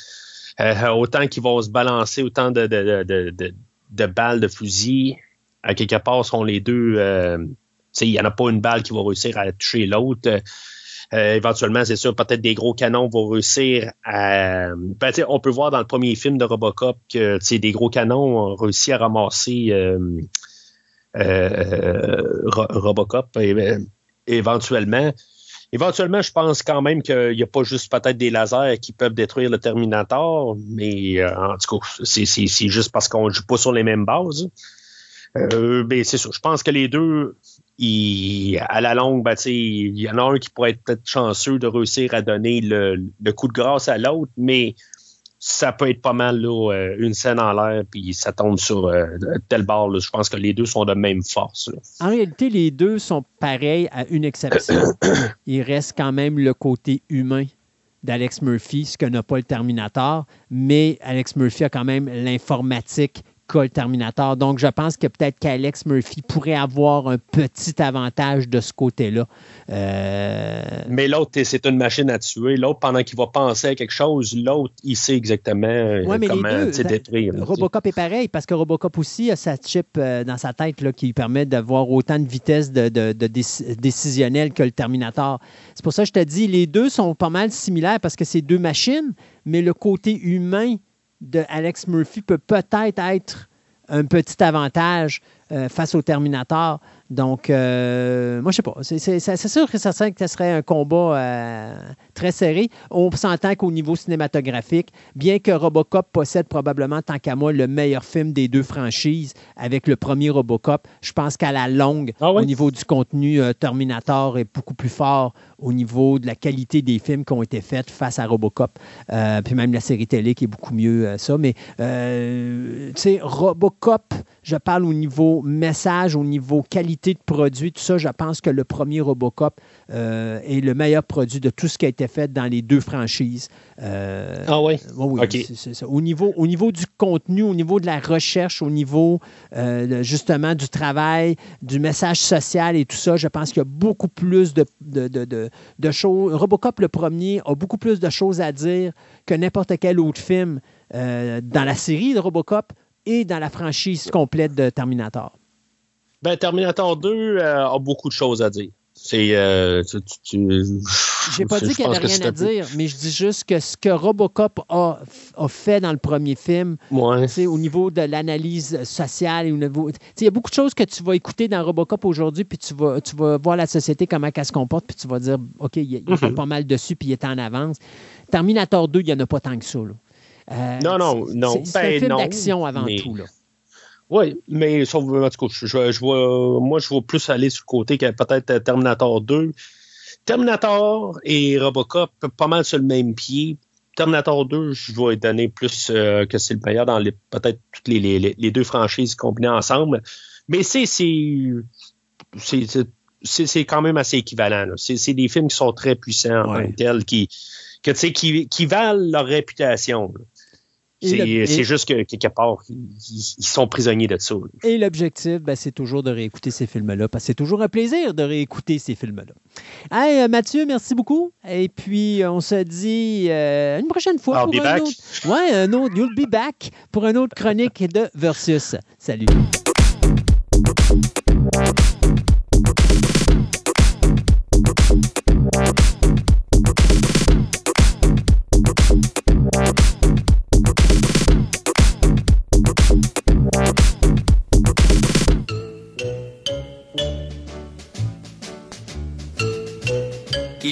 Euh, autant qu'ils vont se balancer, autant de, de, balles de fusil, à quelque part, sont les deux il n'y en a pas une balle qui va réussir à toucher l'autre. Euh, éventuellement, c'est sûr, peut-être des gros canons vont réussir à. Ben, on peut voir dans le premier film de Robocop que des gros canons ont réussi à ramasser euh, euh, Robocop éventuellement. Éventuellement, je pense quand même qu'il n'y a pas juste peut-être des lasers qui peuvent détruire le Terminator, mais en tout cas, c'est juste parce qu'on ne joue pas sur les mêmes bases. Euh, ben, c'est ça. Je pense que les deux, à la longue, ben, il y en a un qui pourrait être peut-être chanceux de réussir à donner le, coup de grâce à l'autre, mais ça peut être pas mal euh, une scène en l'air, puis ça tombe sur euh, tel bord. Je pense que les deux sont de même force. En réalité, les deux sont pareils à une exception. Il reste quand même le côté humain d'Alex Murphy, ce que n'a pas le Terminator, mais Alex Murphy a quand même l'informatique qu'a Terminator. Donc, je pense que peut-être qu'Alex Murphy pourrait avoir un petit avantage de ce côté-là. Euh, mais l'autre, c'est une machine à tuer. L'autre, pendant qu'il va penser à quelque chose, l'autre, il sait exactement euh, comment détruire. Robocop est pareil, parce que Robocop aussi a sa chip euh, dans sa tête là, qui lui permet d'avoir autant de vitesse de, décisionnelle que le Terminator. C'est pour ça que je te dis, les deux sont pas mal similaires parce que c'est deux machines, mais le côté humain de Alex Murphy peut peut-être être un petit avantage euh, face au Terminator. Donc, euh, moi, je sais pas. C'est sûr que ça serait, que ce serait un combat euh, très serré. On s'entend qu'au niveau cinématographique, bien que Robocop possède probablement, tant qu'à moi, le meilleur film des deux franchises avec le premier Robocop, je pense qu'à la longue, ah au niveau du contenu, Terminator est beaucoup plus fort au niveau de la qualité des films qui ont été faits face à Robocop. puis même la série télé qui est beaucoup mieux ça. Mais, tu sais, Robocop je parle au niveau message, au niveau qualité de produit, tout ça. Je pense que le premier Robocop euh, est le meilleur produit de tout ce qui a été fait dans les deux franchises. Euh, ah oui? oui, Au, niveau, au niveau du contenu, au niveau de la recherche, au niveau euh, justement du travail, du message social et tout ça, je pense qu'il y a beaucoup plus de, de, choses. Robocop, le premier, a beaucoup plus de choses à dire que n'importe quel autre film dans la série de Robocop et dans la franchise complète de Terminator? Ben, Terminator 2 euh, a beaucoup de choses à dire. C'est. Euh, J'ai pas dit qu'il n'y avait rien à dire, mais je dis juste que ce que Robocop a, fait dans le premier film, ouais. au niveau de l'analyse sociale, il y a beaucoup de choses que tu vas écouter dans Robocop aujourd'hui, puis tu vas, tu vas voir la société, comment elle se comporte, puis tu vas dire, OK, il y a, mm-hmm. pas mal dessus, puis il est en avance. Terminator 2, il n'y en a pas tant que ça. Là. Euh, non, non, non. C'est un ben, film d'action avant tout. Là. Oui, mais sauf, en tout cas, je, vois, moi, je vois plus aller sur le côté que peut-être Terminator 2. Terminator et Robocop, pas mal sur le même pied. Terminator 2, je vais donner plus euh, que c'est le meilleur dans peut-être toutes les, les, deux franchises combinées ensemble. Mais c'est c'est quand même assez équivalent. C'est des films qui sont très puissants en tant que tels, qui, que, qui, qui valent leur réputation. C'est juste que quelque part, ils, sont prisonniers de ça. Et l'objectif, ben, c'est toujours de réécouter ces films-là, parce que c'est toujours un plaisir de réécouter ces films-là. Hey, euh, Mathieu, merci beaucoup. Et puis, on se dit euh, une prochaine fois. I'll pour un Autre... Ouais, un autre. You'll be back pour une autre chronique de Versus. Salut.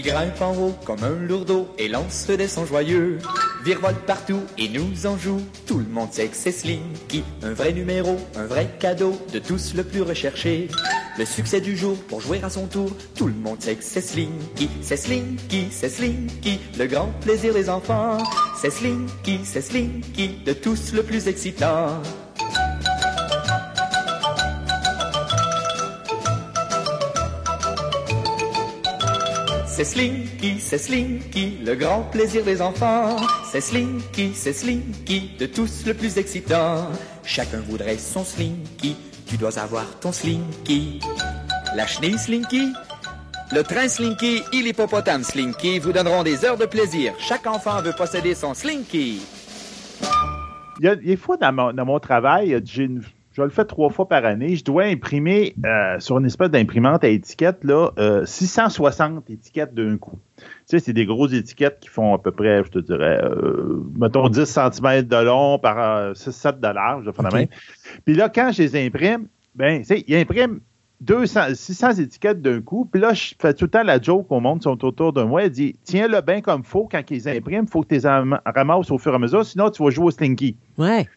Grimpe en haut comme un lourdeau et lance des sons joyeux. Virevolte partout et nous en joue. Tout le monde sait que c'est Slinky, un vrai numéro, un vrai cadeau, de tous le plus recherché. Le succès du jour pour jouer à son tour. Tout le monde sait que c'est Slinky, c'est Slinky, c'est Slinky, le grand plaisir des enfants. C'est Slinky, c'est Slinky, de tous le plus excitant. C'est Slinky, c'est Slinky, le grand plaisir des enfants. C'est Slinky, c'est Slinky, de tous le plus excitant. Chacun voudrait son Slinky, tu dois avoir ton Slinky. La chenille Slinky, le train Slinky et l'hippopotame Slinky vous donneront des heures de plaisir. Chaque enfant veut posséder son Slinky. Il y a des fois dans mon, dans mon travail, j'ai une je le fais trois fois par année. Je dois imprimer euh, sur une espèce d'imprimante à étiquette là, 660 euh, étiquettes d'un coup. Tu sais, c'est des grosses étiquettes qui font à peu près, je te dirais, euh, mettons 10 cm de long par 6-7 de large, de Puis là, quand je les imprime, ben, tu sais, ils impriment 200, 600 étiquettes d'un coup. Puis là, je fais tout le temps la joke au monde qui sont autour de moi. Elle dit Tiens-le bien comme faut quand ils impriment, il faut que tu les ramasses au fur et à mesure, sinon tu vas jouer au slinky. Ouais.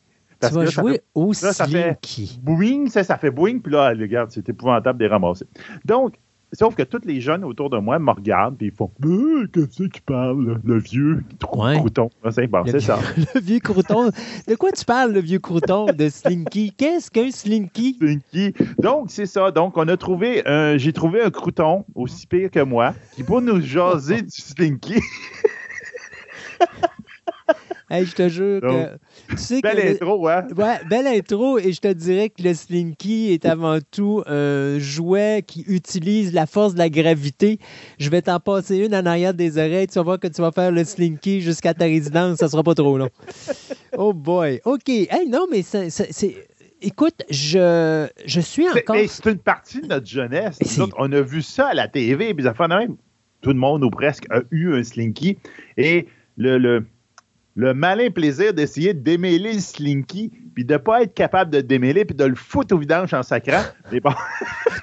Tu vas jouer au Slinky. Ça fait boing, ça, ça fait boing, puis là, regarde, c'est épouvantable de les ramasser. Donc, Sauf que tous les jeunes autour de moi me regardent et ils font euh, Qu'est-ce qu'il parle, le vieux crouton? C'est bon, ça. le vieux crouton. De quoi tu parles, le vieux crouton de Slinky? Qu'est-ce qu'un Slinky? Slinky. Donc, c'est ça. Donc, on a trouvé j'ai trouvé un crouton aussi pire que moi qui pour nous jaser du Slinky. je te jure que. Tu belle intro, hein? Ouais, belle intro. Et je te dirais que le Slinky est avant tout un jouet qui utilise la force de la gravité. Je vais t'en passer une en arrière des oreilles. Tu vas voir que tu vas faire le Slinky jusqu'à ta résidence. Ça sera pas trop long. Oh boy. OK. Hey, non, mais c'est écoute, je, je suis encore. C'est une partie de notre jeunesse. on a vu ça à la TV, puis ça fait même. Tout le monde ou presque a eu un slinky. Et le, le, le malin plaisir d'essayer de démêler le slinky, puis de ne pas être capable de le démêler, puis de le foutre au vidange en sacrant. Bon.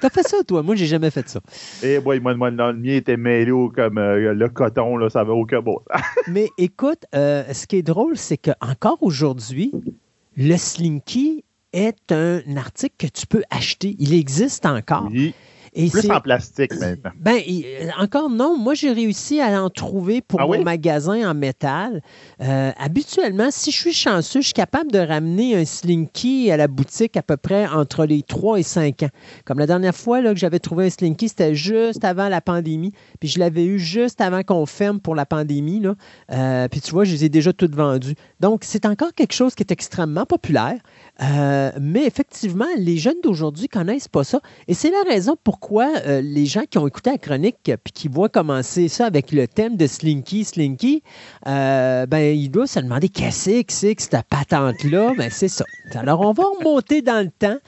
T'as fait ça, toi? Moi, j'ai jamais fait ça. Et eh, moi, moi, le mien était mêlé comme euh, le coton, là, ça avait aucun bon Mais écoute, euh, ce qui est drôle, c'est qu'encore aujourd'hui, le slinky est un article que tu peux acheter. Il existe encore. Oui. Plus en plastique maintenant. Ben, euh, encore non. Moi, j'ai réussi à en trouver pour ah mon magasin en métal. Euh, habituellement, si je suis chanceux, je suis capable de ramener un Slinky à la boutique à peu près entre les 3 et 5 ans. Comme la dernière fois là, que j'avais trouvé un Slinky, c'était juste avant la pandémie. Puis je l'avais eu juste avant qu'on ferme pour la pandémie. Là. Euh, puis tu vois, je les ai déjà toutes vendues. Donc, c'est encore quelque chose qui est extrêmement populaire. Mais effectivement, les jeunes d'aujourd'hui connaissent pas ça. Et c'est la raison pourquoi euh, les gens qui ont écouté la chronique puis qui voient commencer ça avec le thème de Slinky, Slinky, euh, ben, ils doivent se demander qu'est-ce que c'est que cette patente-là? Ben, c'est ça. Alors, on va remonter dans le temps.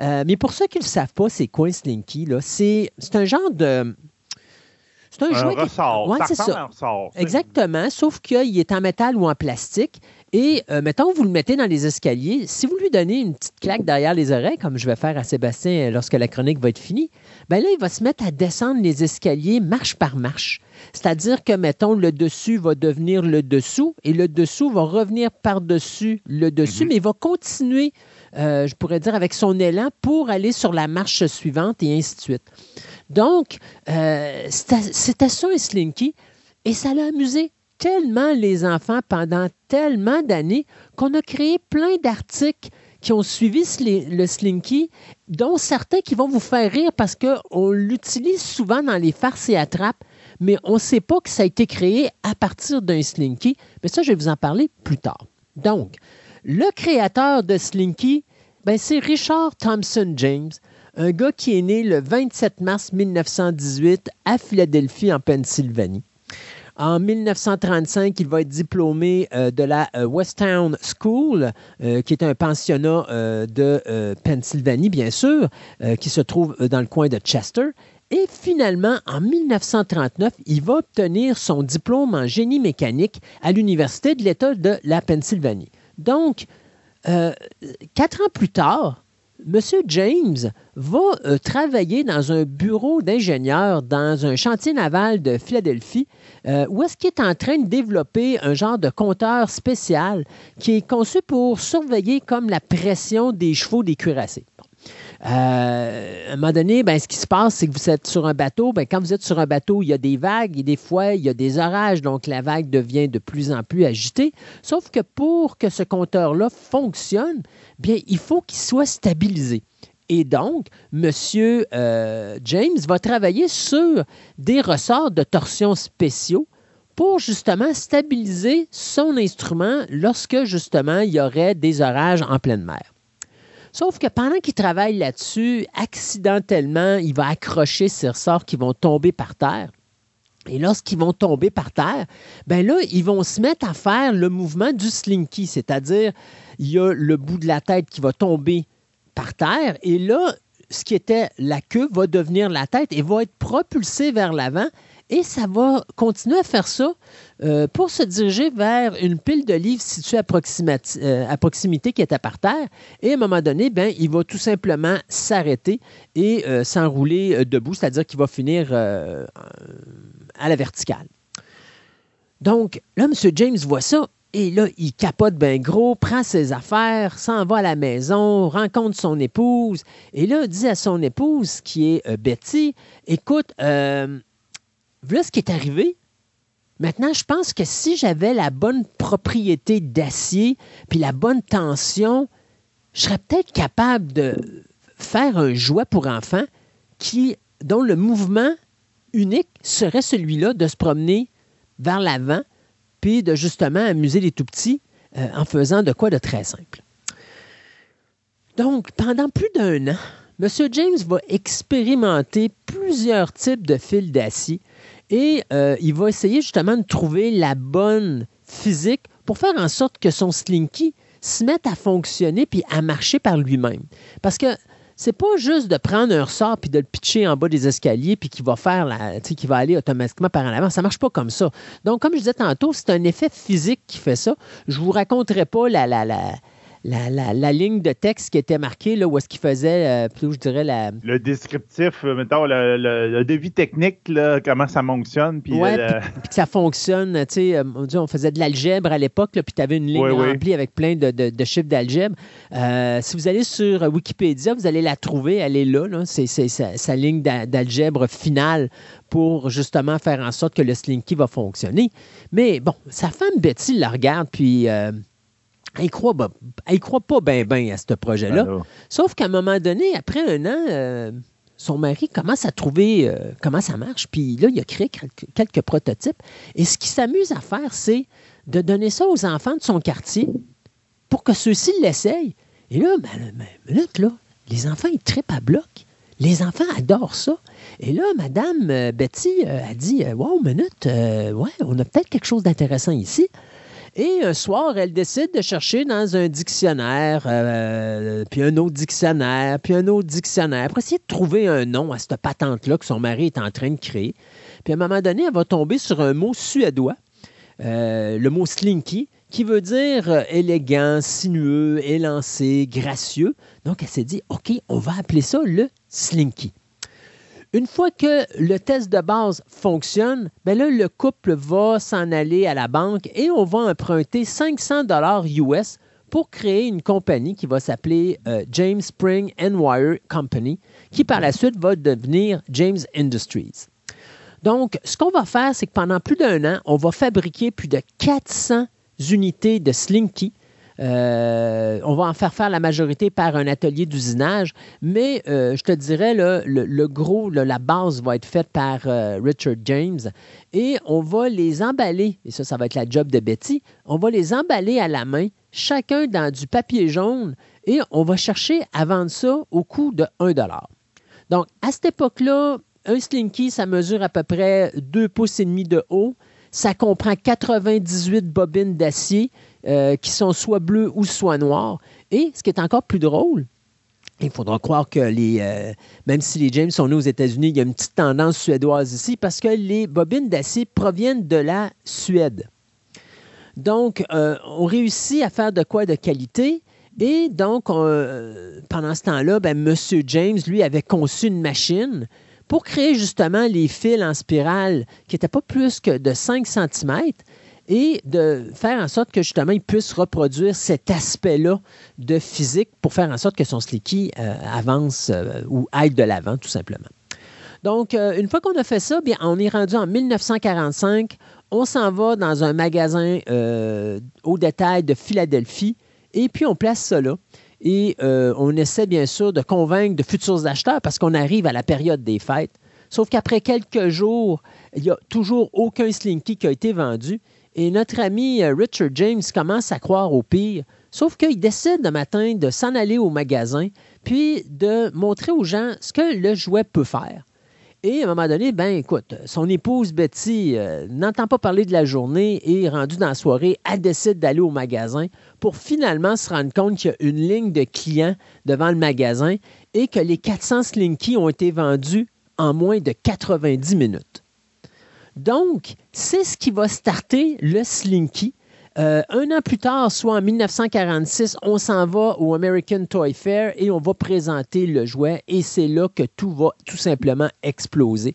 Euh, mais pour ceux qui ne le savent pas, c'est quoi Slinky? C'est un genre de c'est un, jouet. Ressort. Ouais, c'est ça. Exactement, sauf qu'il est en métal ou en plastique. Et euh, mettons, vous le mettez dans les escaliers. Si vous lui donnez une petite claque derrière les oreilles, comme je vais faire à Sébastien lorsque la chronique va être finie, ben là, il va se mettre à descendre les escaliers marche par marche. C'est-à-dire que, mettons, le dessus va devenir le dessous et le dessous va revenir par-dessus le dessus, mhm. mais il va continuer, euh, je pourrais dire, avec son élan pour aller sur la marche suivante et ainsi de suite. Donc, euh, c'était ça un slinky et ça l'a amusé tellement les enfants pendant tellement d'années qu'on a créé plein d'articles qui ont suivi le slinky, dont certains qui vont vous faire rire parce qu'on l'utilise souvent dans les farces et attrapes, mais on ne sait pas que ça a été créé à partir d'un slinky. Mais ça, je vais vous en parler plus tard. Donc, le créateur de Slinky, ben, c'est Richard Thompson James un gars qui est né le 27 mars 1918 à Philadelphie, en Pennsylvanie. En 1935, il va être diplômé euh, de la euh, Westtown School, euh, qui est un pensionnat de Pennsylvanie, bien sûr, qui se trouve dans le coin de Chester. Et finalement, en 1939, il va obtenir son diplôme en génie mécanique à l'Université de l'État de la Pennsylvanie. Donc, quatre ans plus tard, M. James va euh, travailler dans un bureau d'ingénieur dans un chantier naval de Philadelphie, euh, où est-ce qu'il est en train de développer un genre de compteur spécial qui est conçu pour surveiller comme la pression des chevaux des cuirassés. Euh, à un moment donné, ben, ce qui se passe, c'est que vous êtes sur un bateau. Ben, quand vous êtes sur un bateau, il y a des vagues et des fois, il y a des orages. Donc, la vague devient de plus en plus agitée. Sauf que pour que ce compteur-là fonctionne, bien, il faut qu'il soit stabilisé. Et donc, M. Euh, James va travailler sur des ressorts de torsion spéciaux pour justement stabiliser son instrument lorsque justement il y aurait des orages en pleine mer. Sauf que pendant qu'il travaille là-dessus, accidentellement, il va accrocher ces ressorts qui vont tomber par terre. Et lorsqu'ils vont tomber par terre, ben là, ils vont se mettre à faire le mouvement du slinky, c'est-à-dire il y a le bout de la tête qui va tomber par terre et là, ce qui était la queue va devenir la tête et va être propulsé vers l'avant et ça va continuer à faire ça euh, pour se diriger vers une pile de livres située à, euh, proximité qui était par terre. Et à un moment donné, ben, il va tout simplement s'arrêter et euh, s'enrouler debout, c'est-à-dire qu'il va finir à la verticale. Donc là, M. James voit ça Et là, il capote bien gros, prend ses affaires, s'en va à la maison, rencontre son épouse. Et là, dit à son épouse, qui est Betty, écoute, voilà ce qui est arrivé. Maintenant, je pense que si j'avais la bonne propriété d'acier, puis la bonne tension, je serais peut-être capable de faire un jouet pour enfants qui, dont le mouvement unique serait celui-là de se promener vers l'avant, puis de justement amuser les tout petits euh, en faisant de quoi de très simple. Donc, pendant plus d'un an, M. James va expérimenter plusieurs types de fils d'acier et euh, il va essayer justement de trouver la bonne physique pour faire en sorte que son slinky se mette à fonctionner puis à marcher par lui-même. Parce que c'est pas juste de prendre un ressort puis de le pitcher en bas des escaliers puis qui va faire la, qui va aller automatiquement par en avant. Ça marche pas comme ça. Donc, comme je disais tantôt, c'est un effet physique qui fait ça. Je vous raconterai pas la, la, la la, ligne de texte qui était marquée, là, où est-ce qu'il faisait, euh, je dirais, la... Le descriptif, euh, mettons, le, devis technique, là, comment ça fonctionne. Puis, ouais, puis, que ça fonctionne, tu sais, euh, on, faisait de l'algèbre à l'époque, puis tu avais une ligne remplie avec plein de, chiffres d'algèbre. si vous allez sur Wikipédia, vous allez la trouver, elle est là, c'est sa, ligne d'algèbre finale pour justement faire en sorte que le Slinky va fonctionner. Mais bon, sa femme Betty la regarde, puis elle croit, croit pas bien bien à ce projet-là. Sauf qu'à un moment donné, après un an, euh, son mari commence à trouver euh, comment ça marche. Puis là, il a créé quelques, prototypes. Et ce qu'il s'amuse à faire, c'est de donner ça aux enfants de son quartier pour que ceux-ci l'essayent. Et là, ben, ben, minute, là, les enfants, ils trippent à bloc. Les enfants adorent ça. Et là, Madame euh, Betty a dit Wow, minute, ouais, on a peut-être quelque chose d'intéressant ici. Et un soir, elle décide de chercher dans un dictionnaire, euh, puis un autre dictionnaire, puis un autre dictionnaire, pour essayer de trouver un nom à cette patente-là que son mari est en train de créer. Puis à un moment donné, elle va tomber sur un mot suédois, euh, le mot slinky, qui veut dire euh, élégant, sinueux, élancé, gracieux. Donc elle s'est dit, OK, on va appeler ça le slinky. Une fois que le test de base fonctionne, ben là, le couple va s'en aller à la banque et on va emprunter 500 dollars US pour créer une compagnie qui va s'appeler euh, James Spring Wire Company, qui par la suite va devenir James Industries. Donc, ce qu'on va faire, c'est que pendant plus d'un an, on va fabriquer plus de 400 unités de Slinky euh, on va en faire faire la majorité par un atelier d'usinage, mais euh, je te dirais, le, gros, la base va être faite par euh, Richard James et on va les emballer, et ça, ça va être la job de Betty, on va les emballer à la main, chacun dans du papier jaune, et on va chercher à vendre ça au coût de 1 Donc, à cette époque-là, un Slinky, ça mesure à peu près 2 pouces et demi de haut. Ça comprend 98 bobines d'acier euh, qui sont soit bleus ou soit noirs. Et ce qui est encore plus drôle, il faudra croire que les, euh, même si les James sont nés aux États-Unis, il y a une petite tendance suédoise ici parce que les bobines d'acier proviennent de la Suède. Donc, euh, on réussit à faire de quoi de qualité. Et donc, pendant ce temps-là, ben, M. James, lui, avait conçu une machine pour créer justement les fils en spirale qui n'étaient pas plus que de 5 cm et de faire en sorte que justement il puisse reproduire cet aspect-là de physique pour faire en sorte que son slicky euh, avance euh, ou aille de l'avant, tout simplement. Donc, euh, une fois qu'on a fait ça, bien, on est rendu en 1945. On s'en va dans un magasin au détail de Philadelphie et puis on place ça là. Et on essaie bien sûr de convaincre de futurs acheteurs parce qu'on arrive à la période des fêtes. Sauf qu'après quelques jours, il n'y a toujours aucun Slinky qui a été vendu. Et notre ami euh, Richard James commence à croire au pire, sauf qu'il décide le matin de s'en aller au magasin, puis de montrer aux gens ce que le jouet peut faire. Et à un moment donné, ben écoute, son épouse Betty euh, n'entend pas parler de la journée et rendue dans la soirée, elle décide d'aller au magasin pour finalement se rendre compte qu'il y a une ligne de clients devant le magasin et que les 400 Slinky ont été vendus en moins de 90 minutes. Donc, c'est ce qui va starter le Slinky. Euh, un an plus tard, soit en 1946, on s'en va au American Toy Fair et on va présenter le jouet et c'est là que tout va tout simplement exploser.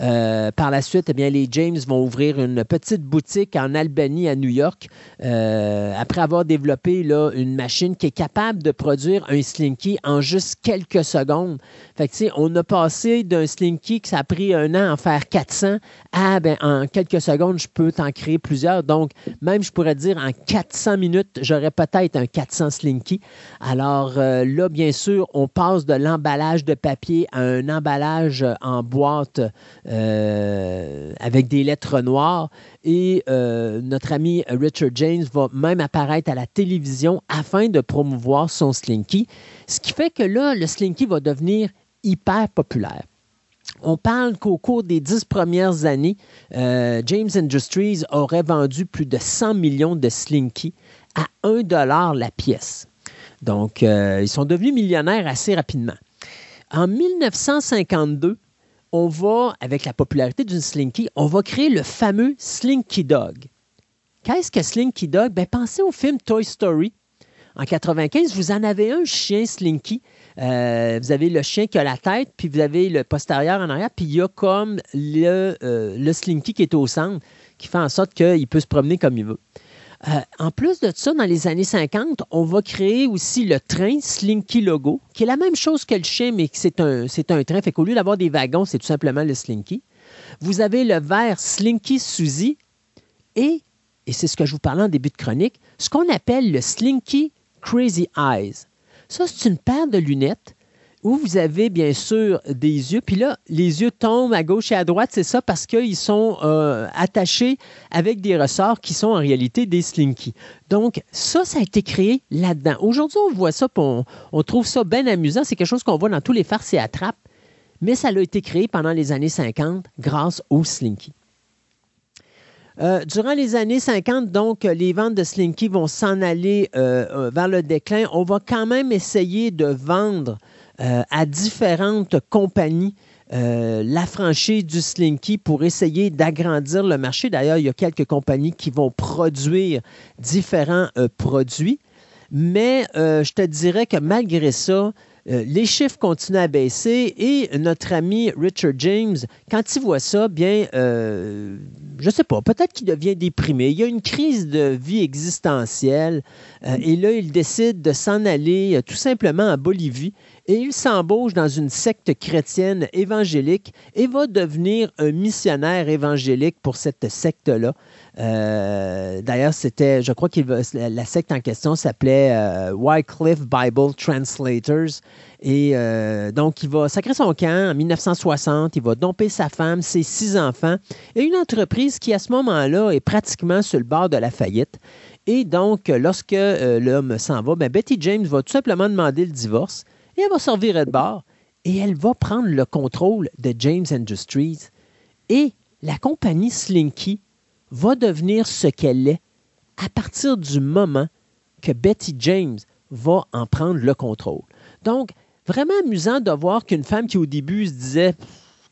Euh, par la suite, eh les James vont ouvrir une petite boutique en Albanie, à New York, euh, après avoir développé une machine qui est capable de produire un Slinky en juste quelques secondes. Fait que, on a passé d'un Slinky que ça a pris un an à en faire 400 à, ben, en quelques secondes, je peux t'en créer plusieurs. Donc, même, je pourrais dire, en 400 minutes, j'aurais peut-être un 400 Slinky. Alors euh, là, bien sûr, on passe de l'emballage de papier à un emballage en boîte avec des lettres noires. Et euh, notre ami Richard James va même apparaître à la télévision afin de promouvoir son Slinky. Ce qui fait que là, le Slinky va devenir hyper populaire. On parle qu'au cours des dix premières années, James Industries aurait vendu plus de 100 millions de Slinky à 1 dollar la pièce. Donc, euh, ils sont devenus millionnaires assez rapidement. En 1952, on va, avec la popularité d'une Slinky, on va créer le fameux Slinky Dog. Qu'est-ce que Slinky Dog? Ben, pensez au film Toy Story. En 95, vous en avez un chien Slinky. Euh, vous avez le chien qui a la tête, puis vous avez le postérieur en arrière, puis il y a comme le, euh, le Slinky qui est au centre, qui fait en sorte qu'il peut se promener comme il veut. Euh, en plus de ça, dans les années 50, on va créer aussi le train Slinky Logo, qui est la même chose que le chien, mais c'est un, c'est un train. Fait qu'au lieu d'avoir des wagons, c'est tout simplement le Slinky. Vous avez le verre Slinky Suzy et, et c'est ce que je vous parlais en début de chronique, ce qu'on appelle le Slinky Crazy Eyes. Ça, c'est une paire de lunettes où vous avez bien sûr des yeux. Puis là, les yeux tombent à gauche et à droite, c'est ça parce qu'ils sont euh, attachés avec des ressorts qui sont en réalité des slinky. Donc, ça, ça a été créé là-dedans. Aujourd'hui, on voit ça, on, on trouve ça bien amusant. C'est quelque chose qu'on voit dans tous les farces et attrapes, mais ça a été créé pendant les années 50 grâce aux slinky. Euh, durant les années 50, donc, les ventes de Slinky vont s'en aller euh, vers le déclin. On va quand même essayer de vendre euh, à différentes compagnies euh, la franchise du Slinky pour essayer d'agrandir le marché. D'ailleurs, il y a quelques compagnies qui vont produire différents euh, produits. Mais je te dirais que malgré ça, les chiffres continuent à baisser et notre ami Richard James, quand il voit ça, bien, je ne sais pas, peut-être qu'il devient déprimé. Il y a une crise de vie existentielle et là, il décide de s'en aller tout simplement en Bolivie et il s'embauche dans une secte chrétienne évangélique et va devenir un missionnaire évangélique pour cette secte-là. Euh, d'ailleurs, c'était, je crois que la secte en question s'appelait euh, Wycliffe Bible Translators. Et euh, donc, il va sacrer son camp en 1960. Il va domper sa femme, ses six enfants et une entreprise qui, à ce moment-là, est pratiquement sur le bord de la faillite. Et donc, lorsque l'homme s'en va, ben, Betty James va tout simplement demander le divorce et elle va servir de bord et elle va prendre le contrôle de James Industries. Et la compagnie Slinky va devenir ce qu'elle est à partir du moment que Betty James va en prendre le contrôle. Donc, vraiment amusant de voir qu'une femme qui au début se disait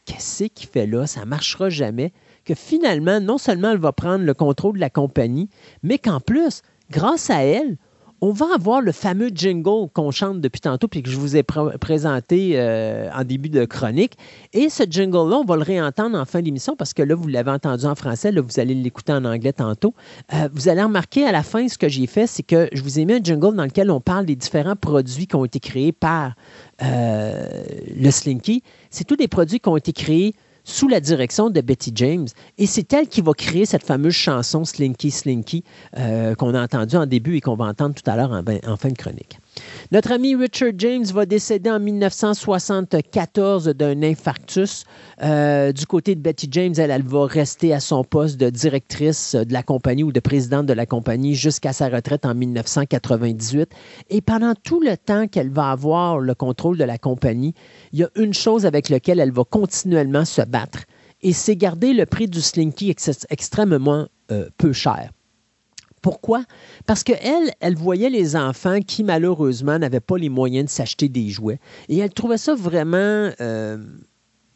Qu'est-ce qu'il fait là? Ça ne marchera jamais. Que finalement, non seulement elle va prendre le contrôle de la compagnie, mais qu'en plus, grâce à elle, on va avoir le fameux jingle qu'on chante depuis tantôt puis que je vous ai présenté euh, en début de chronique. Et ce jingle-là, on va le réentendre en fin d'émission parce que là, vous l'avez entendu en français, là, vous allez l'écouter en anglais tantôt. Euh, vous allez remarquer à la fin, ce que j'ai fait, c'est que je vous ai mis un jingle dans lequel on parle des différents produits qui ont été créés par euh, le Slinky. C'est tous des produits qui ont été créés sous la direction de Betty James. Et c'est elle qui va créer cette fameuse chanson Slinky Slinky euh, qu'on a entendue en début et qu'on va entendre tout à l'heure en, en, fin de chronique. Notre ami Richard James va décéder en 1974 d'un infarctus. Euh, du côté de Betty James, elle, va rester à son poste de directrice de la compagnie ou de présidente de la compagnie jusqu'à sa retraite en 1998. Et pendant tout le temps qu'elle va avoir le contrôle de la compagnie, il y a une chose avec laquelle elle va continuellement se battre, et c'est garder le prix du Slinky extrêmement euh, peu cher. Pourquoi? Parce qu'elle, elle voyait les enfants qui, malheureusement, n'avaient pas les moyens de s'acheter des jouets. Et elle trouvait ça vraiment euh,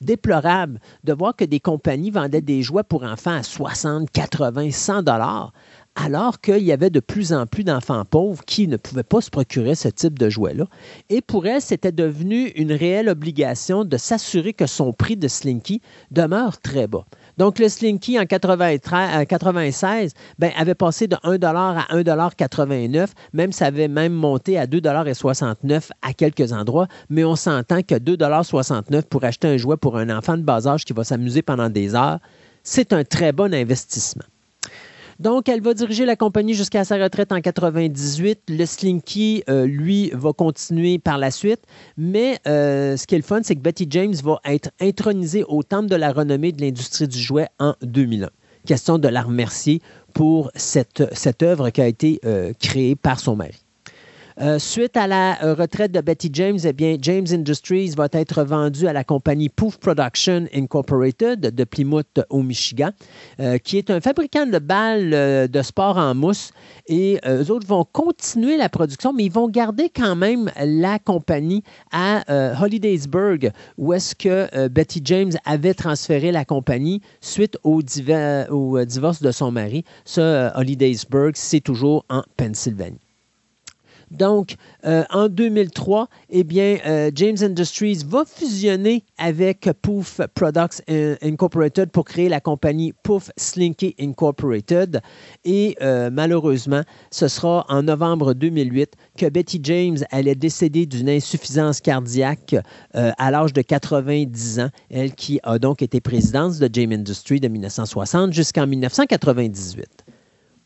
déplorable de voir que des compagnies vendaient des jouets pour enfants à 60, 80, 100 dollars, alors qu'il y avait de plus en plus d'enfants pauvres qui ne pouvaient pas se procurer ce type de jouet-là. Et pour elle, c'était devenu une réelle obligation de s'assurer que son prix de Slinky demeure très bas. Donc, le Slinky en 96 ben, avait passé de 1 à 1,89 même ça avait même monté à 2,69 à quelques endroits, mais on s'entend que 2,69 pour acheter un jouet pour un enfant de bas âge qui va s'amuser pendant des heures, c'est un très bon investissement. Donc, elle va diriger la compagnie jusqu'à sa retraite en 98. Le Slinky, euh, lui, va continuer par la suite. Mais euh, ce qui est le fun, c'est que Betty James va être intronisée au temple de la renommée de l'industrie du jouet en 2001. Question de la remercier pour cette, cette œuvre qui a été euh, créée par son mari. Euh, suite à la euh, retraite de Betty James, eh bien, James Industries va être vendu à la compagnie Poof Production Incorporated de Plymouth au Michigan, euh, qui est un fabricant de balles de sport en mousse. Et eux autres vont continuer la production, mais ils vont garder quand même la compagnie à Hollidaysburg, où est-ce que Betty James avait transféré la compagnie suite au, divorce de son mari. Ce Hollidaysburg, c'est toujours en Pennsylvanie. Donc, euh, en 2003, eh bien, euh, James Industries va fusionner avec Poof Products Incorporated pour créer la compagnie Poof Slinky Incorporated. Et euh, malheureusement, ce sera en novembre 2008 que Betty James allait décéder d'une insuffisance cardiaque à l'âge de 90 ans, elle qui a donc été présidente de James Industries de 1960 jusqu'en 1998.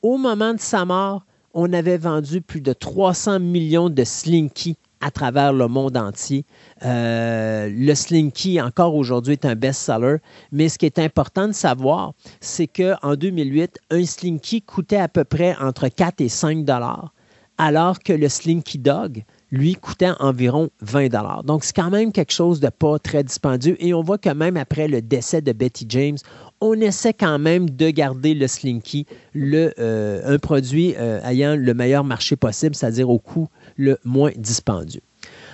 Au moment de sa mort, on avait vendu plus de 300 millions de Slinky à travers le monde entier. Euh, le Slinky, encore aujourd'hui, est un best-seller. Mais ce qui est important de savoir, c'est qu'en 2008, un Slinky coûtait à peu près entre 4 et 5 dollars, alors que le Slinky Dog, lui, coûtait environ 20 dollars. Donc, c'est quand même quelque chose de pas très dispendieux. Et on voit que même après le décès de Betty James, on essaie quand même de garder le Slinky, le, euh, un produit euh, ayant le meilleur marché possible, c'est-à-dire au coût le moins dispendieux.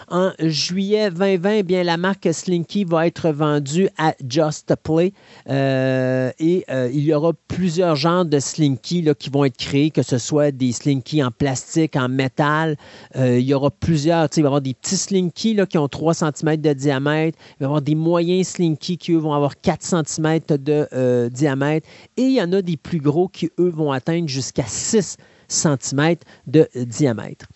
En juillet 2020, eh bien, la marque Slinky va être vendue à Just Play euh, et euh, il y aura plusieurs genres de Slinky là, qui vont être créés, que ce soit des Slinky en plastique, en métal. Euh, il y aura plusieurs, il va y avoir des petits Slinky là, qui ont 3 cm de diamètre. Il va y avoir des moyens Slinky qui, eux, vont avoir 4 cm de diamètre. Et il y en a des plus gros qui, eux, vont atteindre jusqu'à 6 cm de diamètre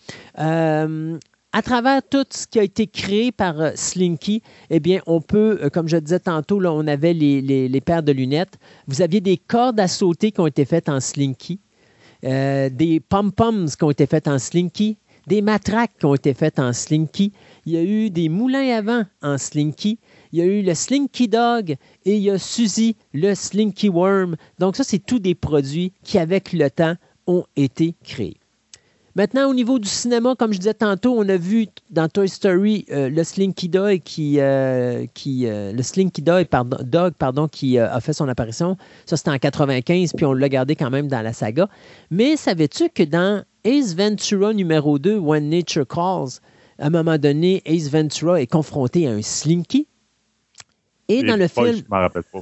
à travers tout ce qui a été créé par euh, Slinky, eh bien, on peut, euh, comme je disais tantôt, là, on avait les, paires de lunettes. Vous aviez des cordes à sauter qui ont été faites en Slinky, euh, des pom-poms qui ont été faites en Slinky, des matraques qui ont été faites en Slinky. Il y a eu des moulins à vent en Slinky. Il y a eu le Slinky Dog et il y a Suzy, le Slinky Worm. Donc, ça, c'est tous des produits qui, avec le temps, ont été créés. Maintenant, au niveau du cinéma, comme je disais tantôt, on a vu dans Toy Story euh, le Slinky Dog qui, euh, qui euh, le Slinky Dog, pardon, Dog, pardon, qui a fait son apparition. Ça, c'était en 95, puis on l'a gardé quand même dans la saga. Mais savais-tu que dans Ace Ventura numéro 2, When Nature Calls, à un moment donné, Ace Ventura est confronté à un Slinky? Et, dans le film,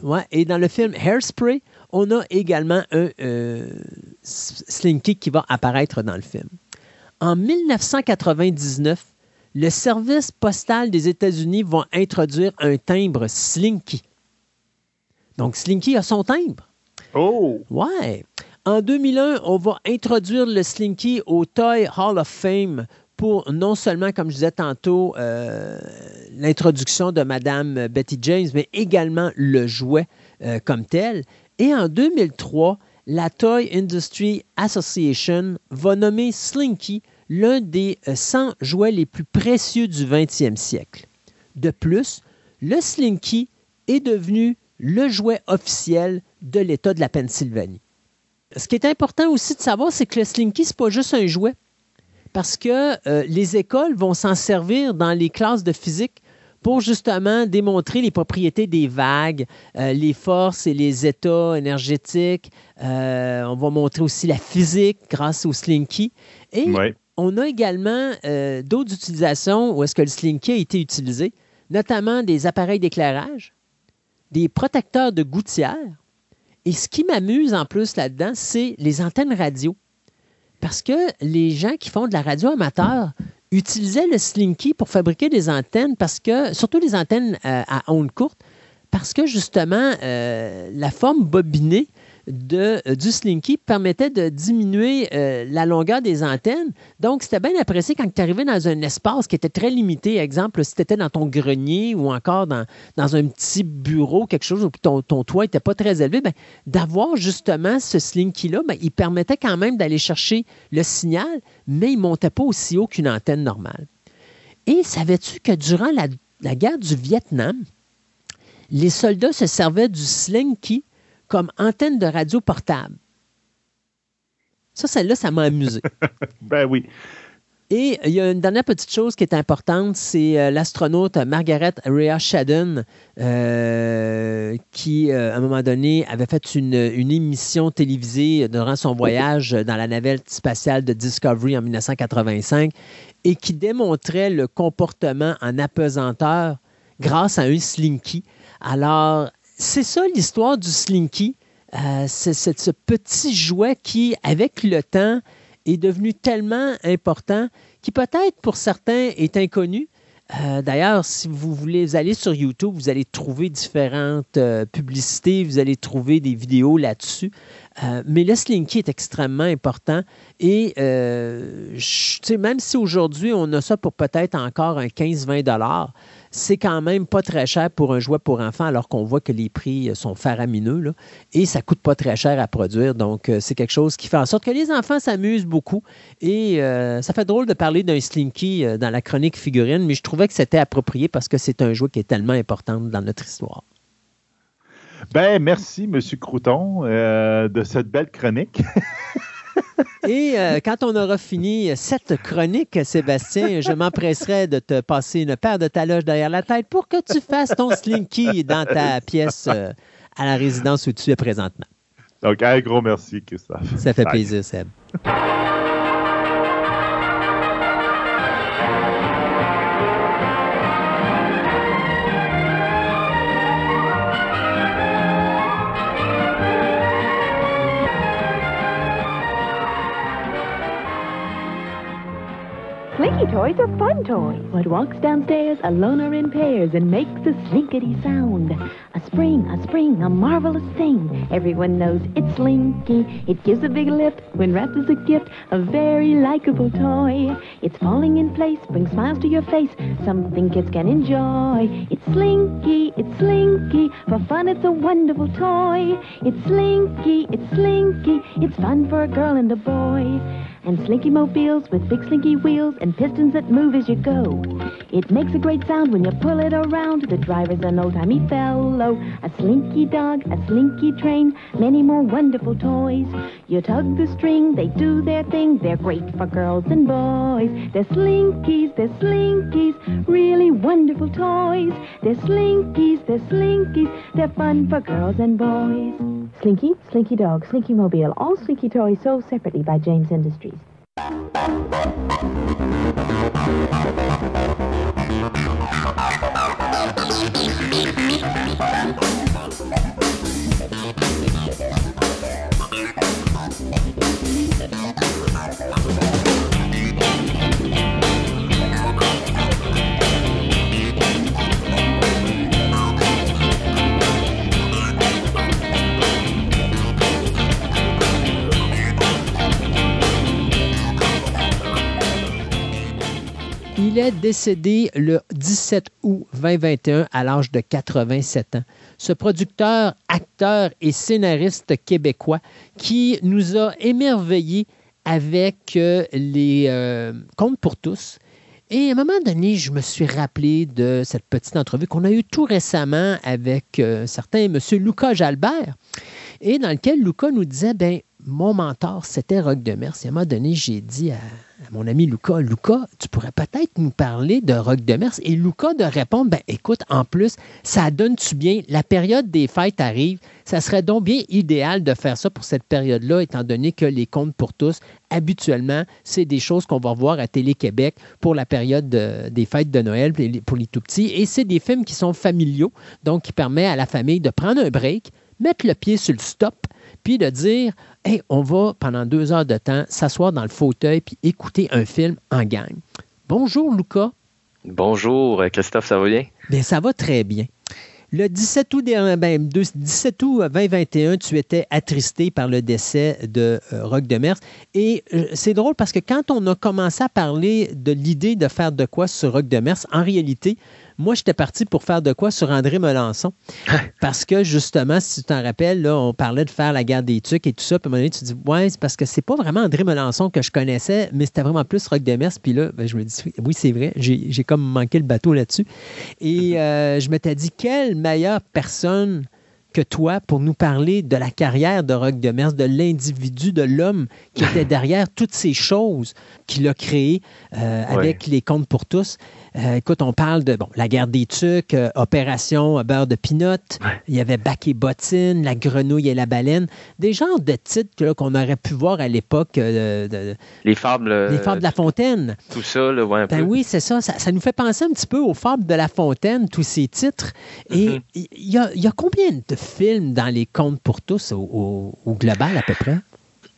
ouais, et dans le film Hairspray, on a également un euh, Slinky qui va apparaître dans le film. En 1999, le service postal des États-Unis va introduire un timbre Slinky. Donc, Slinky a son timbre. Oh! Ouais. En 2001, on va introduire le Slinky au Toy Hall of Fame pour non seulement, comme je disais tantôt, euh, l'introduction de Madame Betty James, mais également le jouet euh, comme tel. Et en 2003, la Toy Industry Association va nommer Slinky l'un des 100 euh, jouets les plus précieux du 20e siècle. De plus, le Slinky est devenu le jouet officiel de l'État de la Pennsylvanie. Ce qui est important aussi de savoir, c'est que le Slinky, ce n'est pas juste un jouet, parce que euh, les écoles vont s'en servir dans les classes de physique pour justement démontrer les propriétés des vagues, euh, les forces et les états énergétiques. Euh, on va montrer aussi la physique grâce au Slinky. Et on a également euh, d'autres utilisations où est-ce que le Slinky a été utilisé, notamment des appareils d'éclairage, des protecteurs de gouttière Et ce qui m'amuse en plus là-dedans, c'est les antennes radio. Parce que les gens qui font de la radio amateur utilisaient le Slinky pour fabriquer des antennes, parce que, surtout les antennes euh, à ondes courtes, parce que justement, euh, la forme bobinée de, euh, du Slinky permettait de diminuer euh, la longueur des antennes. Donc, c'était bien apprécié quand tu arrivais dans un espace qui était très limité. Exemple, si tu étais dans ton grenier ou encore dans, un petit bureau, quelque chose où ton, toit n'était pas très élevé, ben, d'avoir justement ce Slinky-là, ben, il permettait quand même d'aller chercher le signal, mais il ne montait pas aussi haut qu'une antenne normale. Et savais-tu que durant la, la guerre du Vietnam, les soldats se servaient du Slinky comme antenne de radio portable. Ça, celle-là, ça m'a amusé. ben oui. Et il y a une dernière petite chose qui est importante, c'est euh, l'astronaute Margaret Rhea Shadden, euh, qui, euh, à un moment donné, avait fait une, une, émission télévisée durant son voyage dans la navette spatiale de Discovery en 1985 et qui démontrait le comportement en apesanteur grâce à un slinky. Alors, c'est ça l'histoire du Slinky. Euh, c'est ce petit jouet qui, avec le temps, est devenu tellement important qui peut-être pour certains est inconnu. Euh, d'ailleurs, si vous voulez aller sur YouTube, vous allez trouver différentes euh, publicités, vous allez trouver des vidéos là-dessus. Mais le Slinky est extrêmement important. Et même si aujourd'hui on a ça pour peut-être encore un 15-20 c'est quand même pas très cher pour un jouet pour enfants, alors qu'on voit que les prix euh, sont faramineux. Et ça coûte pas très cher à produire. Donc, euh, c'est quelque chose qui fait en sorte que les enfants s'amusent beaucoup. Et euh, ça fait drôle de parler d'un Slinky dans la chronique figurine, mais je trouvais que c'était approprié parce que c'est un jouet qui est tellement important dans notre histoire. Ben, merci, M. Crouton, de cette belle chronique. Et euh, quand on aura fini cette chronique, Sébastien, je m'empresserai de te passer une paire de taloches derrière la tête pour que tu fasses ton slinky dans ta pièce euh, à la résidence où tu es présentement. Donc, un gros merci, Christophe. Ça fait plaisir, Seb. Toys are fun toys. What walks downstairs alone or in pairs and makes a slinkety sound. A spring, a spring, a marvelous thing. Everyone knows it's Slinky. It gives a big lift when wrapped as a gift. A very likable toy. It's falling in place, brings smiles to your face. Something kids can enjoy. It's Slinky, it's Slinky. For fun, it's a wonderful toy. It's Slinky, it's Slinky. It's fun for a girl and a boy and slinky mobiles with big slinky wheels and pistons that move as you go. It makes a great sound when you pull it around. The driver's an old-timey fellow, a slinky dog, a slinky train, many more wonderful toys. You tug the string, they do their thing. They're great for girls and boys. They're slinkies, they're slinkies, really wonderful toys. They're slinkies, they're slinkies, they're fun for girls and boys. Slinky, Slinky Dog, Slinky Mobile, all Slinky toys sold separately by James Industries. Thank Il est décédé le 17 août 2021 à l'âge de 87 ans. Ce producteur, acteur et scénariste québécois qui nous a émerveillés avec euh, les euh, pour tous. Et à un moment donné, je me suis rappelé de cette petite entrevue qu'on a eue tout récemment avec euh, certain M. Lucas Jalbert, et dans lequel Lucas nous disait, ben mon mentor, c'était Rock de Mer. Et à un moment donné, j'ai dit à, mon ami Lucas, Lucas, tu pourrais peut-être nous parler de Rock de Mer. Et Lucas de répondre, ben écoute, en plus, ça donne-tu bien, la période des fêtes arrive, ça serait donc bien idéal de faire ça pour cette période-là, étant donné que les comptes pour tous, habituellement, c'est des choses qu'on va voir à Télé-Québec pour la période des fêtes de Noël pour les tout petits. Et c'est des films qui sont familiaux, donc qui permettent à la famille de prendre un break, mettre le pied sur le stop, puis de dire, hey, on va pendant deux heures de temps s'asseoir dans le fauteuil puis écouter un film en gang. Bonjour, Lucas. Bonjour, Christophe, ça va bien? Bien, ça va très bien. Le 17 août, 17 août 2021, tu étais attristé par le décès de euh, Rock Demers. Et euh, c'est drôle parce que quand on a commencé à parler de l'idée de faire de quoi sur Rock Demers, en réalité, moi, j'étais parti pour faire de quoi sur André Melançon. parce que, justement, si tu t'en rappelles, là, on parlait de faire la guerre des tucs et tout ça. Puis à un moment donné, tu dis, ouais, c'est parce que c'est pas vraiment André Melançon que je connaissais, mais c'était vraiment plus Rock Demers. Puis là, ben, je me dis, oui, c'est vrai, j'ai comme manqué le bateau là-dessus. Et mm-hmm. euh, je m'étais dit, quelle meilleure personne que toi pour nous parler de la carrière de Rock Demers, de l'individu, de l'homme qui était derrière toutes ces choses qu'il a créées euh, avec les comptes pour tous. Euh, écoute, on parle de bon, la guerre des tucs, euh, Opération beurre de pinot, il y avait Bac et Bottine, La grenouille et la baleine, des genres de titres qu'on aurait pu voir à l'époque. de, les fables. les fables de la Fontaine. Tout ça, là, ouais, un ben oui, c'est ça, ça, nous fait penser un petit peu aux fables de la Fontaine, tous ces titres. Et mm-hmm. il y, a, y, a, combien de films dans les contes pour tous au global à peu près?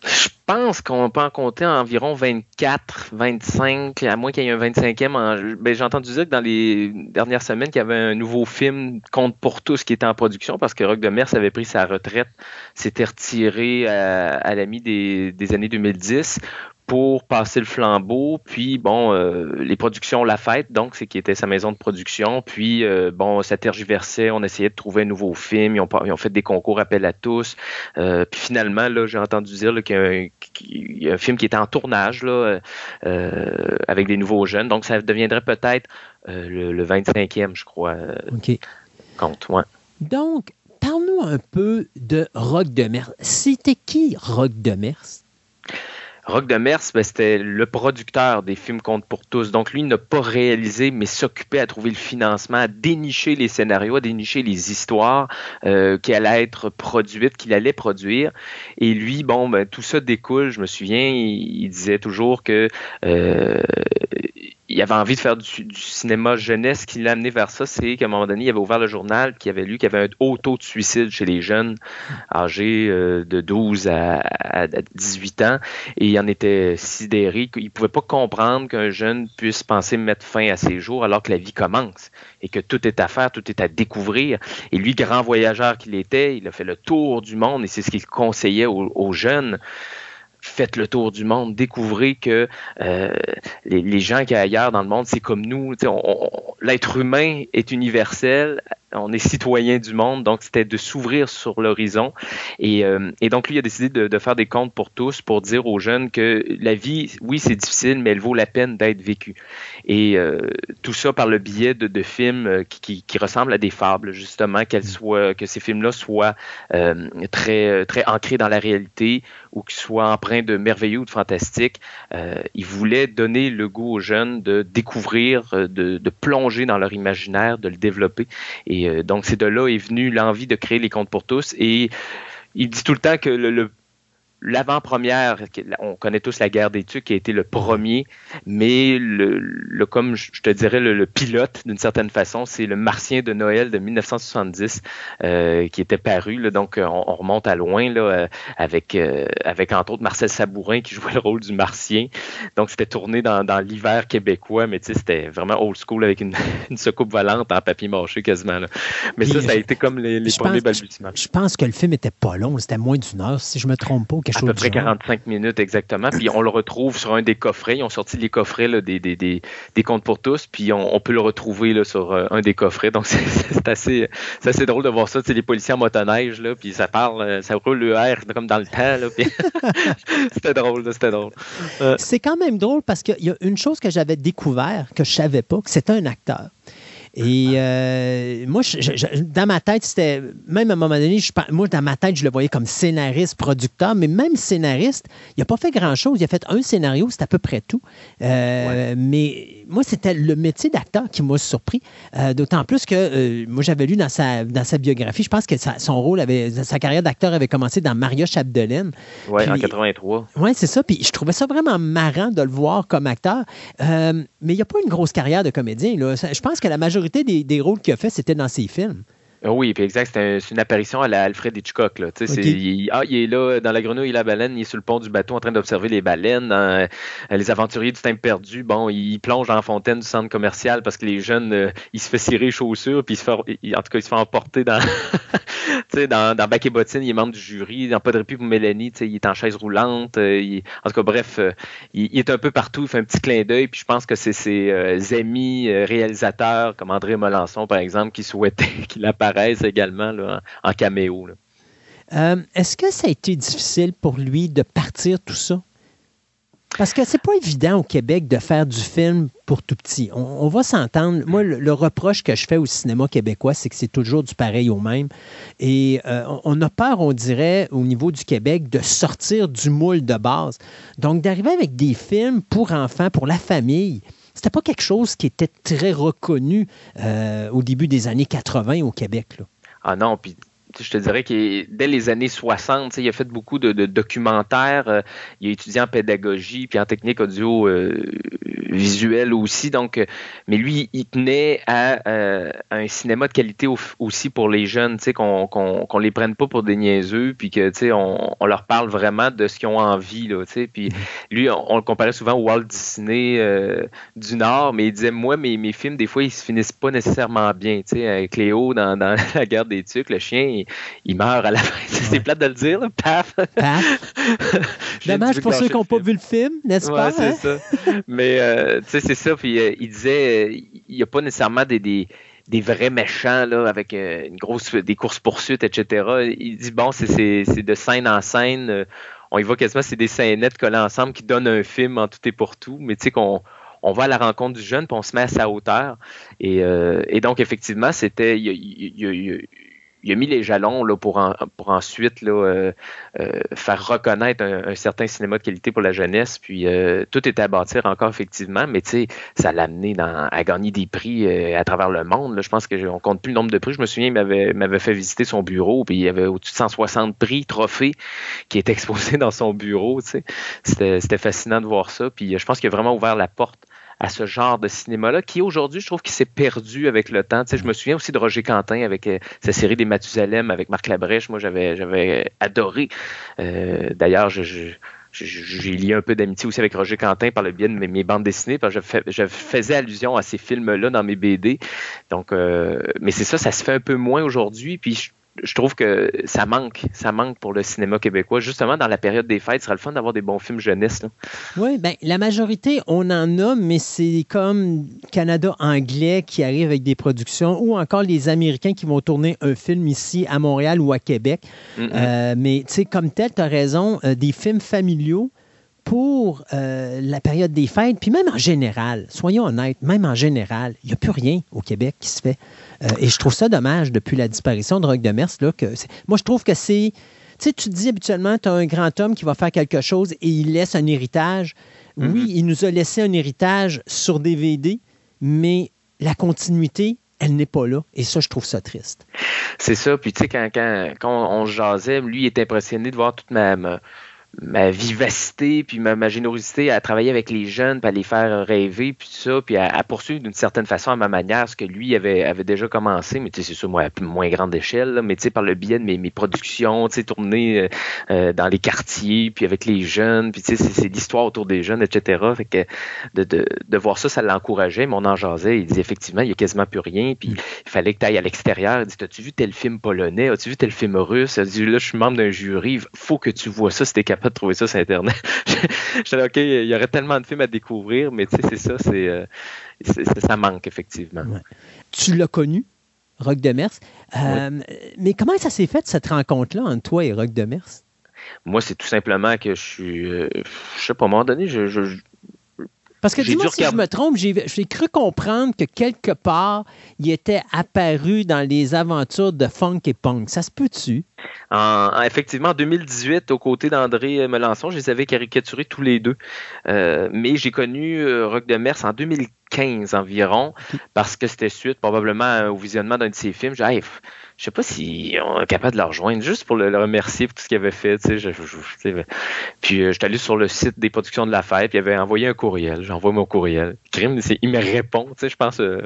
Je pense qu'on peut en compter environ 24, 25, à moins qu'il y ait un 25e. Ben, j'ai entendu dire que dans les dernières semaines, qu'il y avait un nouveau film Compte pour tous qui était en production parce que Rock de Mers avait pris sa retraite, s'était retiré à, la mi des, des années 2010 pour passer le flambeau. Puis, bon, euh, les productions La Fête, donc, c'est qui était sa maison de production. Puis, euh, bon, ça tergiversait. On essayait de trouver un nouveau film. Ils ont, ils ont fait des concours appel à tous. Euh, puis, finalement, là, j'ai entendu dire qu'il y, a un film qui était en tournage, là, avec des nouveaux jeunes. Donc, ça deviendrait peut-être le, 25e, je crois, OK. compte. Ouais. Donc, parle-nous un peu de Rock de Mers. C'était qui Rock de Mers? Rock de Mers, ben, c'était le producteur des films Compte pour tous. Donc, lui n'a pas réalisé, mais s'occupait à trouver le financement, à dénicher les scénarios, à dénicher les histoires euh, qui allaient être produites, qu'il allait produire. Et lui, bon, ben, tout ça découle. Je me souviens, il, disait toujours que euh, il avait envie de faire du, cinéma jeunesse. Ce qui l'a amené vers ça, c'est qu'à un moment donné, il avait ouvert le journal, qui avait lu qu'il y avait un haut taux de suicide chez les jeunes âgés euh, de 12 à, 18 ans. Et il en était sidéré. Il ne pouvait pas comprendre qu'un jeune puisse penser mettre fin à ses jours alors que la vie commence et que tout est à faire, tout est à découvrir. Et lui, grand voyageur qu'il était, il a fait le tour du monde et c'est ce qu'il conseillait aux jeunes faites le tour du monde, découvrez que euh, les, gens qui ailleurs dans le monde, c'est comme nous. L'être humain est universel on est citoyen du monde, donc c'était de s'ouvrir sur l'horizon. Et, euh, donc, lui, il a décidé de, faire des comptes pour tous, pour dire aux jeunes que la vie, oui, c'est difficile, mais elle vaut la peine d'être vécue. Et euh, tout ça par le biais de, films euh, qui, ressemblent à des fables, justement, qu'elles soient, que ces films-là soient très, très ancrés dans la réalité ou qu'ils soient empreints de merveilleux ou de fantastique. il voulait donner le goût aux jeunes de découvrir, de, de plonger dans leur imaginaire, de le développer. Et euh, donc, c'est de là est venue l'envie de créer les comptes pour tous. Et il dit tout le temps que le, l'avant-première, on connaît tous la guerre des Tucs qui a été le premier, mais le, comme je te dirais le, pilote d'une certaine façon, c'est le Martien de Noël de 1970 euh, qui était paru. donc on, remonte à loin là, euh, avec euh, avec entre autres Marcel Sabourin qui jouait le rôle du Martien. Donc c'était tourné dans, l'hiver québécois, mais c'était vraiment old school avec une, une secoupe volante en papier mâché quasiment. Mais ça, ça a été comme les, les premiers balbutiements. Je pense que le film était pas long, c'était moins d'une heure si je me trompe pas à peu près 45 minutes exactement. Puis on le retrouve sur un des coffrets. Ils ont sorti les coffrets là, des, des, des, des, comptes pour tous. Puis on, peut le retrouver là, sur euh, un des coffrets. Donc c'est assez, assez drôle de voir ça. C'est les policiers en motoneige. Là, puis ça parle, euh, ça roule le comme dans le temps. c'était drôle. C'était drôle. Euh. C'est quand même drôle parce qu'il y a une chose que j'avais découvert que je savais pas, que c'était un acteur. Et euh, moi, dans ma tête, c'était. Même à un moment donné, je, moi, dans ma tête, je le voyais comme scénariste, producteur, mais même scénariste, il n'a pas fait grand-chose. Il a fait un scénario, c'est à peu près tout. Euh, mais moi, c'était le métier d'acteur qui m'a surpris. Euh, d'autant plus que moi, j'avais lu dans sa, dans sa biographie, je pense que son rôle avait. Sa carrière d'acteur avait commencé dans Maria Chapdelaine. Oui, en 83. Oui, c'est ça. Puis je trouvais ça vraiment marrant de le voir comme acteur. mais il n'y a pas une grosse carrière de comédien. Là. Je pense que la majorité des, rôles qu'il a fait, c'était dans ses films. Ah oui, puis exact, c'est une apparition à la Alfred Hitchcock. Là. il, ah, il est là dans la grenouille et la baleine, il est sur le pont du bateau en train d'observer les baleines. Hein. les aventuriers du temps perdu, bon, il plonge dans la fontaine du centre commercial parce que les jeunes, euh, il se fait cirer les chaussures, puis il se fait, en tout cas, il se fait emporter dans, dans, dans Bac et Bottine, il est membre du jury. Dans Pas de répit pour Mélanie, il est en chaise roulante. Euh, en tout cas, bref, euh, il, est un peu partout, il fait un petit clin d'œil, puis je pense que c'est ses amis réalisateurs, comme André Molençon, par exemple, qui souhaitaient qu'il apparaisse également en, caméo. Est-ce que ça a été difficile pour lui de partir tout ça? Parce que c'est pas évident au Québec de faire du film pour tout petit. On, va s'entendre. Moi, le, reproche que je fais au cinéma québécois, c'est que c'est toujours du pareil au même. Et euh, on a peur, on dirait, au niveau du Québec, de sortir du moule de base. Donc, d'arriver avec des films pour enfants, pour la famille, c'était pas quelque chose qui était très reconnu euh, au début des années 80 au Québec. Ah non, puis je te dirais que dès les années 60, il a fait beaucoup de, documentaires. Euh, il a étudié en pédagogie puis en technique audio euh, visuelle aussi. Donc, euh, mais lui, il tenait à, un cinéma de qualité aussi pour les jeunes, qu'on qu'on les prenne pas pour des niaiseux, puis que on, on leur parle vraiment de ce qu'ils ont envie. Là, puis mm-hmm. lui, on, le comparait souvent au Walt Disney du Nord, mais il disait moi, mes, mes films, des fois, ils se finissent pas nécessairement bien. Cléo dans, dans La guerre des tucs, le chien, il, meurt à la fin. C'est plate de le dire, Paf! Dommage pour ceux qui n'ont pas vu le film, n'est-ce pas? c'est hein? ça. Mais, euh, tu sais, c'est ça. Puis, euh, il disait, euh, il n'y a pas nécessairement des, des, des vrais méchants, là, avec une grosse, des courses-poursuites, etc. Il dit, bon, c'est de scène en scène. on y voit quasiment, c'est des scénettes collées ensemble qui donnent un film en tout et pour tout. Mais, tu sais, qu'on on va à la rencontre du jeune, puis on se met à sa hauteur. Et, et donc, effectivement, c'était. Il y, il a mis les jalons là, pour, pour ensuite là, euh, euh, faire reconnaître un, certain cinéma de qualité pour la jeunesse. Puis euh, tout est à bâtir encore effectivement, mais ça l'a amené à gagner des prix à travers le monde. Là. Je pense qu'on compte plus le nombre de prix. Je me souviens, il m'avait, m'avait fait visiter son bureau, puis il y avait au-dessus de 160 prix, trophées qui étaient exposés dans son bureau. C'était, c'était fascinant de voir ça. Puis je pense qu'il a vraiment ouvert la porte à ce genre de cinéma-là, qui aujourd'hui, je trouve qu'il s'est perdu avec le temps. Tu sais, je me souviens aussi de Roger Quentin avec euh, sa série des Mathusalem avec Marc Labrèche. Moi, j'avais, j'avais adoré. Euh, d'ailleurs, j'ai lié un peu d'amitié aussi avec Roger Quentin par le biais de mes, bandes dessinées, parce que je, faisais allusion à ces films-là dans mes BD. Donc, euh, mais c'est ça, ça se fait un peu moins aujourd'hui. Puis je trouve que ça manque, ça manque pour le cinéma québécois. Justement, dans la période des fêtes, ce sera le fun d'avoir des bons films jeunesse. Oui, ben la majorité, on en a, mais c'est comme Canada anglais qui arrive avec des productions ou encore les Américains qui vont tourner un film ici à Montréal ou à Québec. Euh, mais tu sais, comme tel, tu as raison, euh, des films familiaux pour euh, la période des fêtes, puis même en général, soyons honnêtes, même en général, il n'y a plus rien au Québec qui se fait. Euh, et je trouve ça dommage depuis la disparition de Rock de Mers. Là, que moi, je trouve que c'est. Tu sais, tu te dis habituellement, tu as un grand homme qui va faire quelque chose et il laisse un héritage. Mm-hmm. Oui, il nous a laissé un héritage sur DVD, mais la continuité, elle n'est pas là. Et ça, je trouve ça triste. C'est ça. Puis, tu sais, quand, quand, on, jasait, lui, il est impressionné de voir toute ma ma vivacité puis ma, générosité à travailler avec les jeunes, puis à les faire rêver, puis tout ça, puis à, poursuivre d'une certaine façon à ma manière ce que lui avait, avait déjà commencé, mais tu sais, c'est sûr, moi, à moins grande échelle, mais tu sais, par le biais de mes, mes productions, tu sais, tourner euh, euh, dans les quartiers, puis avec les jeunes, puis tu sais, c'est l'histoire autour des jeunes, etc. Fait que de, de, de voir ça, ça l'encourageait, mais on en jasait, il disait effectivement, il n'y a quasiment plus rien, puis il fallait que tu ailles à l'extérieur, il dit, as-tu vu tel film polonais, as-tu vu tel film russe, il dit, là, je suis membre d'un jury, faut que tu vois ça si t'es capable de trouver ça sur Internet. J'étais OK, il y aurait tellement de films à découvrir, mais tu sais, c'est ça, c'est, euh, ça manque effectivement. Tu l'as connu, Rock de Mers. Euh, mais comment ça s'est fait, cette rencontre-là entre toi et Rock de Mers? Moi, c'est tout simplement que je suis. Euh, je sais pas, à un moment donné, je, parce que dis-moi si je me trompe, j'ai cru comprendre que quelque part, il était apparu dans les aventures de Funk et Punk. Ça se peut-tu? effectivement, en 2018, aux côtés d'André Melançon, je les avais caricaturés tous les deux. Euh, mais j'ai connu euh, Rock de Mers en 2015 environ, parce que c'était suite probablement au visionnement d'un de ses films. J'ai dit, je sais pas si on est capable de le rejoindre, juste pour le, remercier pour tout ce qu'il avait fait. Tu sais, puis euh, j'étais allé sur le site des productions de la fête, puis il avait envoyé un courriel. J'ai envoyé mon courriel. Il me répond, tu sais, je pense, euh,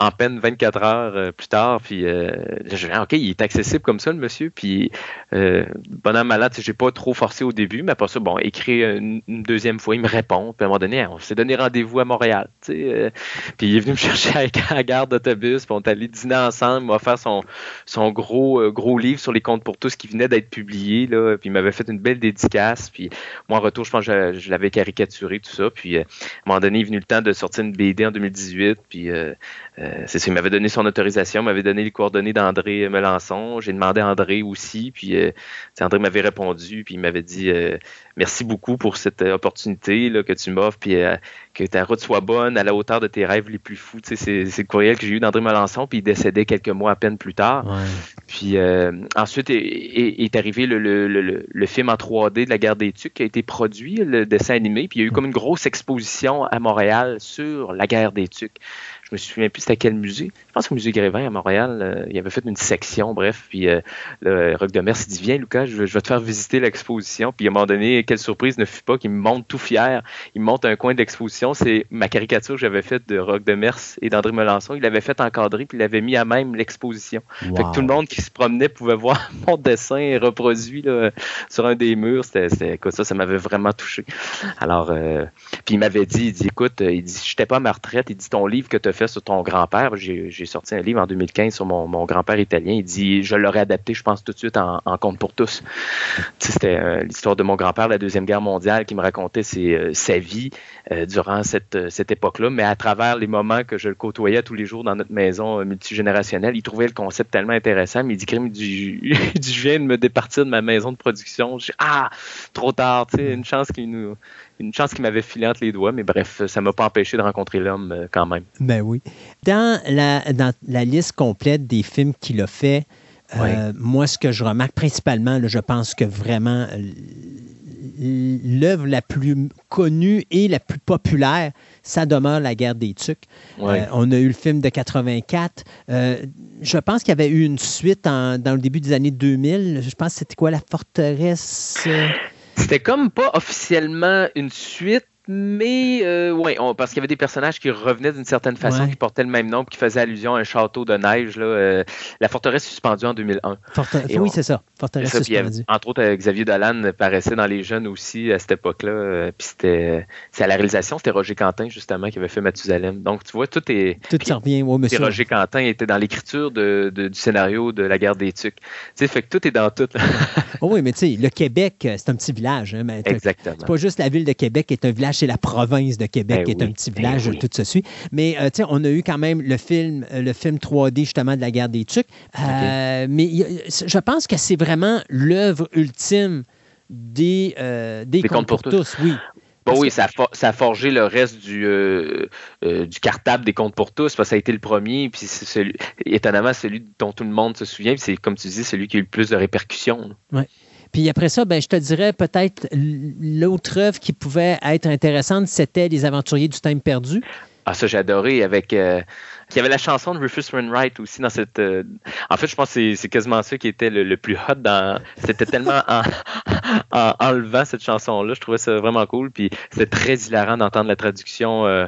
en peine 24 heures euh, plus tard, puis euh, je dis, OK, il est accessible comme ça, le monsieur, puis bonhomme malade, j'ai pas trop forcé au début, mais après ça, bon, écrit une, deuxième fois, il me répond, puis à un moment donné, on s'est donné rendez-vous à Montréal, tu sais, puis il est venu me chercher à la gare d'autobus, puis on est allé dîner ensemble, il m'a offert son, son gros, gros livre sur les comptes pour tous qui venait d'être publié, là, puis il m'avait fait une belle dédicace, puis moi, en retour, je pense que je, je l'avais caricaturé, tout ça, puis à un moment donné, il est venu le temps de sortir une BD en 2018. Puis euh, euh, c'est ça, il m'avait donné son autorisation, m'avait donné les coordonnées d'André Melançon. J'ai demandé à André aussi, puis euh, André m'avait répondu, puis il m'avait dit merci beaucoup pour cette opportunité là, que tu m'offres, puis que ta route soit bonne à la hauteur de tes rêves les plus fous. c'est, le courriel que j'ai eu d'André Melançon, puis il décédait quelques mois à peine plus tard. Puis ensuite est, arrivé le, film en 3D de la guerre des Tucs qui a été produit, le dessin animé, puis il y a eu comme une grosse exposition à Montréal sur la guerre des Tucs je me souviens plus c'était quel musée. Je pense au musée Grévin à Montréal. Euh, il avait fait une section, bref. Puis euh, le Rock de Mer s'est dit Viens, Lucas, je, vais te faire visiter l'exposition. Puis à un moment donné, quelle surprise ne fut pas qu'il me montre tout fier. Il me montre un coin d'exposition. C'est ma caricature que j'avais faite de Rock de Mers et d'André Melançon. Il l'avait fait encadrer, puis il avait mis à même l'exposition. Fait que tout le monde qui se promenait pouvait voir mon dessin reproduit sur un des murs. C'était ça, ça m'avait vraiment touché. Alors, euh, puis il m'avait dit, il dit, écoute, il dit, je n'étais pas à ma retraite, il dit, ton livre que tu as sur ton grand-père. J'ai sorti un livre en 2015 sur mon, grand-père italien. Il dit Je l'aurais adapté, je pense, tout de suite en, Compte pour tous. C'était euh, l'histoire de mon grand-père, la Deuxième Guerre mondiale, qui me racontait euh, sa vie euh, durant cette, époque-là. Mais à travers les moments que je le côtoyais tous les jours dans notre maison multigénérationnelle, il trouvait le concept tellement intéressant. Mais il dit je viens de me départir de ma maison de production. Je ah, trop tard, une chance qu'il nous une chance qu'il m'avait filé entre les doigts, mais bref, ça ne m'a pas empêché de rencontrer l'homme euh, quand même. Ben oui. Dans la, dans la liste complète des films qu'il a fait, euh, moi, ce que je remarque principalement, je pense que vraiment l'œuvre la plus connue et la plus populaire, ça demeure La guerre des Tucs. Euh, on a eu le film de 84. je pense qu'il y avait eu une suite dans le début des années 2000. Je pense que c'était quoi, La forteresse? C'était comme pas officiellement une suite, mais euh, oui, parce qu'il y avait des personnages qui revenaient d'une certaine façon, qui portaient le même nom, qui faisaient allusion à un château de neige. Là, euh, la forteresse suspendue en 2001. oui, c'est ça. Forteresse suspendue. entre autres, euh, Xavier Dolan paraissait dans Les Jeunes aussi à cette époque-là. puis c'était, c'est à la réalisation, c'était Roger Quentin justement qui avait fait Mathusalem. Donc tu vois, tout est. Tout puis, revient, oui, monsieur. Roger Quentin était dans l'écriture de, du scénario de La guerre des Tucs. Tu sais, fait que tout est dans tout. Oh oui, mais tu sais, le Québec, c'est un petit village. Hein, Exactement. C'est pas juste la ville de Québec qui est un village c'est la province de Québec, ben qui est un petit ben village, tout ça suit. Mais euh, tiens, on a eu quand même le film, euh, le film 3D justement de la guerre des Tucs. Euh, mais je pense que c'est vraiment l'œuvre ultime des, des, contes pour, tous. Oui. oui, ça a, forgé le reste du, du cartable des comptes pour tous, parce que ça a été le premier, puis celui, étonnamment, celui dont tout le monde se souvient, c'est comme tu dis, celui qui a eu le plus de répercussions. Oui. Puis après ça, ben, je te dirais peut-être l'autre œuvre qui pouvait être intéressante, c'était Les Aventuriers du Time perdu. Ah, ça, j'ai adoré avec. Euh, il y avait la chanson de Rufus Wainwright aussi dans cette. Euh, en fait, je pense que c'est quasiment ça qui était le, plus hot dans. C'était tellement en, enlevant cette chanson-là. Je trouvais ça vraiment cool. Puis c'était très hilarant d'entendre la traduction. Euh,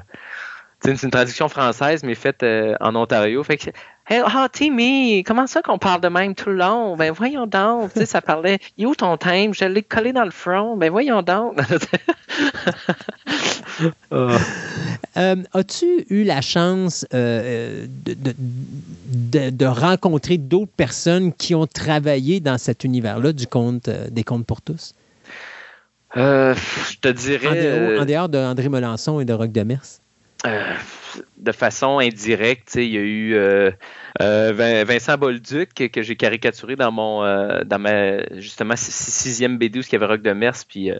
c'est une traduction française, mais faite en Ontario. Fait que Hey, oh, Timmy, comment ça qu'on parle de même tout le long? Ben voyons donc. tu sais, ça parlait. Il où ton thème? Je l'ai collé dans le front. Ben voyons donc. Euh, as-tu eu la chance euh, de, rencontrer d'autres personnes qui ont travaillé dans cet univers-là du conte, euh, des contes pour tous? je te dirais. En dehors, d'André Melançon et de Rock Demers? De façon indirecte, il y a eu euh, euh, Vincent Bolduc que, j'ai caricaturé dans mon euh, dans ma justement sixième BD où il y avait Rock de Mers puis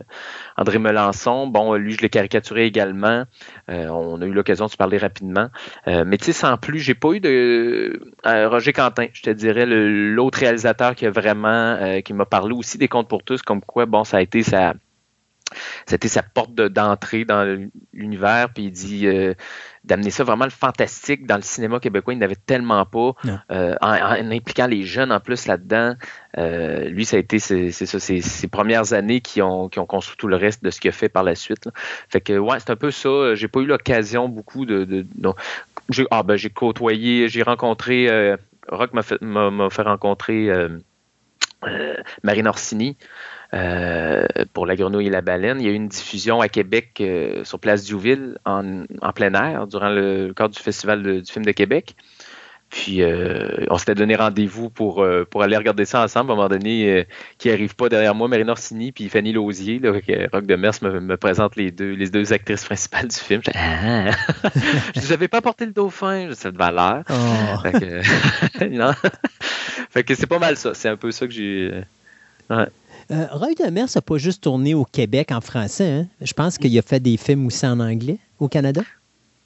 André Melançon. Bon, lui, je l'ai caricaturé également. on a eu l'occasion de se parler rapidement. mais tu sais, sans plus, j'ai pas eu de Roger Quentin, je te dirais, l'autre réalisateur qui a vraiment qui m'a parlé aussi des contes pour tous, comme quoi, bon, ça a été ça c'était sa porte d'entrée dans l'univers. Puis il dit euh, d'amener ça vraiment le fantastique dans le cinéma québécois. Il n'avait tellement pas, euh, en, impliquant les jeunes en plus là-dedans. Euh, lui, ça a été c'est ça, ses, premières années qui ont, qui ont construit tout le reste de ce qu'il a fait par la suite. Fait que ouais, c'est un peu ça. J'ai pas eu l'occasion beaucoup de. de, j'ai ah, ben, côtoyé, j'ai rencontré. Rock m'a fait, fait, rencontrer Marine Orsini. Euh, pour La Grenouille et la Baleine. Il y a eu une diffusion à Québec euh, sur Place Diouville en, en, plein air durant le, cadre du Festival du film de Québec. Puis euh, on s'était donné rendez-vous pour, pour aller regarder ça ensemble. À un moment donné, qui n'arrive pas derrière moi, Marine Orsini puis Fanny Lausier, là, Rock de Mers me, me, présente les deux, les deux actrices principales du film. Je ah! n'avais pas porté le dauphin, cette valeur. Oh. Fait que, fait que c'est pas mal ça. C'est un peu ça que j'ai. Ouais. Euh, Roy Demers n'a pas juste tourné au Québec en français. Hein? Je pense qu'il a fait des films aussi en anglais au Canada.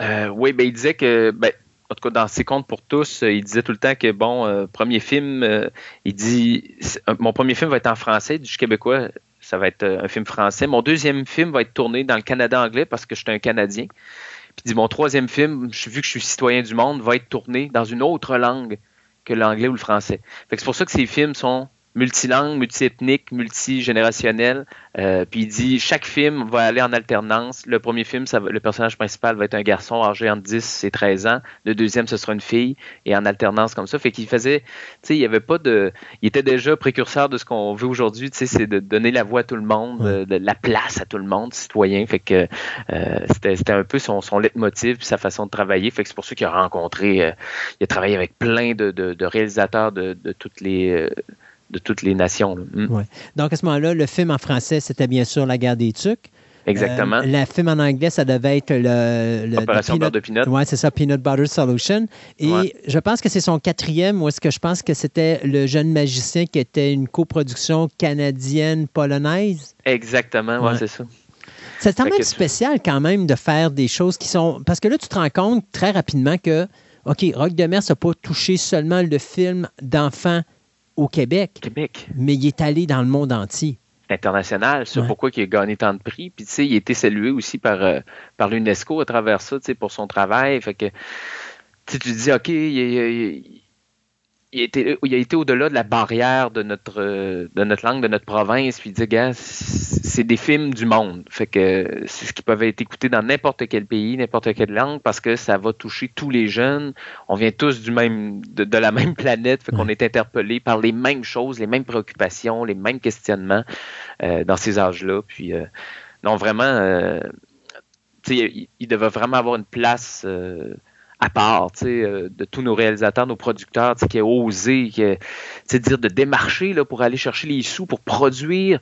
Euh, oui, ben, il disait que, ben, en tout cas, dans ses comptes pour tous, il disait tout le temps que, bon, euh, premier film, il dit, mon premier film va être en français, du québécois, ça va être un film français. Mon deuxième film va être tourné dans le Canada anglais parce que je suis un Canadien. Puis il dit, mon troisième film, vu que je suis citoyen du monde, va être tourné dans une autre langue que l'anglais ou le français. c'est pour ça que ces films sont multilangue, multiethnique, multigénérationnel. Euh, puis il dit chaque film va aller en alternance. Le premier film, ça le personnage principal va être un garçon âgé entre 10 et 13 ans. Le deuxième, ce sera une fille et en alternance comme ça. Fait qu'il faisait, tu sais, il y avait pas de, il était déjà précurseur de ce qu'on veut aujourd'hui. Tu sais, c'est de donner la voix à tout le monde, de, la place à tout le monde, citoyen. Fait que euh, c'était un peu son, son leitmotiv puis sa façon de travailler. Fait que c'est pour ça qu'il a rencontré, euh, il a travaillé avec plein de, de, de réalisateurs de, de toutes les euh, de toutes les nations. Mm. Donc, à ce moment-là, le film en français, c'était bien sûr La guerre des Tucs. Exactement. Euh, le film en anglais, ça devait être le. le Opération Beurre de Peanut. Oui, c'est ça, Peanut Butter Solution. Et je pense que c'est son quatrième, ou est-ce que je pense que c'était Le jeune magicien qui était une coproduction canadienne-polonaise? Exactement, oui, c'est ça. C'est quand même spécial quand même de faire des choses qui sont. Parce que là, tu te rends compte très rapidement que, OK, Rock de Mer, ça n'a pas touché seulement le film d'enfants au Québec, Québec, mais il est allé dans le monde entier. International, c'est pourquoi il a gagné tant de prix. Puis, tu sais, il a été salué aussi par, euh, par l'UNESCO à travers ça, tu sais, pour son travail. Fait que, tu te dis, OK, il, il a été, au-delà de la barrière de notre, de notre langue, de notre province, puis il dit, gars, c'est des films du monde. Fait que c'est ce qui peuvent être écoutés dans n'importe quel pays, n'importe quelle langue, parce que ça va toucher tous les jeunes. On vient tous du même, de, la même planète, fait qu'on est interpellés par les mêmes choses, les mêmes préoccupations, les mêmes questionnements euh, dans ces âges-là. Puis, euh, non, vraiment, euh, il, il, devait vraiment avoir une place à part euh, de tous nos réalisateurs, nos producteurs, qui a osé qui dire de démarcher pour aller chercher les sous, pour produire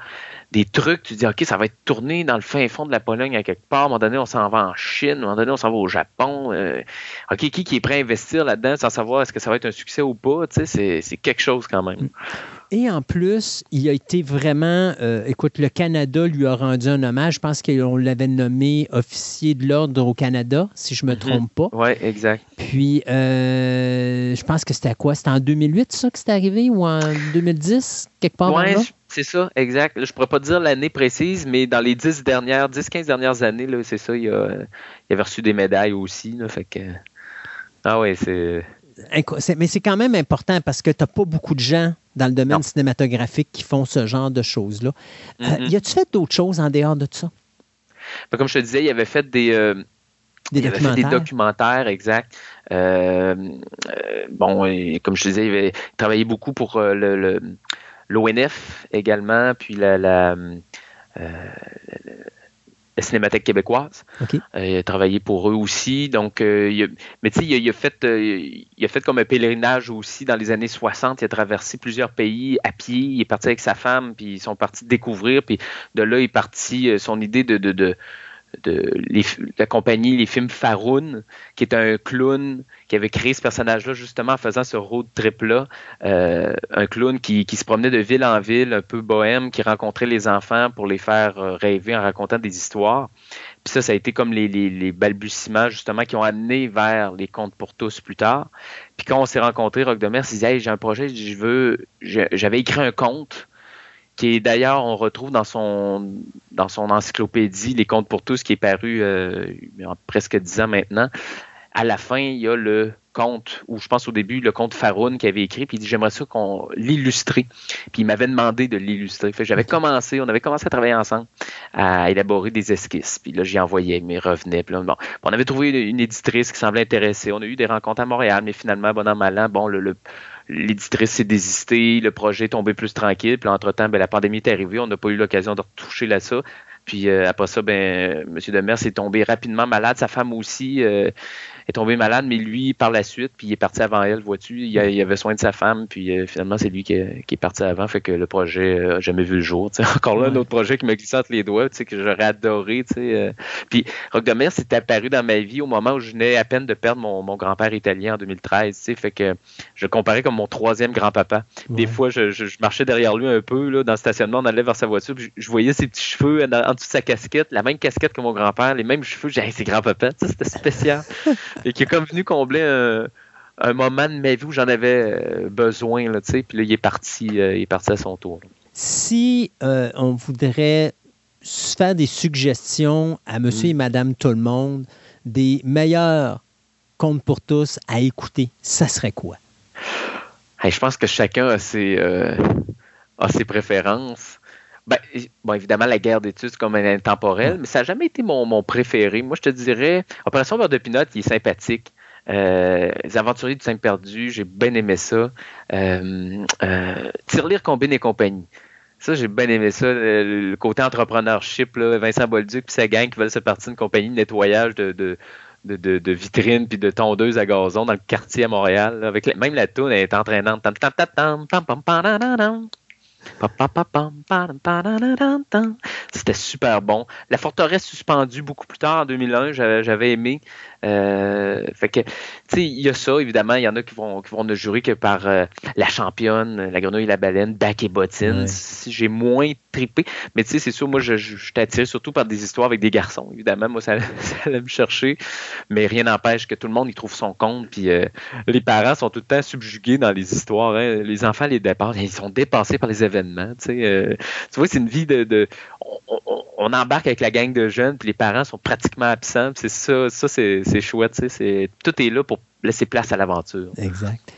des trucs. Tu dis, OK, ça va être tourné dans le fin fond de la Pologne à quelque part. À un moment donné, on s'en va en Chine. À un moment donné, on s'en va au Japon. Euh, OK, qui, qui est prêt à investir là-dedans sans savoir est-ce que ça va être un succès ou pas? C'est quelque chose quand même. Et en plus, il a été vraiment. Euh, écoute, le Canada lui a rendu un hommage. Je pense qu'on l'avait nommé officier de l'ordre au Canada, si je ne me mhm. trompe pas. Oui, exact. Puis, euh, je pense que c'était quoi? C'était en 2008, ça, que c'était arrivé? Ou en 2010, quelque part Oui, c'est ça, exact. Je ne pourrais pas dire l'année précise, mais dans les 10 dernières, 10-15 dernières années, c'est ça, il, a, il avait reçu des médailles aussi. fait que. Ah oui, c'est mais c'est quand même important parce que tu n'as pas beaucoup de gens dans le domaine cinématographique qui font ce genre de choses-là. Euh, mm-hmm. y a-tu fait d'autres choses en dehors de ça? Ben, comme je te disais, il avait fait des, euh, des, documentaires. des documentaires. exact. Euh, bon, comme je te disais, il avait travaillé beaucoup pour l'ONF également, puis la la Cinémathèque québécoise. Euh, il a travaillé pour eux aussi. Donc, euh, mais tu sais, il, a fait, euh, il a fait comme un pèlerinage aussi dans les années 60. Il a traversé plusieurs pays à pied. Il est parti avec sa femme, puis ils sont partis découvrir. Puis de là, il est parti son idée de, de de la compagnie Les Films Faroun, qui est un clown qui avait créé ce personnage-là justement en faisant ce road trip-là. Euh, un clown qui, se promenait de ville en ville, un peu bohème, qui rencontrait les enfants pour les faire euh, rêver en racontant des histoires. Puis ça, ça a été comme les, balbutiements justement qui ont amené vers les contes pour tous plus tard. Puis quand on s'est rencontrés, Rock de Mer, il disait hey, j'ai un projet, je veux. J'avais écrit un conte qui est d'ailleurs, on retrouve dans son, dans son encyclopédie Les Contes pour tous, qui est paru euh, y a presque dix ans maintenant. À la fin, il y a le conte, ou je pense au début, le conte Faroun qui avait écrit, puis il dit J'aimerais ça qu'on l'illustrer. Puis il m'avait demandé de l'illustrer. J'avais commencé, on avait commencé à travailler ensemble, à élaborer des esquisses. Puis là, j'y envoyais, mais revenait. Puis bon. On avait trouvé une éditrice qui semblait intéressée. On a eu des rencontres à Montréal, mais finalement, bon an, mal an, bon, le, le l'éditrice s'est désistée, le projet est tombé plus tranquille. Puis entre-temps, ben, la pandémie est arrivée, on n'a pas eu l'occasion de retoucher là ça. Puis euh, après ça, ben, M. Demers est tombé rapidement malade, sa femme aussi. Euh, est tombé malade, mais lui, par la suite, puis il est parti avant elle, vois-tu. Il, il, avait soin de sa femme, puis euh, finalement, c'est lui qui, est parti avant, fait que le projet n'a jamais vu le jour. Encore là, un autre projet qui me glissé entre les doigts, que j'aurais adoré. Euh. Puis Rock de Mer, c'est apparu dans ma vie au moment où je venais à peine de perdre mon, grand-père italien en 2013. Fait que je le comparais comme mon troisième grand-papa. Des fois, je, marchais derrière lui un peu là, dans le stationnement, on allait vers sa voiture, puis je, voyais ses petits cheveux en, en, dessous de sa casquette, la même casquette que mon grand-père, les mêmes cheveux. J'ai dit, c'est grand-papa. C'était spécial. et qui est comme venu combler un, moment de ma vie où j'en avais euh, besoin, là, puis là, il est parti, euh, il est parti à son tour. Si euh, on voudrait faire des suggestions à monsieur et mm. madame tout le monde des meilleurs contes pour tous à écouter, ça serait quoi? je pense que chacun a ses, a ses préférences. Ben, bon, évidemment, la guerre d'études, c'est comme un intemporel, mais ça n'a jamais été mon, préféré. Moi, je te dirais, Opération Beurre de Pinot, il est sympathique. Euh, les aventuriers du 5 perdu, j'ai bien aimé ça. Euh, euh, Tirelire Combine et compagnie. Ça, j'ai bien aimé ça. Le, côté entrepreneurship, là, Vincent Bolduc et sa gang qui veulent se partir d'une compagnie de nettoyage de, de, de, de, vitrines puis de tondeuses à gazon dans le quartier à Montréal. avec même la toune est entraînante. C'était super bon. La forteresse suspendue beaucoup plus tard en 2001, j'avais aimé. Euh, fait que, tu sais, il y a ça, évidemment. Il y en a qui vont, qui vont ne jurer que par euh, la championne, la grenouille et la baleine, bac et bottines. J'ai moins trippé. Mais tu sais, c'est sûr, moi, je, je, attiré surtout par des histoires avec des garçons. Évidemment, moi, ça, ça allait me chercher. Mais rien n'empêche que tout le monde y trouve son compte. Puis euh, les parents sont tout le temps subjugués dans les histoires. Hein. Les enfants les dépassent. Ils sont dépassés par les événements. Tu vois, c'est une vie de. on, embarque avec la gang de jeunes, puis les parents sont pratiquement absents. C'est ça, ça c'est c'est chouette. C'est, tout est là pour laisser place à l'aventure. Exact.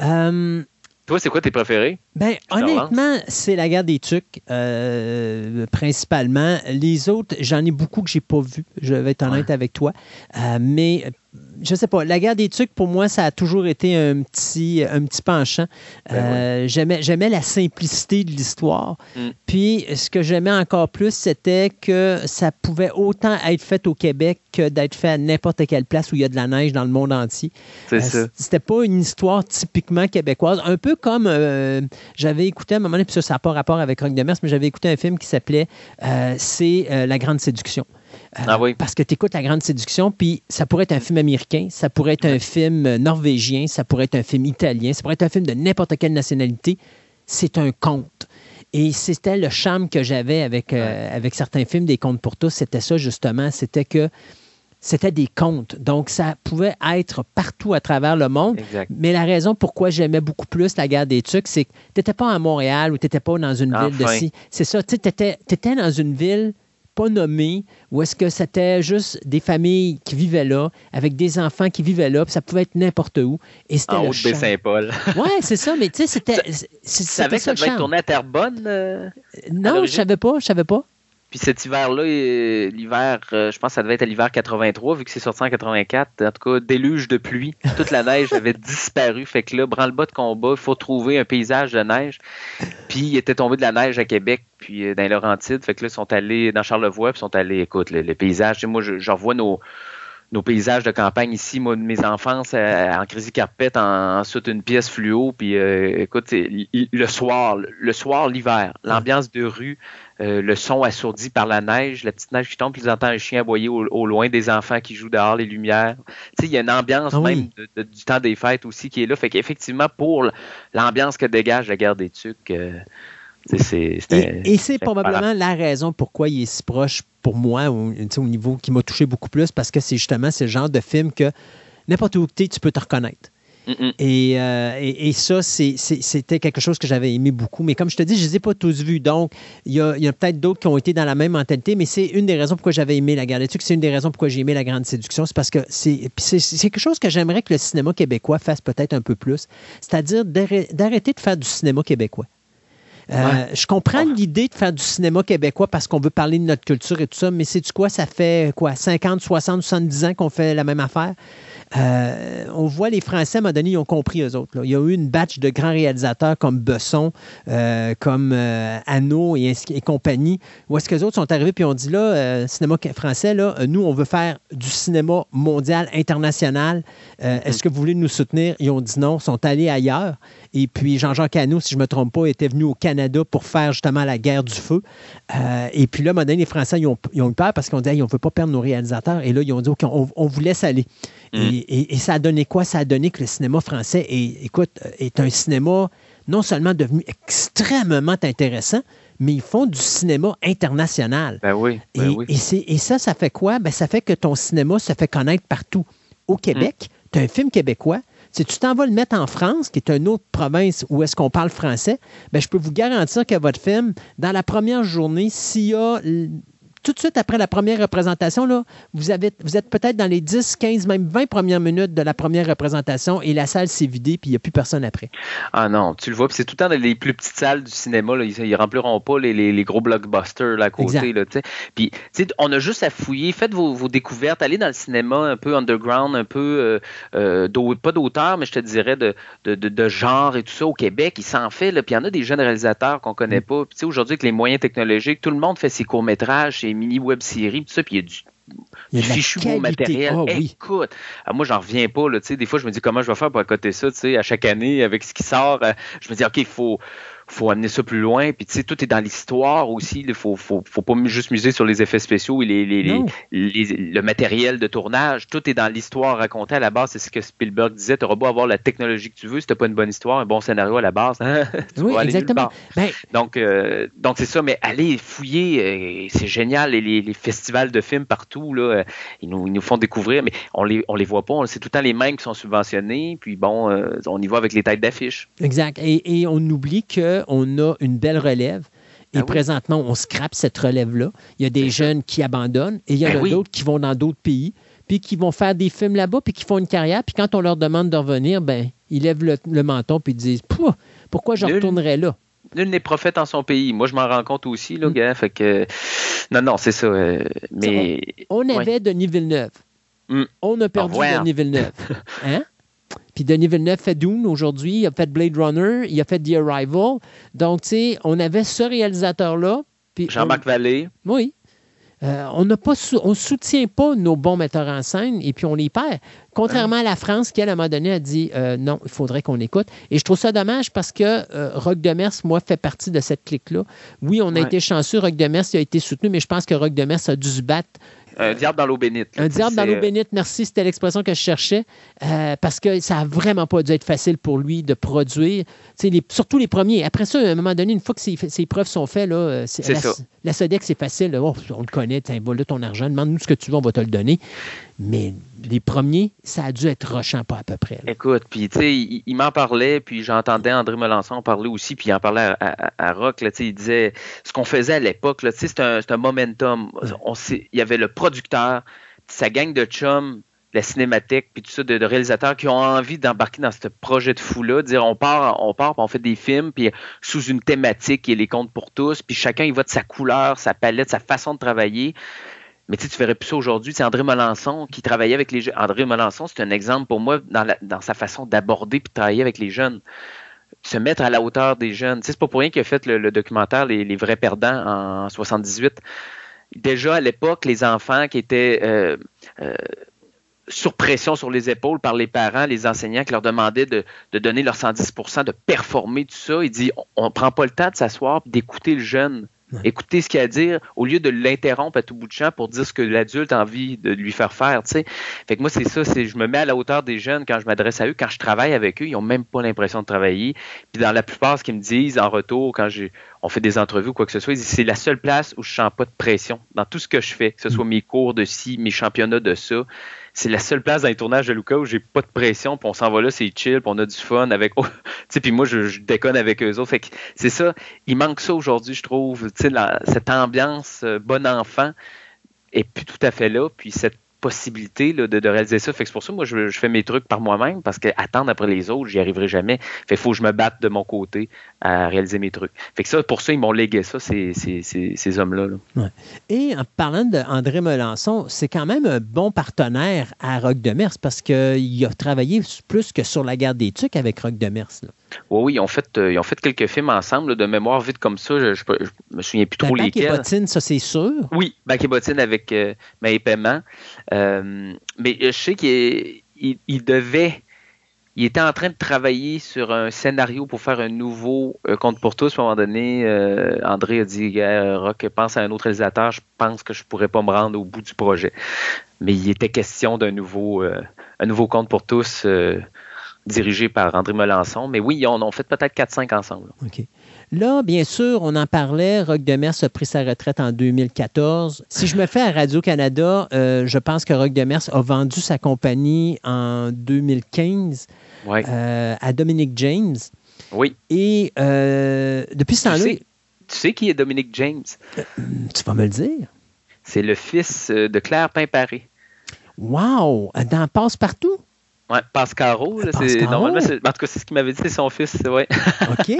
Euh, Toi, c'est quoi tes préférés? Ben, honnêtement, c'est la guerre des tucs, euh, principalement. Les autres, j'en ai beaucoup que j'ai pas vu. Je vais être honnête avec toi. Euh, mais je sais pas, la guerre des tucs, pour moi, ça a toujours été un petit, un petit penchant. Ben euh, j'aimais, la simplicité de l'histoire. Mm. Puis, ce que j'aimais encore plus, c'était que ça pouvait autant être fait au Québec que d'être fait à n'importe quelle place où il y a de la neige dans le monde entier. C'est euh, ça. C'était pas une histoire typiquement québécoise. Un peu comme euh, j'avais écouté à un moment donné, puis ça, ça n'a pas rapport avec Rock de Mers, mais j'avais écouté un film qui s'appelait C'est La Grande Séduction. Euh, ah parce que tu écoutes La Grande Séduction, puis ça pourrait être un film américain, ça pourrait être un film euh, norvégien, ça pourrait être un film italien, ça pourrait être un film de n'importe quelle nationalité. C'est un conte. Et c'était le charme que j'avais avec, euh, avec certains films des contes pour tous. C'était ça, justement. C'était que c'était des contes. Donc, ça pouvait être partout à travers le monde. Mais la raison pourquoi j'aimais beaucoup plus la guerre des Tucs, c'est que tu n'étais pas à Montréal ou tu n'étais pas dans une ville de ci. C'est ça, tu étais, étais dans une ville pas nommé ou est-ce que c'était juste des familles qui vivaient là, avec des enfants qui vivaient là, puis ça pouvait être n'importe où. Et c'était en haut de Saint-Paul. oui, c'est ça, mais tu sais, c'était. Tu savais que ça devait être tourné à Terrebonne? Euh, non, je savais pas, je savais pas. Puis cet hiver-là, euh, l'hiver, euh, je pense que ça devait être à l'hiver 83, vu que c'est sorti en 84. En tout cas, déluge de pluie. Toute la neige avait disparu. Fait que là, branle-bas de combat, il faut trouver un paysage de neige. Puis il était tombé de la neige à Québec, puis euh, dans les Laurentides. Fait que là, ils sont allés dans Charlevoix, puis ils sont allés, écoute, le, paysage. moi, je, revois nos, nos paysages de campagne ici, moi, de mes enfances, en crazy carpet, en, en une pièce fluo, puis écoute, le soir, le soir, l'hiver, l'ambiance de rue, euh, le son assourdi par la neige, la petite neige qui tombe, puis ils entendent un chien aboyer au, loin, des enfants qui jouent dehors, les lumières. il y a une ambiance ah même du temps des fêtes aussi qui est là. Fait qu'effectivement, pour l'ambiance que dégage la guerre des Tucs, euh, c'est. Et, c'est probablement la raison pourquoi il est si proche pour moi au, au niveau qui m'a touché beaucoup plus, parce que c'est justement ce genre de film que n'importe où tu es, tu peux te reconnaître. Et, et, ça, c'était quelque chose que j'avais aimé beaucoup. Mais comme je te dis, je ne les ai pas tous vus. Donc, il y a, peut-être d'autres qui ont été dans la même mentalité, mais c'est une des raisons pourquoi j'avais aimé La Guerre des C'est une des raisons pourquoi j'ai aimé La Grande Séduction. C'est parce que c'est quelque chose que j'aimerais que le cinéma québécois fasse peut-être un peu plus. C'est-à-dire d'arrêter de faire du cinéma québécois. Euh, je comprends ah. l'idée de faire du cinéma québécois parce qu'on veut parler de notre culture et tout ça, mais c'est du quoi? Ça fait quoi? 50, 60, 70 ans qu'on fait la même affaire? Euh, on voit les Français, à un moment donné, ils ont compris eux autres. Il y a eu une batch de grands réalisateurs comme Besson, euh, comme euh, Anno et, compagnie, où est-ce que les autres sont arrivés puis ont dit là, cinéma français, là, nous, on veut faire du cinéma mondial, international. est-ce que vous voulez nous soutenir? Ils ont dit non, sont allés ailleurs. Et puis Jean-Jacques Hano, si je ne me trompe pas, était venu au Canada pour faire justement la guerre du feu. et puis là, à un moment donné, les Français, ils ont, eu peur parce qu'on dit on ne veut pas perdre nos réalisateurs. Et là, ils ont dit OK, on, on vous laisse aller. Mm. Et, ça a donné quoi? Ça a donné que le cinéma français est, écoute, est un cinéma non seulement devenu extrêmement intéressant, mais ils font du cinéma international. Ben oui. Ben et, oui. et, ça, ça fait quoi? Ben, ça fait que ton cinéma se fait connaître partout. Au Québec, mm. tu as un film québécois. Si tu t'en vas le mettre en France, qui est une autre province où est-ce qu'on parle français, ben, je peux vous garantir que votre film, dans la première journée, s'il y a tout de suite après la première représentation, là, vous, avez, vous êtes peut-être dans les 10, 15, même 20 premières minutes de la première représentation et la salle s'est vidée puis il n'y a plus personne après. Ah non, tu le vois, c'est tout le temps dans les plus petites salles du cinéma, là, ils, ne rempliront pas les, gros blockbusters là, à côté. Là, puis on a juste à fouiller, faites vos, découvertes, allez dans le cinéma un peu underground, un peu, euh, euh pas d'auteur, mais je te dirais de, de, genre et tout ça au Québec, il s'en fait. Puis il y en a des jeunes réalisateurs qu'on connaît mm. pas. Puis aujourd'hui, avec les moyens technologiques, tout le monde fait ses courts-métrages, ses mini-web séries, tout ça, puis il y a du fichu beau matériel. Ah Écoute, ah, moi, j'en reviens pas. Là, des fois, je me dis comment je vais faire pour accoter ça à chaque année avec ce qui sort. Euh, je me dis, OK, il faut, faut amener ça plus loin. Puis, tu sais, tout est dans l'histoire aussi. Il faut, faut, faut, pas juste miser sur les effets spéciaux et les, les, le matériel de tournage. Tout est dans l'histoire racontée à la base. C'est ce que Spielberg disait. Tu auras beau avoir la technologie que tu veux. Si tu pas une bonne histoire, un bon scénario à la base, hein, oui, exactement. Ben donc, euh, donc c'est ça. Mais allez fouiller. Euh, c'est génial. Et les, festivals de films partout, là, euh, ils, nous, ils nous font découvrir. Mais on les, on les voit pas. C'est tout le temps les mêmes qui sont subventionnés. Puis, bon, on y va avec les têtes d'affiche. Exact. Et, et on oublie que on a une belle relève. Et ah présentement, on scrape cette relève-là. Il y a des jeunes qui abandonnent et il y en ben a d'autres qui vont dans d'autres pays, puis qui vont faire des films là-bas, puis qui font une carrière. Puis quand on leur demande de revenir, ben, ils lèvent le, menton puis ils disent Pourquoi je retournerais là? Nul n'est prophète en son pays. Moi, je m'en rends compte aussi, là, mm. gars. Fait que... Non, non, c'est ça. Euh, mais... On, avait Denis Villeneuve. Mm. On a perdu Denis Villeneuve. Hein? Puis Denis Villeneuve fait Dune aujourd'hui, il a fait Blade Runner, il a fait The Arrival. Donc, tu sais, on avait ce réalisateur-là. Jean-Marc Vallée. Oui. Euh, on ne soutient pas nos bons metteurs en scène et puis on les perd. Contrairement à la France qui, à un moment donné, a dit euh, non, il faudrait qu'on écoute. Et je trouve ça dommage parce que euh, Rock de Mers, moi, fait partie de cette clique-là. Oui, on a été chanceux, Rock de Mers a été soutenu, mais je pense que Rock de Mers a dû se battre un diable dans l'eau bénite. un diable dans l'eau bénite, merci, c'était l'expression que je cherchais. Euh, parce que ça n'a vraiment pas dû être facile pour lui de produire. Les, surtout les premiers. Après ça, à un moment donné, une fois que ces, preuves sont faites, là, euh, la, ça. la Sodex, c'est facile. Oh, on le connaît, voilà ton argent, demande-nous ce que tu veux, on va te le donner. Mais les premiers, ça a dû être rochant pas à peu près. Écoute, puis tu sais, il, m'en parlait, puis j'entendais André Melançon en parler aussi, puis il en parlait à, Rock, là, il disait ce qu'on faisait à l'époque, c'est un, un momentum. On, il y avait le producteur, sa gang de chums, la cinémathèque, puis tout ça, de, réalisateurs qui ont envie d'embarquer dans ce projet de fou-là, dire on part, on part, on fait des films, puis sous une thématique est les comptes pour tous, puis chacun il va de sa couleur, sa palette, sa façon de travailler. Mais tu ne verrais plus ça aujourd'hui. C'est André Melançon qui travaillait avec les jeunes. André Melançon, c'est un exemple pour moi dans, dans sa façon d'aborder et de travailler avec les jeunes. Se mettre à la hauteur des jeunes. Tu sais, c'est pas pour rien qu'il a fait le, documentaire les, vrais perdants en 78. Déjà à l'époque, les enfants qui étaient euh, euh, sur pression sur les épaules par les parents, les enseignants qui leur demandaient de, donner leur 110% de performer tout ça, il dit on ne prend pas le temps de s'asseoir d'écouter le jeune Écouter ce qu'il a à dire au lieu de l'interrompre à tout bout de champ pour dire ce que l'adulte a envie de lui faire faire. Fait que moi, c'est ça, c'est je me mets à la hauteur des jeunes quand je m'adresse à eux, quand je travaille avec eux, ils n'ont même pas l'impression de travailler. Puis dans la plupart, ce qu'ils me disent en retour, quand on fait des entrevues ou quoi que ce soit, ils disent c'est la seule place où je ne sens pas de pression dans tout ce que je fais, que ce soit mes cours de ci, mes championnats de ça c'est la seule place dans les tournages de Luca où j'ai pas de pression, puis on s'en va là, c'est chill, puis on a du fun avec. Oh, puis moi, je, déconne avec eux autres. Fait que c'est ça. Il manque ça aujourd'hui, je trouve. Cette ambiance euh, bon enfant est plus tout à fait là. Puis cette possibilité de, de, réaliser ça. Fait que c'est pour ça que moi, je, fais mes trucs par moi-même parce qu'attendre après les autres, j'y arriverai jamais. Fait qu'il faut que je me batte de mon côté à réaliser mes trucs. Fait que ça, pour ça, ils m'ont légué ça, ces, ces, ces, hommes-là. Et en parlant d'André Melançon, c'est quand même un bon partenaire à Rock de Mers parce qu'il a travaillé plus que sur la guerre des Tucs avec Rock de Mers. Oui, oui, ils ont fait, euh, ils ont fait quelques films ensemble, de mémoire vite comme ça. Je, ne me souviens plus trop lesquels. et Bottine, ça c'est sûr. Oui, Bac et Bottine avec euh, Paiement. Euh, mais je sais qu'il il, devait. Il était en train de travailler sur un scénario pour faire un nouveau euh, Compte pour tous. À un moment donné, André a dit Rock, pense à un autre réalisateur, je pense que je ne pourrais pas me rendre au bout du projet. Mais il était question d'un nouveau, un nouveau Compte pour tous dirigé par André Melançon. Mais oui, on en fait peut-être 4-5 ensemble. Là, bien sûr, on en parlait. Rock Demers a pris sa retraite en 2014. Si je me fais à Radio-Canada, euh, je pense que Rock Demers a vendu sa compagnie en 2015 euh, à Dominic James. Oui. Et euh, depuis ce temps-là. Tu sais qui est Dominic James? tu vas me le dire. C'est le fils de Claire Pimparé. Wow! Dans Passe-Partout? Oui, Pascaro. normalement, en tout cas, c'est ce qu'il m'avait dit, c'est son fils. Ouais. OK,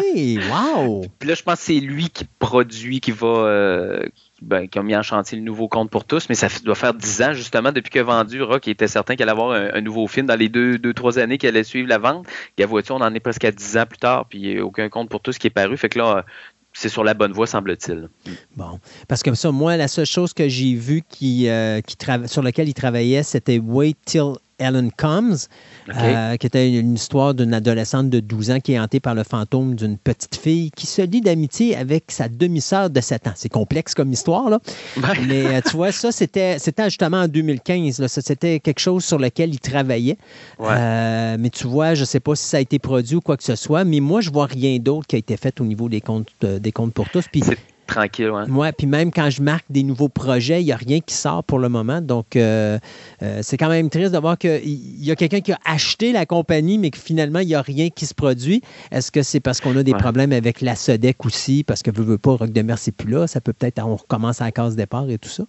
wow! Puis là, je pense que c'est lui qui produit, qui va. Euh, ben, qui a mis en chantier le nouveau compte pour tous, mais ça doit faire dix ans, justement, depuis a vendu Rock, il était certain qu'il allait avoir un, nouveau film dans les deux, deux trois années qu'il allait suivre la vente. La voiture, on en est presque à dix ans plus tard, puis il n'y a aucun compte pour tous qui est paru. Fait que là, c'est sur la bonne voie, semble-t-il. Bon. Parce que ça, moi, la seule chose que j'ai vue qui, euh, qui sur laquelle il travaillait, c'était Wait Till Ellen Comes, euh, qui était une, histoire d'une adolescente de 12 ans qui est hantée par le fantôme d'une petite fille qui se lie d'amitié avec sa demi-sœur de 7 ans. C'est complexe comme histoire, là. Mais euh, tu vois, ça, c'était, c'était justement en 2015. Là. c'était quelque chose sur lequel il travaillait. Euh, mais tu vois, je ne sais pas si ça a été produit ou quoi que ce soit, mais moi, je vois rien d'autre qui a été fait au niveau des comptes, des comptes pour tous. Puis tranquille. Ouais. ouais puis même quand je marque des nouveaux projets, il n'y a rien qui sort pour le moment. Donc, euh, euh, c'est quand même triste de voir qu'il y a quelqu'un qui a acheté la compagnie, mais que finalement, il n'y a rien qui se produit. Est-ce que c'est parce qu'on a des problèmes avec la SODEC aussi, parce que veut, veut pas, Rock de Mer, c'est plus là. Ça peut peut-être, on recommence à la case départ et tout ça.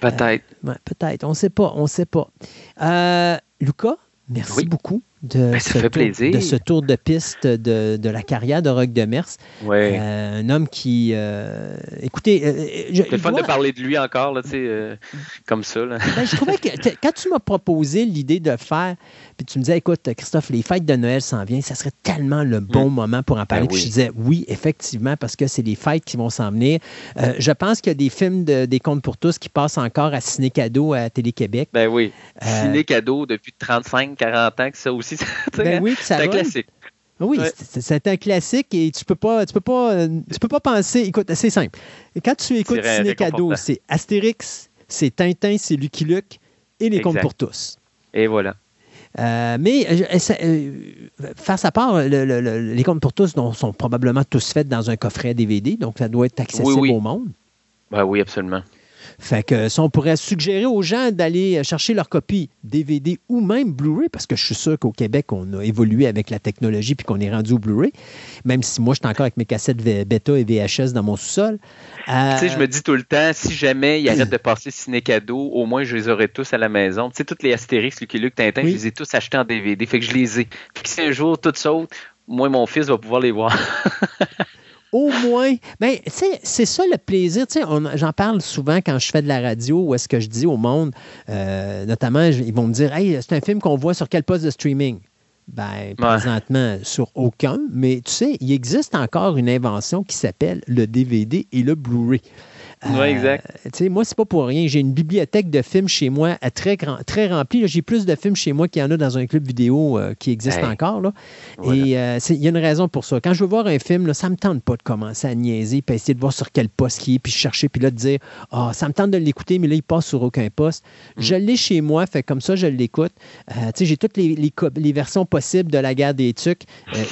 Peut-être. Euh, peut-être. On ne sait pas. On ne sait pas. Lucas, merci beaucoup de, ben, ce tour, de ce tour de piste de, de la carrière de Rock de Mers. Ouais. Euh, un homme qui. Euh, écoutez. Euh, c'est le fun de parler de lui encore, là, comme ça. Là. Ben, je trouvais que quand tu m'as proposé l'idée de faire, puis tu me disais, écoute, Christophe, les fêtes de Noël s'en viennent, ça serait tellement le bon mm. moment pour en parler. Ben puis je disais, oui, effectivement, parce que c'est les fêtes qui vont s'en venir. je pense qu'il y a des films de, des contes pour tous qui passent encore à Ciné Cadeau à Télé-Québec. Ben oui. Ciné Cadeau depuis 35-40 ans que ça aussi ben oui, c'est un classique. Oui, c'est un classique et tu peux pas, tu peux pas, tu peux pas penser. Écoute, c'est simple. Quand tu écoutes Ciné Cadeau, c'est Astérix, c'est Tintin, c'est Lucky Luke et les contes pour tous. Et voilà. Euh, mais euh, euh, face à part, les contes pour tous sont probablement tous faits dans un coffret DVD, donc ça doit être accessible au monde? Ben oui, absolument. Fait que ça, on pourrait suggérer aux gens d'aller chercher leur copie DVD ou même Blu-ray, parce que je suis sûr qu'au Québec, on a évolué avec la technologie puis qu'on est rendu au Blu-ray, même si moi, je suis encore avec mes cassettes bêta et VHS dans mon sous-sol. Tu sais, je me dis tout le temps, si jamais ils arrêtent de passer ciné cadeau, au moins je les aurais tous à la maison. Tu sais, toutes les Astérix, Lucky Luke, Tintin, je les ai tous achetés en DVD. Fait que je les ai. Puis si un jour tout saute, moi, mon fils va pouvoir les voir. au moins, ben, c'est ça le plaisir. J'en parle souvent quand je fais de la radio, où est-ce que je dis au monde, euh, notamment, ils vont me dire Hey, c'est un film qu'on voit sur quel poste de streaming ben, présentement, sur aucun, mais tu sais, il existe encore une invention qui s'appelle le DVD et le Blu-ray. Oui, euh, exact. moi, c'est pas pour rien. J'ai une bibliothèque de films chez moi euh, très, grand, très remplie. J'ai plus de films chez moi qu'il y en a dans un club vidéo euh, qui existe encore. Là. Et il y a une raison pour ça. Quand je veux voir un film, là, ça me tente pas de commencer à niaiser, puis essayer de voir sur quel poste il est, puis chercher, puis là, de dire Ah, ça me tente de l'écouter, mais là, il passe sur aucun poste. Mm. Je l'ai chez moi, fait comme ça, je l'écoute. j'ai toutes les, les, versions possibles de la guerre des tucs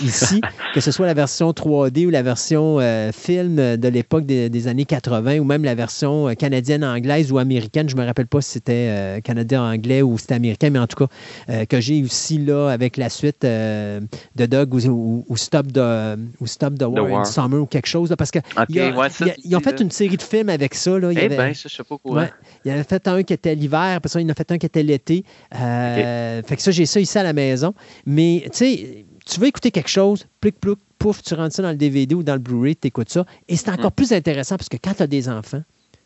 ici, que ce soit la version 3D ou la version film de l'époque des, des, années 80 ou même même la version canadienne, anglaise ou américaine. Je ne me rappelle pas si c'était canadien, anglais ou c'était américain, mais en tout cas, que j'ai aussi là avec la suite de Doug ou, Stop the, ou Stop the War, Summer ou quelque chose. parce qu'ils ont fait une série de films avec ça. Là. Il eh bien, ça, je sais pas quoi. il en a fait un qui était l'hiver, puis ça, il en a fait un qui était l'été. Fait que ça, j'ai ça ici à la maison. Mais, tu sais, tu veux écouter quelque chose, plic, plouc, pouf, tu rentres ça dans le DVD ou dans le Blu-ray, tu écoutes ça. Et c'est encore mm. plus intéressant parce que quand tu as des enfants,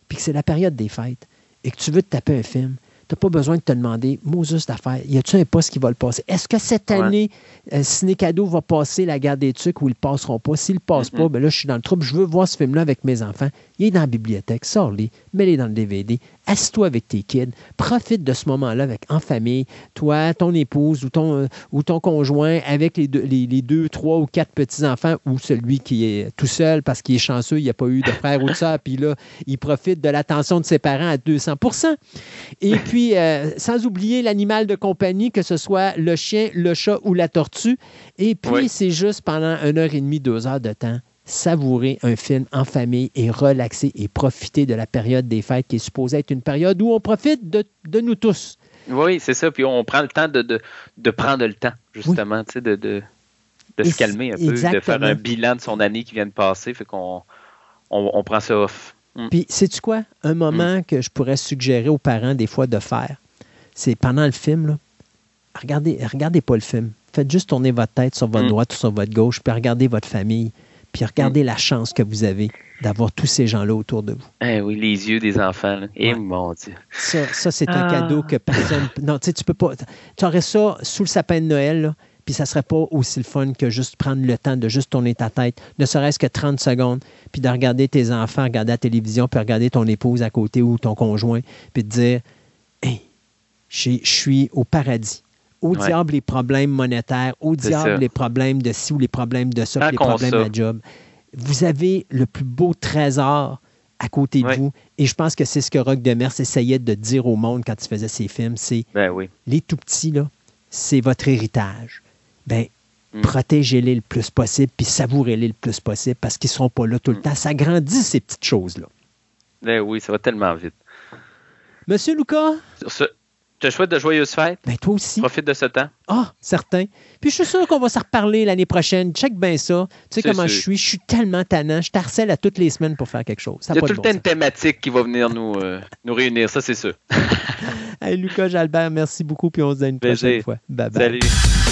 puis que c'est la période des fêtes, et que tu veux te taper un film, tu n'as pas besoin de te demander, Moses d'affaires, y a-tu un poste qui va le passer? Est-ce que cette année, euh, Ciné Cadeau va passer la guerre des trucs ou ils ne passeront pas? S'ils ne passent pas, ben là, je suis dans le trouble. Je veux voir ce film-là avec mes enfants. Il est dans la bibliothèque, sors-les, mets-les dans le DVD, Assieds-toi avec tes kids, profite de ce moment-là avec en famille, toi, ton épouse ou ton, euh, ou ton conjoint, avec les deux, les, deux, trois ou quatre petits-enfants, ou celui qui est tout seul parce qu'il est chanceux, il n'a pas eu de frère ou de soeur, puis là, il profite de l'attention de ses parents à 200% Et puis, euh, sans oublier l'animal de compagnie, que ce soit le chien, le chat ou la tortue. Et puis, c'est juste pendant une heure et demie, deux heures de temps savourer un film en famille et relaxer et profiter de la période des fêtes qui est supposée être une période où on profite de, nous tous. Oui, c'est ça. Puis on prend le temps de, de, prendre le temps, justement, de, de, de se calmer un peu, de faire un bilan de son année qui vient de passer. Fait qu'on on, prend ça off. Mm. Puis, sais-tu quoi? Un moment mm. que je pourrais suggérer aux parents des fois de faire, c'est pendant le film, là, regardez, regardez pas le film. Faites juste tourner votre tête sur votre mm. droite ou sur votre gauche, puis regardez votre famille. Puis regardez la chance que vous avez d'avoir tous ces gens-là autour de vous. Eh oui, les yeux des enfants. Et eh, mon Dieu. Ça, ça c'est un ah. cadeau que personne. Non, tu sais, tu peux pas. Tu aurais ça sous le sapin de Noël, puis ça serait pas aussi le fun que juste prendre le temps de juste tourner ta tête, ne serait-ce que 30 secondes, puis de regarder tes enfants, regarder la télévision, puis regarder ton épouse à côté ou ton conjoint, puis de dire Hey, je suis au paradis. Au diable les problèmes monétaires, au diable les problèmes de ci ou les problèmes de ça, les problèmes de job. Vous avez le plus beau trésor à côté de vous. Et je pense que c'est ce que Rock Demers essayait de dire au monde quand il faisait ses films. C'est ben les tout petits, là, c'est votre héritage. Ben, mm. protégez-les le plus possible, puis savourez-les le plus possible parce qu'ils ne seront pas là tout le mm. temps. Ça grandit, ces petites choses-là. Ben oui, ça va tellement vite. Monsieur Lucas? Je te souhaite de joyeuses fêtes. Ben, toi aussi. Profite de ce temps. Ah, certain. Puis je suis sûr qu'on va s'en reparler l'année prochaine. Check bien ça. Tu sais comment je suis. Je suis tellement tannant. Je t'harcèle à toutes les semaines pour faire quelque chose. Il y a tout le temps une thématique qui va venir nous, euh, nous réunir. Ça, c'est sûr. hey, Lucas Jalbert, merci beaucoup. Puis on se dit à une prochaine fois. Bye bye. Salut.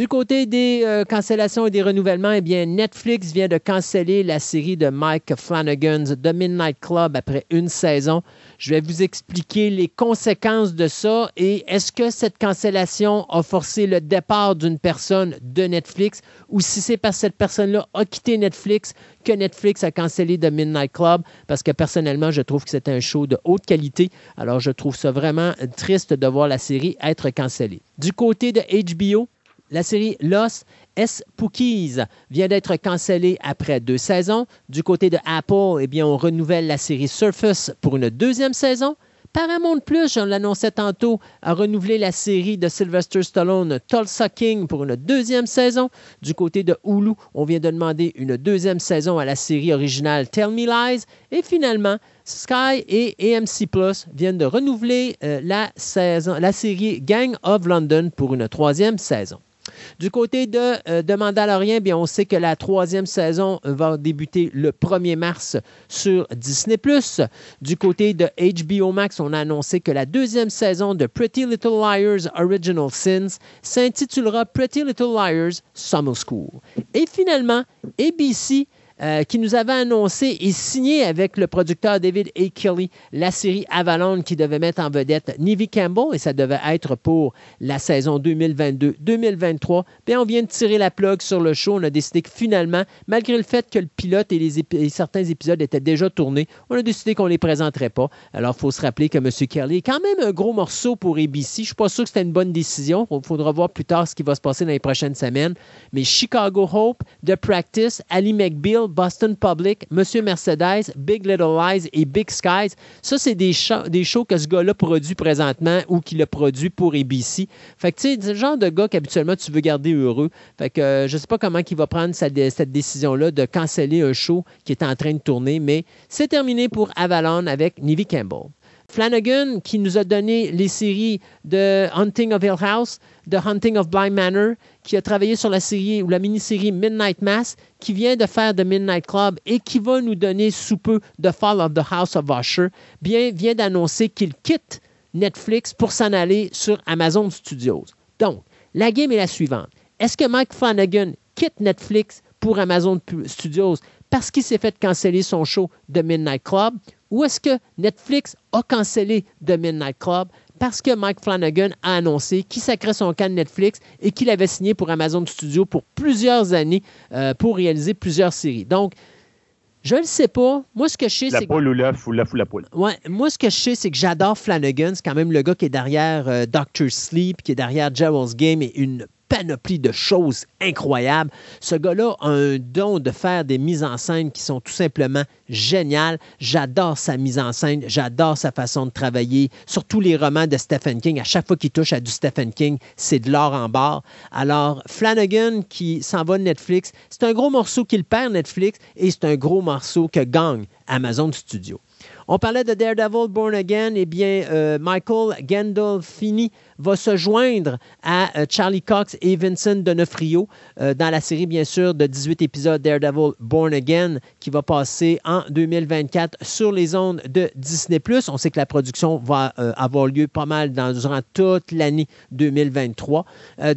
Du côté des euh, cancellations et des renouvellements, eh bien, Netflix vient de canceller la série de Mike Flanagan's The Midnight Club après une saison. Je vais vous expliquer les conséquences de ça et est-ce que cette cancellation a forcé le départ d'une personne de Netflix ou si c'est parce que cette personne-là a quitté Netflix que Netflix a cancellé The Midnight Club? Parce que personnellement, je trouve que c'est un show de haute qualité. Alors, je trouve ça vraiment triste de voir la série être cancellée. Du côté de HBO, la série Los Spookies vient d'être cancellée après deux saisons. Du côté de Apple, eh bien, on renouvelle la série Surface pour une deuxième saison. Paramount Plus, on l'annonçait tantôt, a renouvelé la série de Sylvester Stallone Tulsa King pour une deuxième saison. Du côté de Hulu, on vient de demander une deuxième saison à la série originale Tell Me Lies. Et finalement, Sky et AMC Plus viennent de renouveler euh, la série Gang of London pour une troisième saison. Du côté de, euh, Mandalorian, bien, on sait que la troisième saison va débuter le 1er mars sur Disney+. Du côté de HBO Max, on a annoncé que la deuxième saison de Pretty Little Liars Original Sins s'intitulera Pretty Little Liars Summer School. Et finalement, ABC euh, qui nous avait annoncé et signé avec le producteur David A. Kelly la série Avalon qui devait mettre en vedette Nivy Campbell et ça devait être pour la saison 2022-2023. Bien, on vient de tirer la plug sur le show. On a décidé que finalement, malgré le fait que le pilote et, les certains épisodes étaient déjà tournés, on a décidé qu'on ne les présenterait pas. Alors, il faut se rappeler que M. Kelly est quand même un gros morceau pour ABC. Je ne suis pas sûr que c'était une bonne décision. Il faudra voir plus tard ce qui va se passer dans les prochaines semaines. Mais Chicago Hope, The Practice, Ali McBeal, Boston Public, Monsieur Mercedes, Big Little Lies et Big Skies. Ça, c'est des, des shows que ce gars-là produit présentement ou qu'il a produit pour ABC. Fait que, tu sais, c'est le genre de gars qu'habituellement tu veux garder heureux. Fait que euh, je sais pas comment il va prendre cette, décision-là de canceller un show qui est en train de tourner, mais c'est terminé pour Avalon avec Nivy Campbell. Flanagan, qui nous a donné les séries de Hunting of Hill House, The Hunting of Blind Manor, qui a travaillé sur la série ou la mini-série Midnight Mass, qui vient de faire The Midnight Club et qui va nous donner sous peu The Fall of the House of Usher, bien, vient d'annoncer qu'il quitte Netflix pour s'en aller sur Amazon Studios. Donc, la game est la suivante. Est-ce que Mike Flanagan quitte Netflix pour Amazon Studios parce qu'il s'est fait canceller son show The Midnight Club ou est-ce que Netflix a cancellé The Midnight Club parce que Mike Flanagan a annoncé qu'il sacrait son camp de Netflix et qu'il avait signé pour Amazon Studios pour plusieurs années euh, pour réaliser plusieurs séries? Donc, je ne sais pas. Moi, ce que je sais, c'est. La poule ou l'œuf ou l'œuf ou la poule. Ouais, moi, ce que je sais, c'est que j'adore Flanagan. C'est quand même le gars qui est derrière euh, Doctor Sleep, qui est derrière Gerald's Game et une panoplie de choses incroyables. Ce gars-là a un don de faire des mises en scène qui sont tout simplement géniales. J'adore sa mise en scène, j'adore sa façon de travailler, surtout les romans de Stephen King. À chaque fois qu'il touche à du Stephen King, c'est de l'or en barre. Alors, Flanagan qui s'en va de Netflix, c'est un gros morceau qu'il perd Netflix et c'est un gros morceau que gagne Amazon Studio. On parlait de Daredevil Born Again. Eh bien, euh, Michael Gandolfini va se joindre à euh, Charlie Cox et Vincent D'Onofrio euh, dans la série, bien sûr, de 18 épisodes Daredevil Born Again qui va passer en 2024 sur les ondes de Disney+. On sait que la production va euh, avoir lieu pas mal durant toute l'année 2023.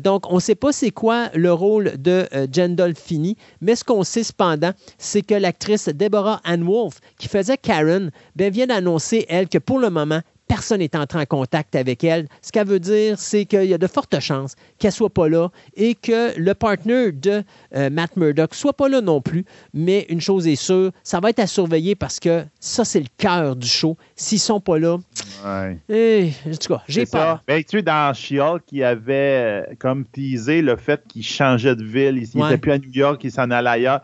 donc, on ne sait pas c'est quoi le rôle de Jen Dolphini, mais ce qu'on sait cependant, c'est que l'actrice Deborah Ann Wolf, qui faisait Karen, ben, vient d'annoncer, elle, que pour le moment, personne n'est entré en contact avec elle. Ce qu'elle veut dire, c'est qu'il y a de fortes chances qu'elle ne soit pas là et que le partner de euh, Matt Murdock soit pas là non plus. Mais une chose est sûre, ça va être à surveiller parce que ça, c'est le cœur du show. S'ils sont pas là, ouais. Eh, en tout cas, j'ai peur. Ben, tu sais, dans She-Hulk, il avait euh, comme teasé le fait qu'il changeait de ville. Il n'était plus à New York, il s'en allait ailleurs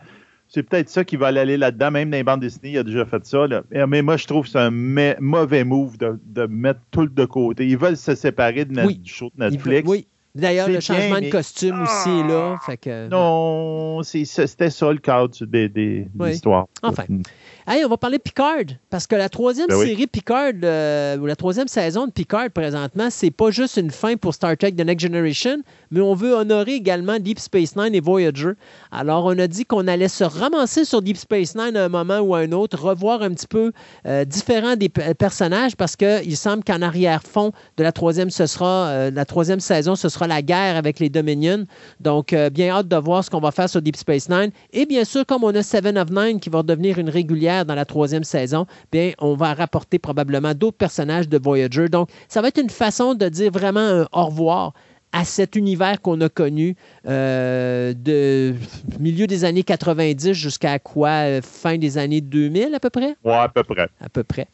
c'est peut-être ça qui va aller là-dedans. Même dans les bandes dessinées, il a déjà fait ça. Mais moi, je trouve que c'est un mauvais move de, mettre tout de côté. Ils veulent se séparer de du show de Netflix. oui. D'ailleurs, le changement de costume aussi est là. Ah! Fait Non, c'était ça le cadre des, des, l'histoire. Enfin. Mm. Hey, on va parler Picard, parce que la troisième ben série Picard, euh, ou la troisième saison de Picard présentement, c'est pas juste une fin pour Star Trek The Next Generation, mais on veut honorer également Deep Space Nine et Voyager. Alors, on a dit qu'on allait se ramasser sur Deep Space Nine à un moment ou à un autre, revoir un petit peu euh, différents des personnages, parce qu'il semble qu'en arrière-fond de la troisième, ce sera, euh, la troisième saison, ce sera la guerre avec les Dominions. Donc, bien hâte de voir ce qu'on va faire sur Deep Space Nine. Et bien sûr, comme on a Seven of Nine qui va devenir une régulière dans la troisième saison, bien, on va rapporter probablement d'autres personnages de Voyager. Donc, ça va être une façon de dire vraiment un au revoir à cet univers qu'on a connu euh, de milieu des années 90 jusqu'à quoi euh, fin des années 2000 à peu près? Ouais, à peu près. À peu près.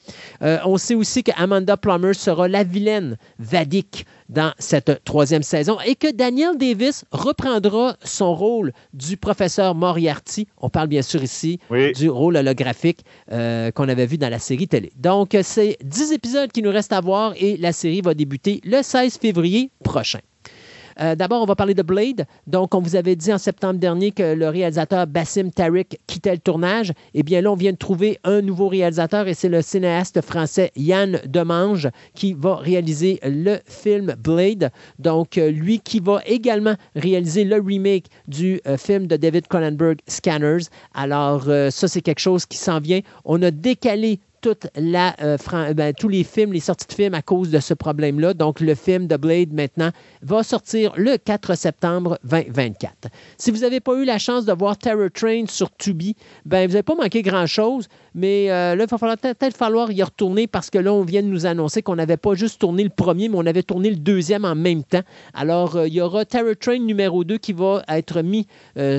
Euh, on sait aussi que Amanda Plummer sera la vilaine Vadik dans cette troisième saison et que Daniel Davis reprendra son rôle du professeur Moriarty. On parle bien sûr ici du rôle holographique qu'on avait vu dans la série télé. Donc, c'est 10 épisodes qui nous restent à voir et la série va débuter le 16 février prochain. Euh, d'abord, on va parler de Blade. Donc, on vous avait dit en septembre dernier que le réalisateur Bassim Tariq quittait le tournage. Eh bien, là, on vient de trouver un nouveau réalisateur et c'est le cinéaste français Yann Demange qui va réaliser le film Blade. Donc, euh, lui qui va également réaliser le remake du euh, film de David Cronenberg, Scanners. Alors, ça, c'est quelque chose qui s'en vient. On a décalé la, euh, ben, tous les films, les sorties de films à cause de ce problème-là. Donc, le film de Blade, maintenant, va sortir le 4 septembre 2024. Si vous n'avez pas eu la chance de voir Terror Train sur Tubi, ben, vous n'avez pas manqué grand-chose, mais euh, là, il va peut-être falloir y retourner parce que là, on vient de nous annoncer qu'on n'avait pas juste tourné le premier, mais on avait tourné le deuxième en même temps. Alors, euh, il y aura Terror Train numéro 2 qui va être mis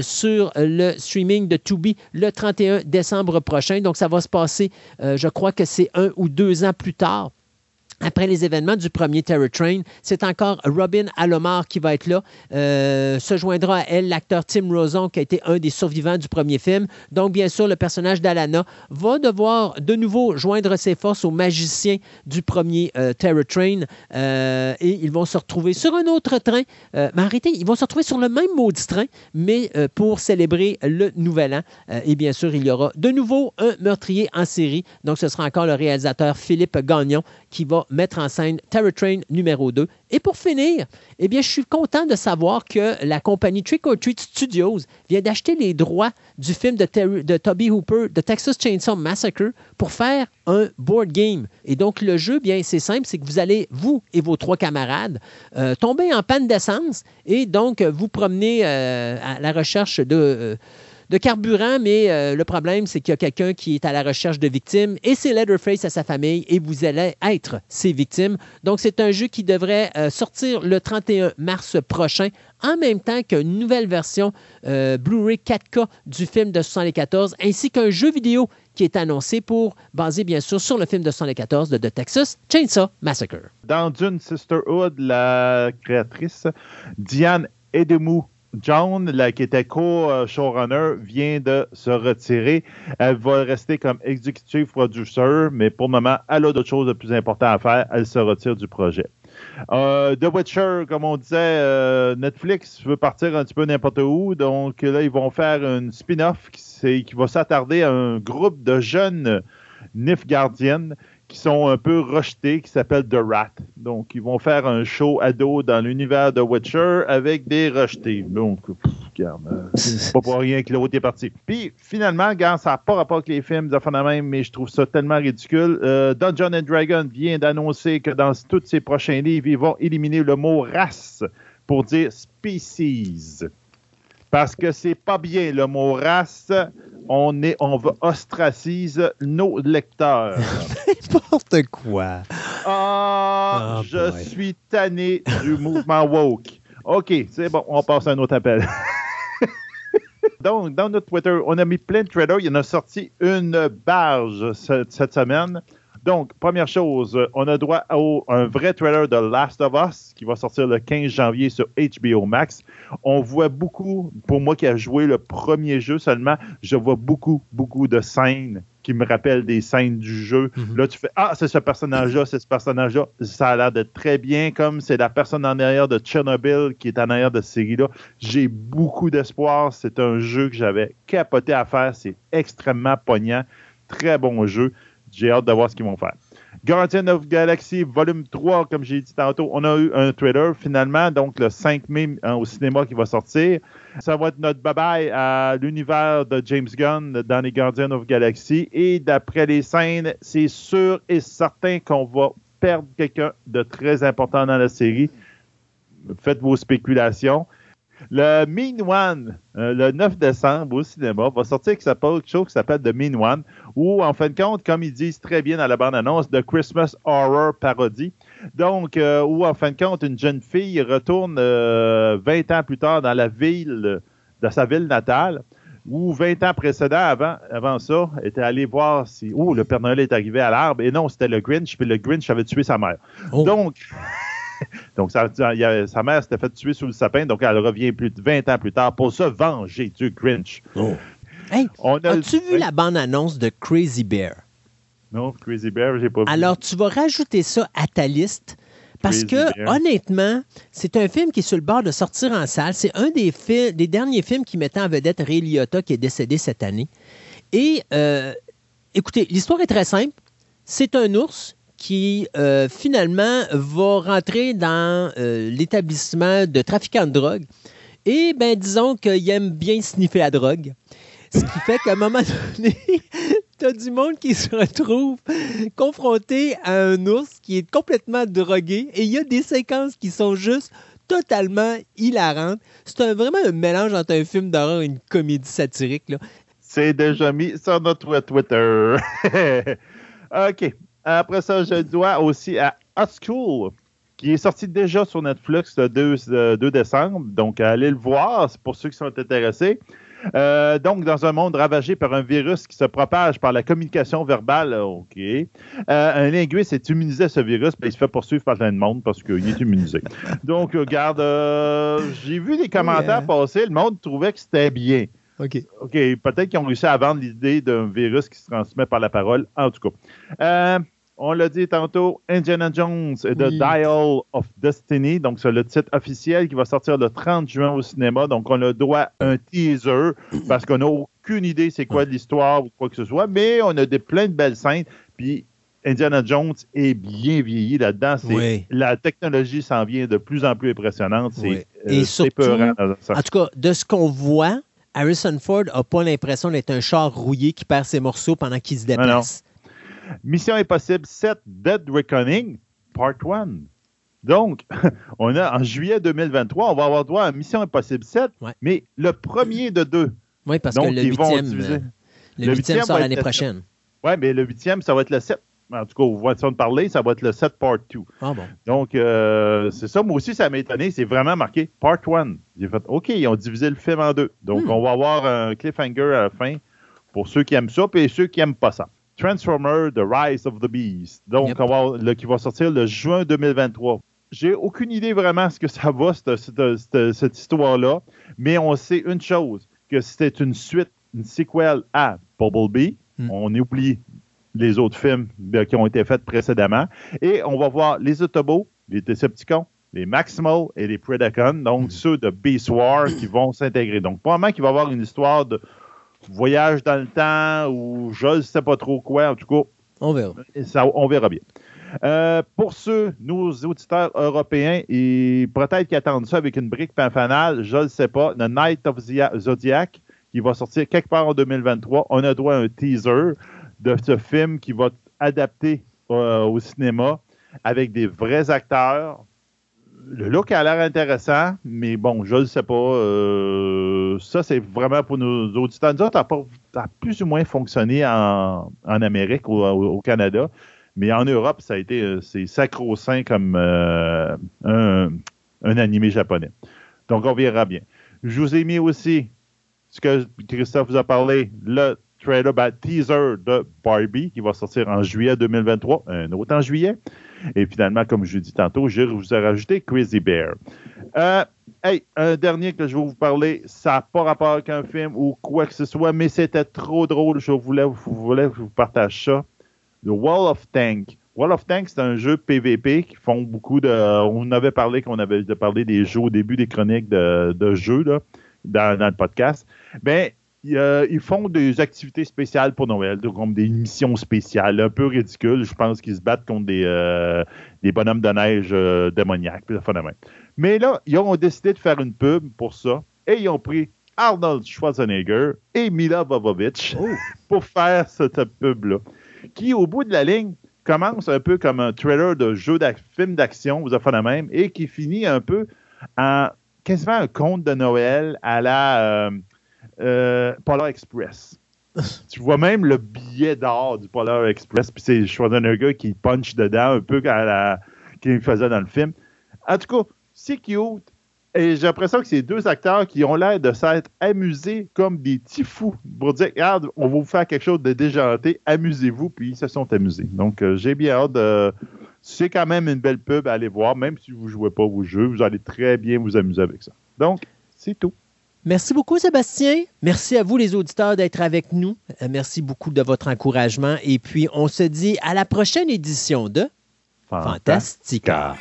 sur le streaming de Tubi le 31 décembre prochain. Donc, ça va se passer, je crois, crois que c'est un ou deux ans plus tard après les événements du premier Terror Train, c'est encore Robin Alomar qui va être là. Euh, se joindra à elle l'acteur Tim Rosen, qui a été un des survivants du premier film. Donc, bien sûr, le personnage d'Alana va devoir de nouveau joindre ses forces aux magiciens du premier euh, Terror Train. Euh, et ils vont se retrouver sur un autre train. mais arrêtez, ils vont se retrouver sur le même maudit train, mais pour célébrer le nouvel an. et bien sûr, il y aura de nouveau un meurtrier en série. Donc, ce sera encore le réalisateur Philippe Gagnon qui va mettre en scène Terror Train numéro 2. Et pour finir, eh bien, je suis content de savoir que la compagnie Trick or Treat Studios vient d'acheter les droits du film de, Toby Hooper, de Texas Chainsaw Massacre, pour faire un board game. Et donc, le jeu, bien, c'est simple, c'est que vous allez, vous et vos trois camarades, euh, tomber en panne d'essence et donc vous promener euh, à la recherche de... Euh, de carburant, mais euh, le problème, c'est qu'il y a quelqu'un qui est à la recherche de victimes et c'est Leatherface à sa famille et vous allez être ses victimes. Donc, c'est un jeu qui devrait euh, sortir le 31 mars prochain en même temps qu'une nouvelle version euh, Blu-ray 4K du film de 74, ainsi qu'un jeu vidéo qui est annoncé pour, basé bien sûr sur le film de 74 de The Texas Chainsaw Massacre. Dans Dune Sisterhood, la créatrice Diane Edemou John, qui était co-showrunner, vient de se retirer. Elle va rester comme executive producer, mais pour le moment, elle a d'autres choses de plus importantes à faire. Elle se retire du projet. Euh, The Witcher, comme on disait, euh, Netflix veut partir un petit peu n'importe où. Donc là, ils vont faire une spin-off qui, va s'attarder à un groupe de jeunes Nifgardiennes qui sont un peu rejetés, qui s'appellent The Rat. Donc, ils vont faire un show ado dans l'univers de Witcher avec des rejetés. Donc, regarde, euh, pas pour rien que l'autre est parti. Puis, finalement, regarde, ça n'a pas rapport avec les films de même, mais je trouve ça tellement ridicule. Euh, Dungeon and Dragon vient d'annoncer que dans tous ses prochains livres, ils vont éliminer le mot race pour dire species. Parce que c'est pas bien le mot race. On, est, on va ostraciser nos lecteurs. N'importe quoi. Ah, oh, je suis tanné du mouvement woke. OK, c'est bon, on passe à un autre appel. Donc, dans notre Twitter, on a mis plein de trailers. Il y en a sorti une barge cette semaine. Donc, première chose, on a droit à un vrai trailer de Last of Us qui va sortir le 15 janvier sur HBO Max. On voit beaucoup, pour moi qui a joué le premier jeu seulement, je vois beaucoup, beaucoup de scènes qui me rappellent des scènes du jeu. Mhm. Là, tu fais Ah, c'est ce personnage-là, c'est ce personnage-là. Ça a l'air d'être très bien, comme c'est la personne en arrière de Chernobyl qui est en arrière de cette série-là. J'ai beaucoup d'espoir. C'est un jeu que j'avais capoté à faire. C'est extrêmement poignant. Très bon jeu. J'ai hâte de voir ce qu'ils vont faire. Guardian of Galaxy Volume 3, comme j'ai dit tantôt, on a eu un trailer finalement, donc le 5 mai hein, au cinéma qui va sortir. Ça va être notre bye-bye à l'univers de James Gunn dans les Guardians of Galaxy. Et d'après les scènes, c'est sûr et certain qu'on va perdre quelqu'un de très important dans la série. Faites vos spéculations. Le Mean One, euh, le 9 décembre au cinéma, va sortir quelque chose qui s'appelle The Mean One, où, en fin de compte, comme ils disent très bien dans la bande-annonce, The Christmas Horror Parody. Donc, euh, où, en fin de compte, une jeune fille retourne 20 euh, ans plus tard dans la ville, de sa ville natale, où 20 ans précédents, avant, avant ça, était allé voir si, oh, le Père Noël est arrivé à l'arbre, et non, c'était le Grinch, puis le Grinch avait tué sa mère. Oh. Donc, donc, sa mère s'était fait tuer sous le sapin, donc elle revient plus de 20 ans plus tard pour se venger du Grinch. Oh. Hey, as-tu vu la bande-annonce de Crazy Bear? Non, Crazy Bear, j'ai pas vu. Alors, tu vas rajouter ça à ta liste. Parce que, honnêtement, c'est un film qui est sur le bord de sortir en salle. C'est un des, des derniers films qui mettait en vedette Ray Liotta, qui est décédé cette année. Et, euh, écoutez, l'histoire est très simple. C'est un ours qui euh, finalement va rentrer dans euh, l'établissement de trafiquants de drogue. Et ben disons qu'il aime bien sniffer la drogue. Ce qui fait qu'à un moment donné, tu as du monde qui se retrouve confronté à un ours qui est complètement drogué et il y a des séquences qui sont juste totalement hilarantes. C'est vraiment un mélange entre un film d'horreur et une comédie satirique. C'est déjà mis sur notre Twitter. OK. Après ça, je dois aussi à Hot School, qui est sorti déjà sur Netflix le 2, décembre. Donc, allez le voir, c'est pour ceux qui sont intéressés. Euh, donc, dans un monde ravagé par un virus qui se propage par la communication verbale, OK. Euh, un linguiste est immunisé à ce virus, ben, il se fait poursuivre par plein de monde parce qu'il est immunisé. Donc, regarde, euh, j'ai vu des commentaires passer, le monde trouvait que c'était bien. OK. OK, peut-être qu'ils ont réussi à vendre l'idée d'un virus qui se transmet par la parole, en tout cas on l'a dit tantôt, Indiana Jones et The Dial of Destiny. Donc, c'est le titre officiel qui va sortir le 30 juin au cinéma. Donc, on a droit à un teaser parce qu'on n'a aucune idée c'est quoi l'histoire ou quoi que ce soit, mais on a des, plein de belles scènes. Puis, Indiana Jones est bien vieilli là-dedans. La technologie s'en vient de plus en plus impressionnante. C'est et surtout, en tout cas, de ce qu'on voit, Harrison Ford n'a pas l'impression d'être un char rouillé qui perd ses morceaux pendant qu'il se déplace. Mission Impossible 7 Dead Reckoning, Part 1. Donc, on a en juillet 2023, on va avoir droit à Mission Impossible 7, mais le premier de deux. Oui, parce que le huitième, le huitième sort l'année prochaine. Oui, mais le huitième, ça va être le 7. En tout cas, vous voyez de parler, ça va être le 7 Part 2. Ah bon. Donc, euh, c'est ça. Moi aussi, ça m'a étonné. C'est vraiment marqué Part 1. J'ai fait, OK, ils ont divisé le film en deux. Donc, hmm. on va avoir un cliffhanger à la fin pour ceux qui aiment ça et ceux qui n'aiment pas ça. Transformer, The Rise of the Beast. Donc, le, qui va sortir le juin 2023. J'ai aucune idée vraiment ce que ça va, cette, histoire-là, mais on sait une chose, que c'était une suite, une sequel à Bumblebee. Hmm. On oublie les autres films qui ont été faits précédemment. Et on va voir les Autobots, les Decepticons, les Maximal et les Predacons, donc hmm. ceux de Beast War qui vont s'intégrer. Donc, probablement qu'il va y avoir une histoire de, voyage dans le temps ou je ne sais pas trop quoi. En tout cas, on verra. Ça, on verra bien. Euh, pour ceux, nos auditeurs européens, et peut-être qui attendent ça avec une brique fanale, je ne sais pas, The Night of Zodiac, qui va sortir quelque part en 2023. On a droit à un teaser de ce film qui va être adapté euh, au cinéma avec des vrais acteurs, le look a l'air intéressant, mais bon, je ne sais pas. Euh, ça, c'est vraiment pour nos auditeurs. Ça a, plus ou moins fonctionné en, Amérique ou au, Canada, mais en Europe, ça a été euh, c'est sacro-saint comme euh, un, un animé japonais. Donc, on verra bien. Je vous ai mis aussi ce que Christophe vous a parlé, le trailer, ben, teaser de Barbie qui va sortir en juillet 2023, un autre en juillet. Et finalement, comme je l'ai dit tantôt, je vous ai rajouté Crazy Bear. Euh, hey, un dernier que je vais vous parler, ça n'a pas rapport avec un film ou quoi que ce soit, mais c'était trop drôle. Je voulais, voulais que je vous partage ça. The Wall of Tank. Wall of Tank, c'est un jeu PVP qui font beaucoup de. On avait parlé qu'on avait parlé des jeux au début des chroniques de, jeux dans, dans, le podcast. Ben, ils font des activités spéciales pour Noël, comme des missions spéciales, un peu ridicules. Je pense qu'ils se battent contre des, euh, bonhommes de neige euh, démoniaques. Mais là, ils ont décidé de faire une pub pour ça et ils ont pris Arnold Schwarzenegger et Mila Vovovich oh. pour faire cette pub-là, qui, au bout de la ligne, commence un peu comme un trailer de jeu de film d'action, vous avez même, et qui finit un peu en quasiment un conte de Noël à la Polar Express. tu vois même le billet d'or du Polar Express, puis c'est Schwarzenegger qui punch dedans, un peu qu'il faisait dans le film. En tout cas, c'est cute. Et j'ai l'impression que c'est deux acteurs qui ont l'air de s'être amusés comme des petits fous pour dire Regarde, on va vous faire quelque chose de déjanté, amusez-vous, puis ils se sont amusés. Donc, euh, j'ai bien hâte de. C'est quand même une belle pub à aller voir, même si vous ne jouez pas vos jeux, vous allez très bien vous amuser avec ça. Donc, c'est tout. Merci beaucoup, Sébastien. Merci à vous, les auditeurs, d'être avec nous. Euh, merci beaucoup de votre encouragement. Et puis, on se dit à la prochaine édition de Fantastica.